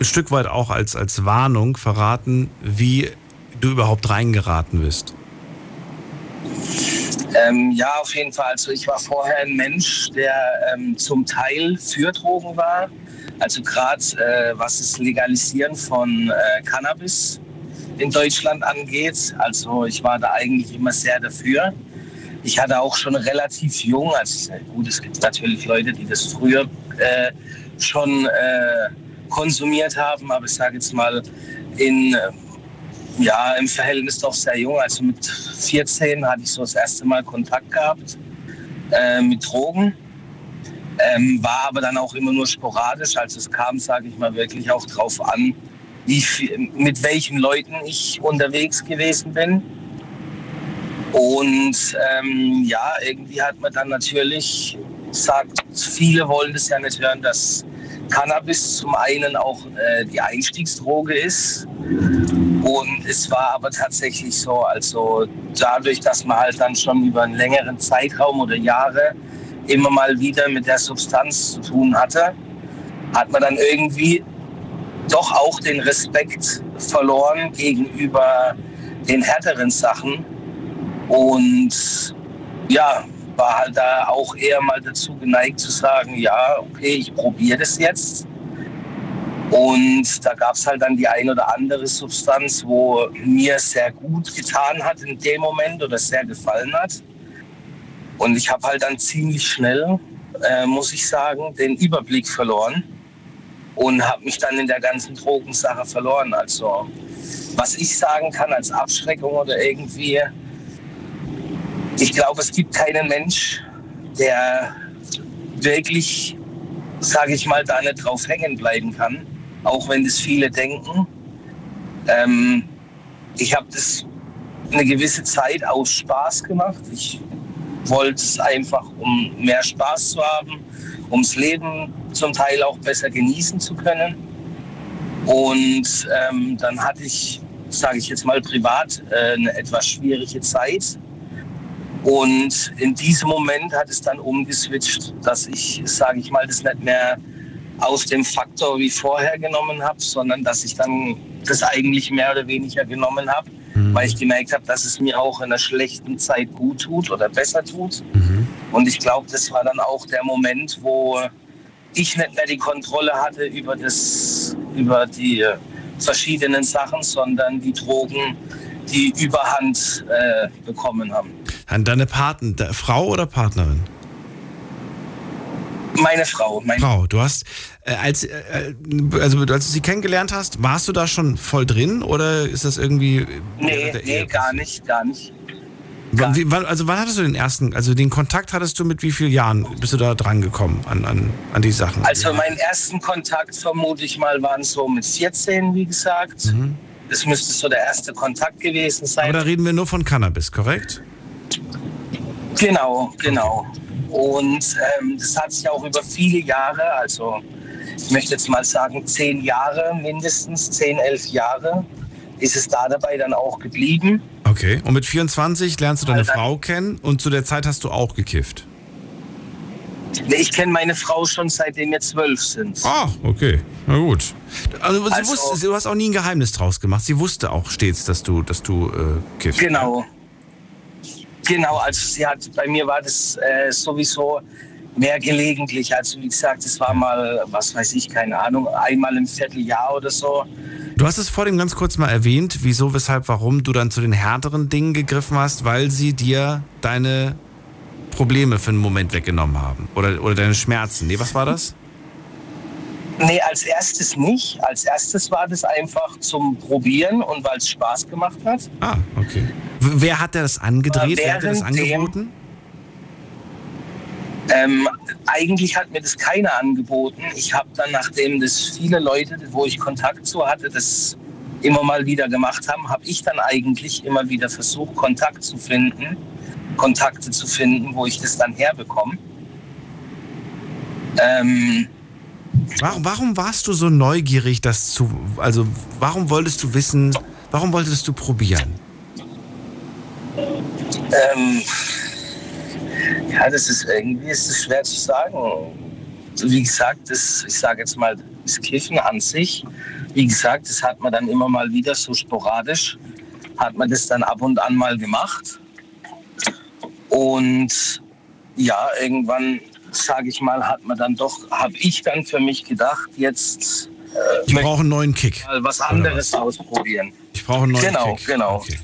ein Stück weit auch als, als Warnung verraten, wie du überhaupt reingeraten bist? Ähm, ja, auf jeden Fall. Also ich war vorher ein Mensch, der ähm, zum Teil für Drogen war. Also gerade äh, was das Legalisieren von äh, Cannabis in Deutschland angeht. Also ich war da eigentlich immer sehr dafür. Ich hatte auch schon relativ jung, also gut, es gibt natürlich Leute, die das früher äh, schon äh, konsumiert haben, aber ich sage jetzt mal in äh, ja, im Verhältnis doch sehr jung. Also mit 14 hatte ich so das erste Mal Kontakt gehabt äh, mit Drogen. Ähm, war aber dann auch immer nur sporadisch. Also es kam, sage ich mal, wirklich auch drauf an, wie, mit welchen Leuten ich unterwegs gewesen bin. Und ähm, ja, irgendwie hat man dann natürlich gesagt, viele wollen das ja nicht hören, dass Cannabis zum einen auch äh, die Einstiegsdroge ist. Und es war aber tatsächlich so, also dadurch, dass man halt dann schon über einen längeren Zeitraum oder Jahre immer mal wieder mit der Substanz zu tun hatte, hat man dann irgendwie doch auch den Respekt verloren gegenüber den härteren Sachen. Und ja, war halt da auch eher mal dazu geneigt zu sagen, ja, okay, ich probiere das jetzt. Und da gab es halt dann die ein oder andere Substanz, wo mir sehr gut getan hat in dem Moment oder sehr gefallen hat. Und ich habe halt dann ziemlich schnell, äh, muss ich sagen, den Überblick verloren und habe mich dann in der ganzen Drogensache verloren. Also was ich sagen kann als Abschreckung oder irgendwie, ich glaube, es gibt keinen Mensch, der wirklich, sage ich mal, da nicht drauf hängen bleiben kann, auch wenn das viele denken. Ähm, ich habe das eine gewisse Zeit aus Spaß gemacht. Ich wollte es einfach, um mehr Spaß zu haben, ums Leben zum Teil auch besser genießen zu können. Und ähm, dann hatte ich, sage ich jetzt mal privat, äh, eine etwas schwierige Zeit und in diesem Moment hat es dann umgeswitcht, dass ich, sage ich mal, das nicht mehr aus dem Faktor wie vorher genommen habe, sondern dass ich dann das eigentlich mehr oder weniger genommen habe, mhm. weil ich gemerkt habe, dass es mir auch in einer schlechten Zeit gut tut oder besser tut. Mhm. Und ich glaube, das war dann auch der Moment, wo ich nicht mehr die Kontrolle hatte über, das, über die verschiedenen Sachen, sondern die Drogen die Überhand äh, bekommen haben. Deine Paten, Frau oder Partnerin? Meine Frau. Meine Frau. Du hast, äh, als, äh, also als du sie kennengelernt hast, warst du da schon voll drin oder ist das irgendwie? Nee, nee, gar nicht, gar nicht. Wann, wie, wann, also wann hattest du den ersten, also den Kontakt hattest du mit wie vielen Jahren bist du da dran gekommen an, an, an die Sachen? Also meinen ersten Kontakt vermute ich mal waren so mit 14, wie gesagt. Mhm. Das müsste so der erste Kontakt gewesen sein. Aber da reden wir nur von Cannabis, korrekt? Genau, genau. Und ähm, das hat sich auch über viele Jahre, also ich möchte jetzt mal sagen zehn Jahre, mindestens zehn, elf Jahre, ist es da dabei dann auch geblieben. Okay, und mit 24 lernst du deine also, Frau kennen und zu der Zeit hast du auch gekifft? Ich kenne meine Frau schon seitdem wir zwölf sind. Ah, okay. Na gut. Also, sie also, wusste, du hast auch nie ein Geheimnis draus gemacht. Sie wusste auch stets, dass du, dass du äh, kiffst. Genau. Genau, also sie hat, bei mir war das äh, sowieso mehr gelegentlich. Also wie gesagt, es war mal, was weiß ich, keine Ahnung, einmal im Vierteljahr oder so. Du hast es vorhin ganz kurz mal erwähnt, wieso, weshalb, warum du dann zu den härteren Dingen gegriffen hast, weil sie dir deine Probleme für einen Moment weggenommen haben? Oder, oder deine Schmerzen? Nee, was war das? Nee, als erstes nicht. Als erstes war das einfach zum Probieren und weil es Spaß gemacht hat. Ah, okay. Wer hat das angedreht? Wer hat das angeboten? Ähm, eigentlich hat mir das keiner angeboten. Ich habe dann, nachdem das viele Leute, wo ich Kontakt zu hatte, das immer mal wieder gemacht haben, habe ich dann eigentlich immer wieder versucht, Kontakt zu finden Kontakte zu finden, wo ich das dann herbekomme. Ähm, warum, warum warst du so neugierig, das zu, also warum wolltest du wissen, warum wolltest du probieren? Ähm, ja, das ist irgendwie ist es schwer zu sagen. Wie gesagt, das, ich sage jetzt mal, das Kiffen an sich, wie gesagt, das hat man dann immer mal wieder so sporadisch, hat man das dann ab und an mal gemacht. Und ja, irgendwann, sage ich mal, hat man dann doch, habe ich dann für mich gedacht, jetzt ich brauche einen neuen Kick. Mal was anderes was? ausprobieren. Ich brauche einen neuen genau, Kick. Genau, genau. Okay.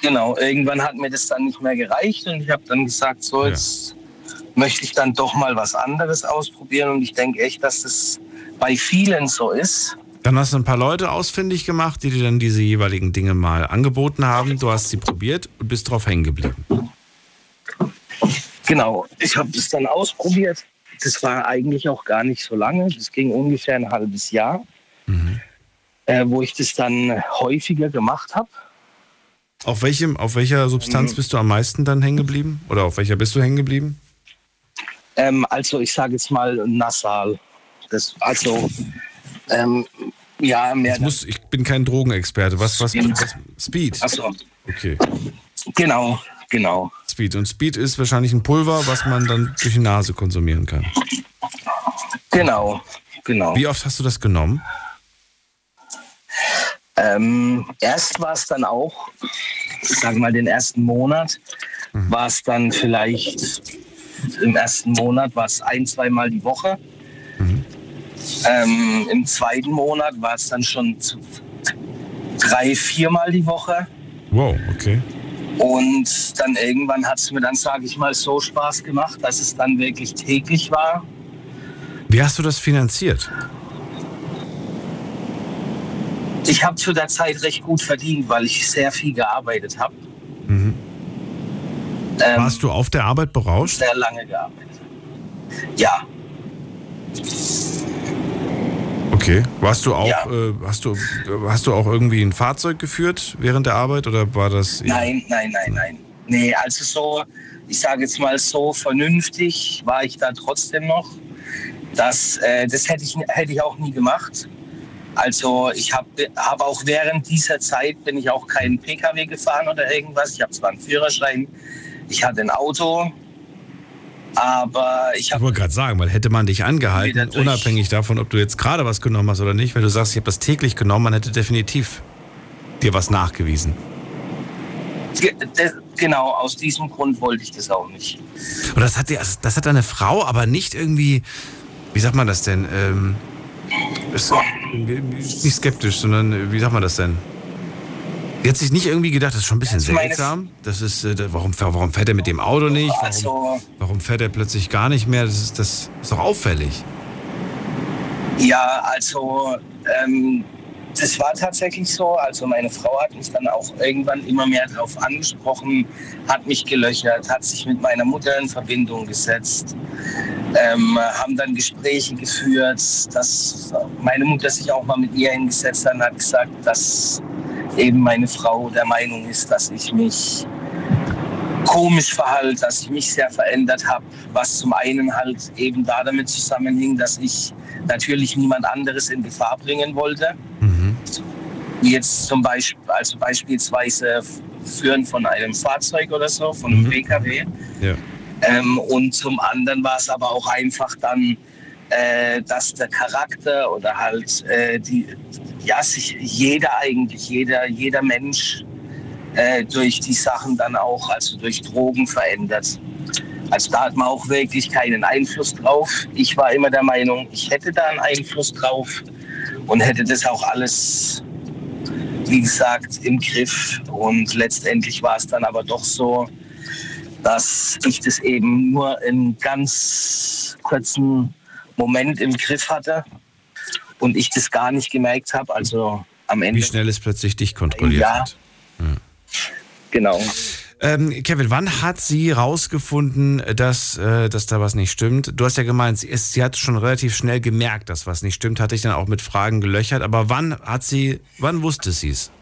Genau, irgendwann hat mir das dann nicht mehr gereicht und ich habe dann gesagt, so jetzt ja. möchte ich dann doch mal was anderes ausprobieren und ich denke echt, dass das bei vielen so ist. Dann hast du ein paar Leute ausfindig gemacht, die dir dann diese jeweiligen Dinge mal angeboten haben. Du hast sie probiert und bist drauf hängen geblieben. Genau, ich habe das dann ausprobiert. Das war eigentlich auch gar nicht so lange. Das ging ungefähr ein halbes Jahr, mhm. äh, wo ich das dann häufiger gemacht habe. Auf, welchem, auf welcher Substanz ähm, bist du am meisten dann hängen geblieben? Oder auf welcher bist du hängen geblieben? Ähm, also ich sage jetzt mal nasal. Das, also ähm, ja, mehr. Muss, ich bin kein Drogenexperte. Was, was, was Speed? Achso. Okay. Genau, genau. Speed. Und Speed ist wahrscheinlich ein Pulver, was man dann durch die Nase konsumieren kann. Genau, genau. Wie oft hast du das genommen? Ähm, erst war es dann auch, ich sage mal den ersten Monat, mhm. war es dann vielleicht im ersten Monat war es ein, zweimal die Woche. Mhm. Ähm, Im zweiten Monat war es dann schon drei, viermal die Woche. Wow, okay. Und dann irgendwann hat es mir dann, sage ich mal, so Spaß gemacht, dass es dann wirklich täglich war. Wie hast du das finanziert? Ich habe zu der Zeit recht gut verdient, weil ich sehr viel gearbeitet habe. Mhm. Ähm, Warst du auf der Arbeit berauscht? Sehr lange gearbeitet. Ja. Okay. Warst du auch, ja. äh, hast du, hast du auch irgendwie ein Fahrzeug geführt während der Arbeit oder war das? Nein, nein, nein, nein. Nee, also so, ich sage jetzt mal so vernünftig war ich da trotzdem noch. Das, äh, das hätte ich, hätte ich auch nie gemacht. Also ich habe hab auch während dieser Zeit bin ich auch keinen Pkw gefahren oder irgendwas. Ich habe zwar einen Führerschein, ich hatte ein Auto, aber ich habe. Ich wollte gerade sagen, weil hätte man dich angehalten, unabhängig davon, ob du jetzt gerade was genommen hast oder nicht, wenn du sagst, ich habe das täglich genommen, man hätte definitiv dir was nachgewiesen. Genau, aus diesem Grund wollte ich das auch nicht. Und das hat, das hat deine Frau aber nicht irgendwie, wie sagt man das denn? Ähm, ist nicht skeptisch, sondern wie sagt man das denn? Hat sich nicht irgendwie gedacht, das ist schon ein bisschen seltsam. Das ist, äh, warum, warum fährt er mit dem Auto nicht? Warum, also- warum fährt er plötzlich gar nicht mehr? Das ist, das ist doch auffällig. Ja, also ähm, das war tatsächlich so. Also meine Frau hat mich dann auch irgendwann immer mehr darauf angesprochen, hat mich gelöchert, hat sich mit meiner Mutter in Verbindung gesetzt, ähm, haben dann Gespräche geführt, dass meine Mutter sich auch mal mit ihr hingesetzt hat und hat gesagt, dass eben meine Frau der Meinung ist, dass ich mich komisch verhalte, dass ich mich sehr verändert habe, was zum einen halt eben da damit zusammenhing, dass ich natürlich niemand anderes in Gefahr bringen wollte. Mhm. Wie jetzt zum Beispiel, also beispielsweise Führen von einem Fahrzeug oder so, von einem mhm. PKW. Ja. Ähm, und zum anderen war es aber auch einfach dann, äh, dass der Charakter oder halt äh, die, ja, sich jeder eigentlich, jeder, jeder Mensch äh, durch die Sachen dann auch, also durch Drogen verändert. Also da hat man auch wirklich keinen Einfluss drauf. Ich war immer der Meinung, ich hätte da einen Einfluss drauf und hätte das auch alles, wie gesagt, im Griff. Und letztendlich war es dann aber doch so, dass ich das eben nur in ganz kurzen Moment im Griff hatte und ich das gar nicht gemerkt habe. Also am Ende. Wie schnell es plötzlich dich kontrolliert ja. hat. Ja. Genau. Ähm, Kevin, wann hat sie rausgefunden, dass, äh, dass da was nicht stimmt? Du hast ja gemeint, sie, ist, sie hat schon relativ schnell gemerkt, dass was nicht stimmt, hat dich dann auch mit Fragen gelöchert. Aber wann hat sie, wann wusste sie es?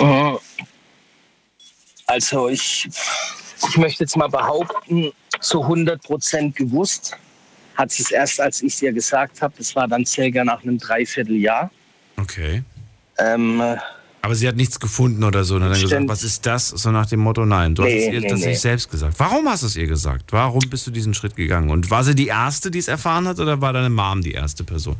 Äh, also ich, ich möchte jetzt mal behaupten, zu 100 Prozent gewusst hat sie es erst, als ich es ihr gesagt habe. Das war dann circa nach einem Dreivierteljahr. Okay. Ähm, aber sie hat nichts gefunden oder so. Und dann gesagt, was ist das? So nach dem Motto, nein. Du nee, hast es ihr nee, tatsächlich nee. selbst gesagt. Warum hast du es ihr gesagt? Warum bist du diesen Schritt gegangen? Und war sie die Erste, die es erfahren hat, oder war deine Mom die erste Person?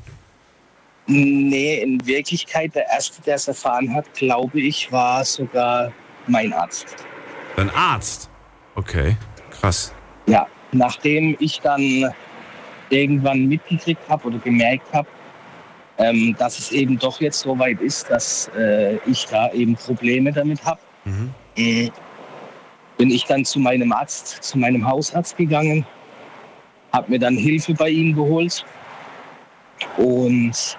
Nee, in Wirklichkeit der Erste, der es erfahren hat, glaube ich, war sogar mein Arzt. Dein Arzt? Okay, krass. Ja, nachdem ich dann irgendwann mitgekriegt habe oder gemerkt habe, ähm, dass es eben doch jetzt so weit ist, dass äh, ich da eben Probleme damit habe. Mhm. Äh, bin ich dann zu meinem Arzt, zu meinem Hausarzt gegangen, habe mir dann Hilfe bei ihm geholt und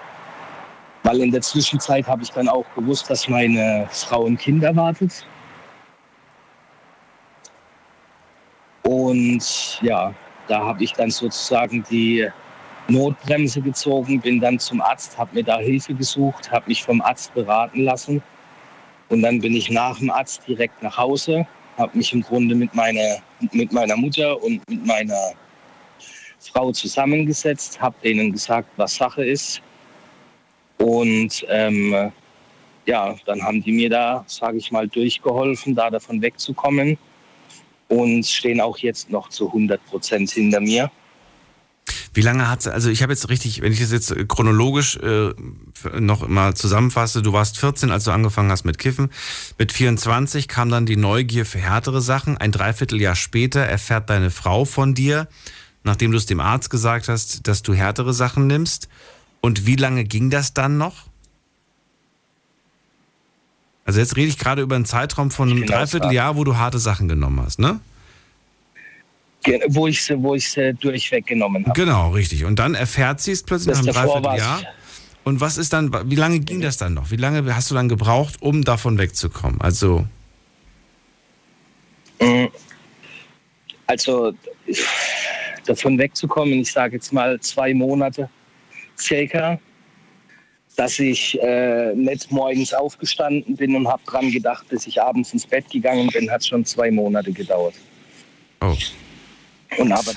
weil in der Zwischenzeit habe ich dann auch gewusst, dass meine Frau ein Kind erwartet. Und ja, da habe ich dann sozusagen die Notbremse gezogen, bin dann zum Arzt, habe mir da Hilfe gesucht, habe mich vom Arzt beraten lassen. Und dann bin ich nach dem Arzt direkt nach Hause, habe mich im Grunde mit meiner, mit meiner Mutter und mit meiner Frau zusammengesetzt, habe denen gesagt, was Sache ist. Und ähm, ja, dann haben die mir da, sage ich mal, durchgeholfen, da davon wegzukommen und stehen auch jetzt noch zu 100 Prozent hinter mir. Wie lange hat also ich habe jetzt richtig, wenn ich das jetzt chronologisch äh, noch mal zusammenfasse, du warst 14, als du angefangen hast mit Kiffen. Mit 24 kam dann die Neugier für härtere Sachen. Ein Dreivierteljahr später erfährt deine Frau von dir, nachdem du es dem Arzt gesagt hast, dass du härtere Sachen nimmst. Und wie lange ging das dann noch? Also jetzt rede ich gerade über einen Zeitraum von einem Dreivierteljahr, wo du harte Sachen genommen hast, ne? Wo ich sie, wo ich durchweg genommen habe. Genau, richtig. Und dann erfährt sie es plötzlich nach einem Dreivierteljahr. Und was ist dann, wie lange ging das dann noch? Wie lange hast du dann gebraucht, um davon wegzukommen? Also. Mm. Also, davon wegzukommen, ich sage jetzt mal zwei Monate circa dass ich äh, nicht morgens aufgestanden bin und habe dran gedacht, bis ich abends ins Bett gegangen bin, hat schon zwei Monate gedauert. Oh.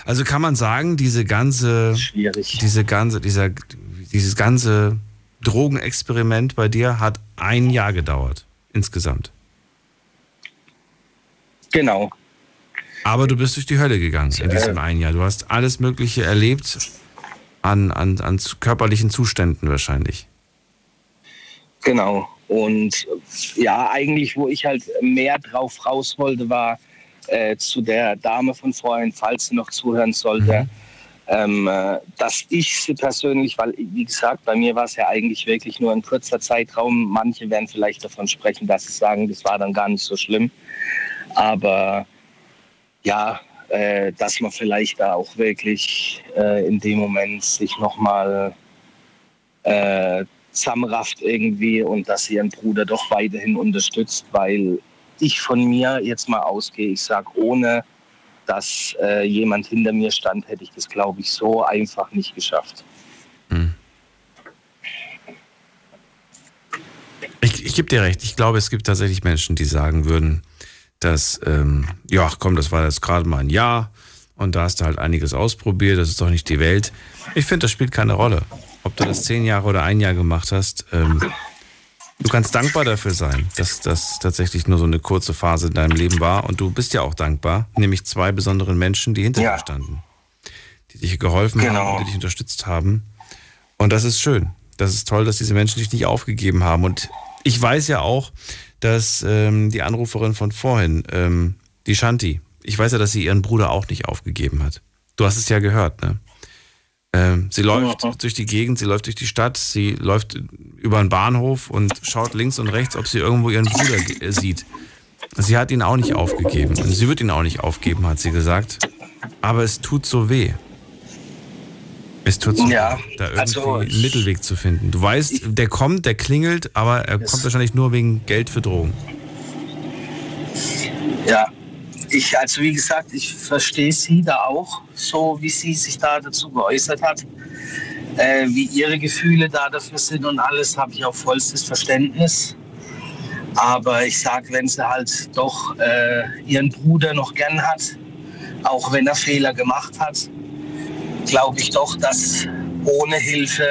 also kann man sagen, diese ganze, diese ganze, dieser, dieses ganze Drogenexperiment bei dir hat ein Jahr gedauert insgesamt. Genau. Aber du bist durch die Hölle gegangen in diesem äh, einen Jahr. Du hast alles Mögliche erlebt an, an, an körperlichen Zuständen wahrscheinlich. Genau. Und ja, eigentlich, wo ich halt mehr drauf raus wollte, war äh, zu der Dame von vorhin, falls sie noch zuhören sollte, mhm. ähm, äh, dass ich sie persönlich, weil, wie gesagt, bei mir war es ja eigentlich wirklich nur ein kurzer Zeitraum. Manche werden vielleicht davon sprechen, dass sie sagen, das war dann gar nicht so schlimm. Aber ja, äh, dass man vielleicht da auch wirklich äh, in dem Moment sich nochmal äh, zusammenrafft irgendwie und dass sie ihren Bruder doch weiterhin unterstützt, weil ich von mir jetzt mal ausgehe. Ich sage, ohne dass äh, jemand hinter mir stand, hätte ich das, glaube ich, so einfach nicht geschafft. Hm. Ich, ich gebe dir recht. Ich glaube, es gibt tatsächlich Menschen, die sagen würden, dass, ähm, ja, komm, das war jetzt gerade mal ein Jahr und da hast du halt einiges ausprobiert, das ist doch nicht die Welt. Ich finde, das spielt keine Rolle ob du das zehn Jahre oder ein Jahr gemacht hast. Ähm, du kannst dankbar dafür sein, dass das tatsächlich nur so eine kurze Phase in deinem Leben war. Und du bist ja auch dankbar, nämlich zwei besonderen Menschen, die hinter ja. dir standen, die dich geholfen genau. haben, die dich unterstützt haben. Und das ist schön. Das ist toll, dass diese Menschen dich nicht aufgegeben haben. Und ich weiß ja auch, dass ähm, die Anruferin von vorhin, ähm, die Shanti, ich weiß ja, dass sie ihren Bruder auch nicht aufgegeben hat. Du hast es ja gehört, ne? Ähm, sie läuft ja. durch die Gegend, sie läuft durch die Stadt, sie läuft über einen Bahnhof und schaut links und rechts, ob sie irgendwo ihren Bruder äh, sieht. Sie hat ihn auch nicht aufgegeben. Und sie wird ihn auch nicht aufgeben, hat sie gesagt. Aber es tut so weh. Es tut so ja, weh, da irgendwie also, einen Mittelweg zu finden. Du weißt, der kommt, der klingelt, aber er kommt wahrscheinlich nur wegen Geld für Drogen. Ja, ich, also wie gesagt, ich verstehe sie da auch, so wie sie sich da dazu geäußert hat. Äh, wie ihre Gefühle da dafür sind und alles, habe ich auch vollstes Verständnis. Aber ich sage, wenn sie halt doch äh, ihren Bruder noch gern hat, auch wenn er Fehler gemacht hat, glaube ich doch, dass ohne Hilfe,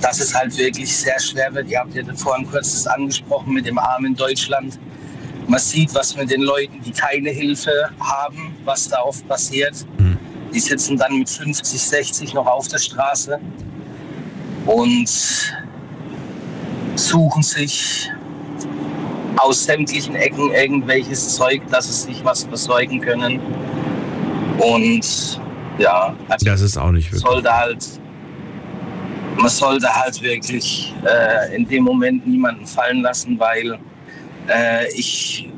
dass es halt wirklich sehr schwer wird. Ihr habt ja vorhin kurz das angesprochen mit dem armen Deutschland man sieht, was mit den Leuten, die keine Hilfe haben, was da oft passiert. Mhm. Die sitzen dann mit 50, 60 noch auf der Straße und suchen sich aus sämtlichen Ecken irgendwelches Zeug, dass sie sich was besorgen können. Und ja. Also das ist auch nicht wirklich. Sollte halt, man sollte halt wirklich äh, in dem Moment niemanden fallen lassen, weil äh, ich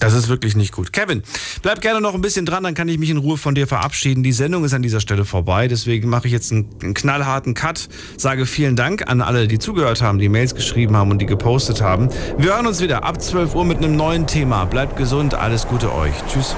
das ist wirklich nicht gut. Kevin, bleib gerne noch ein bisschen dran, dann kann ich mich in Ruhe von dir verabschieden. Die Sendung ist an dieser Stelle vorbei, deswegen mache ich jetzt einen, einen knallharten Cut. Sage vielen Dank an alle, die zugehört haben, die Mails geschrieben haben und die gepostet haben. Wir hören uns wieder ab 12 Uhr mit einem neuen Thema. Bleibt gesund, alles Gute euch. Tschüss.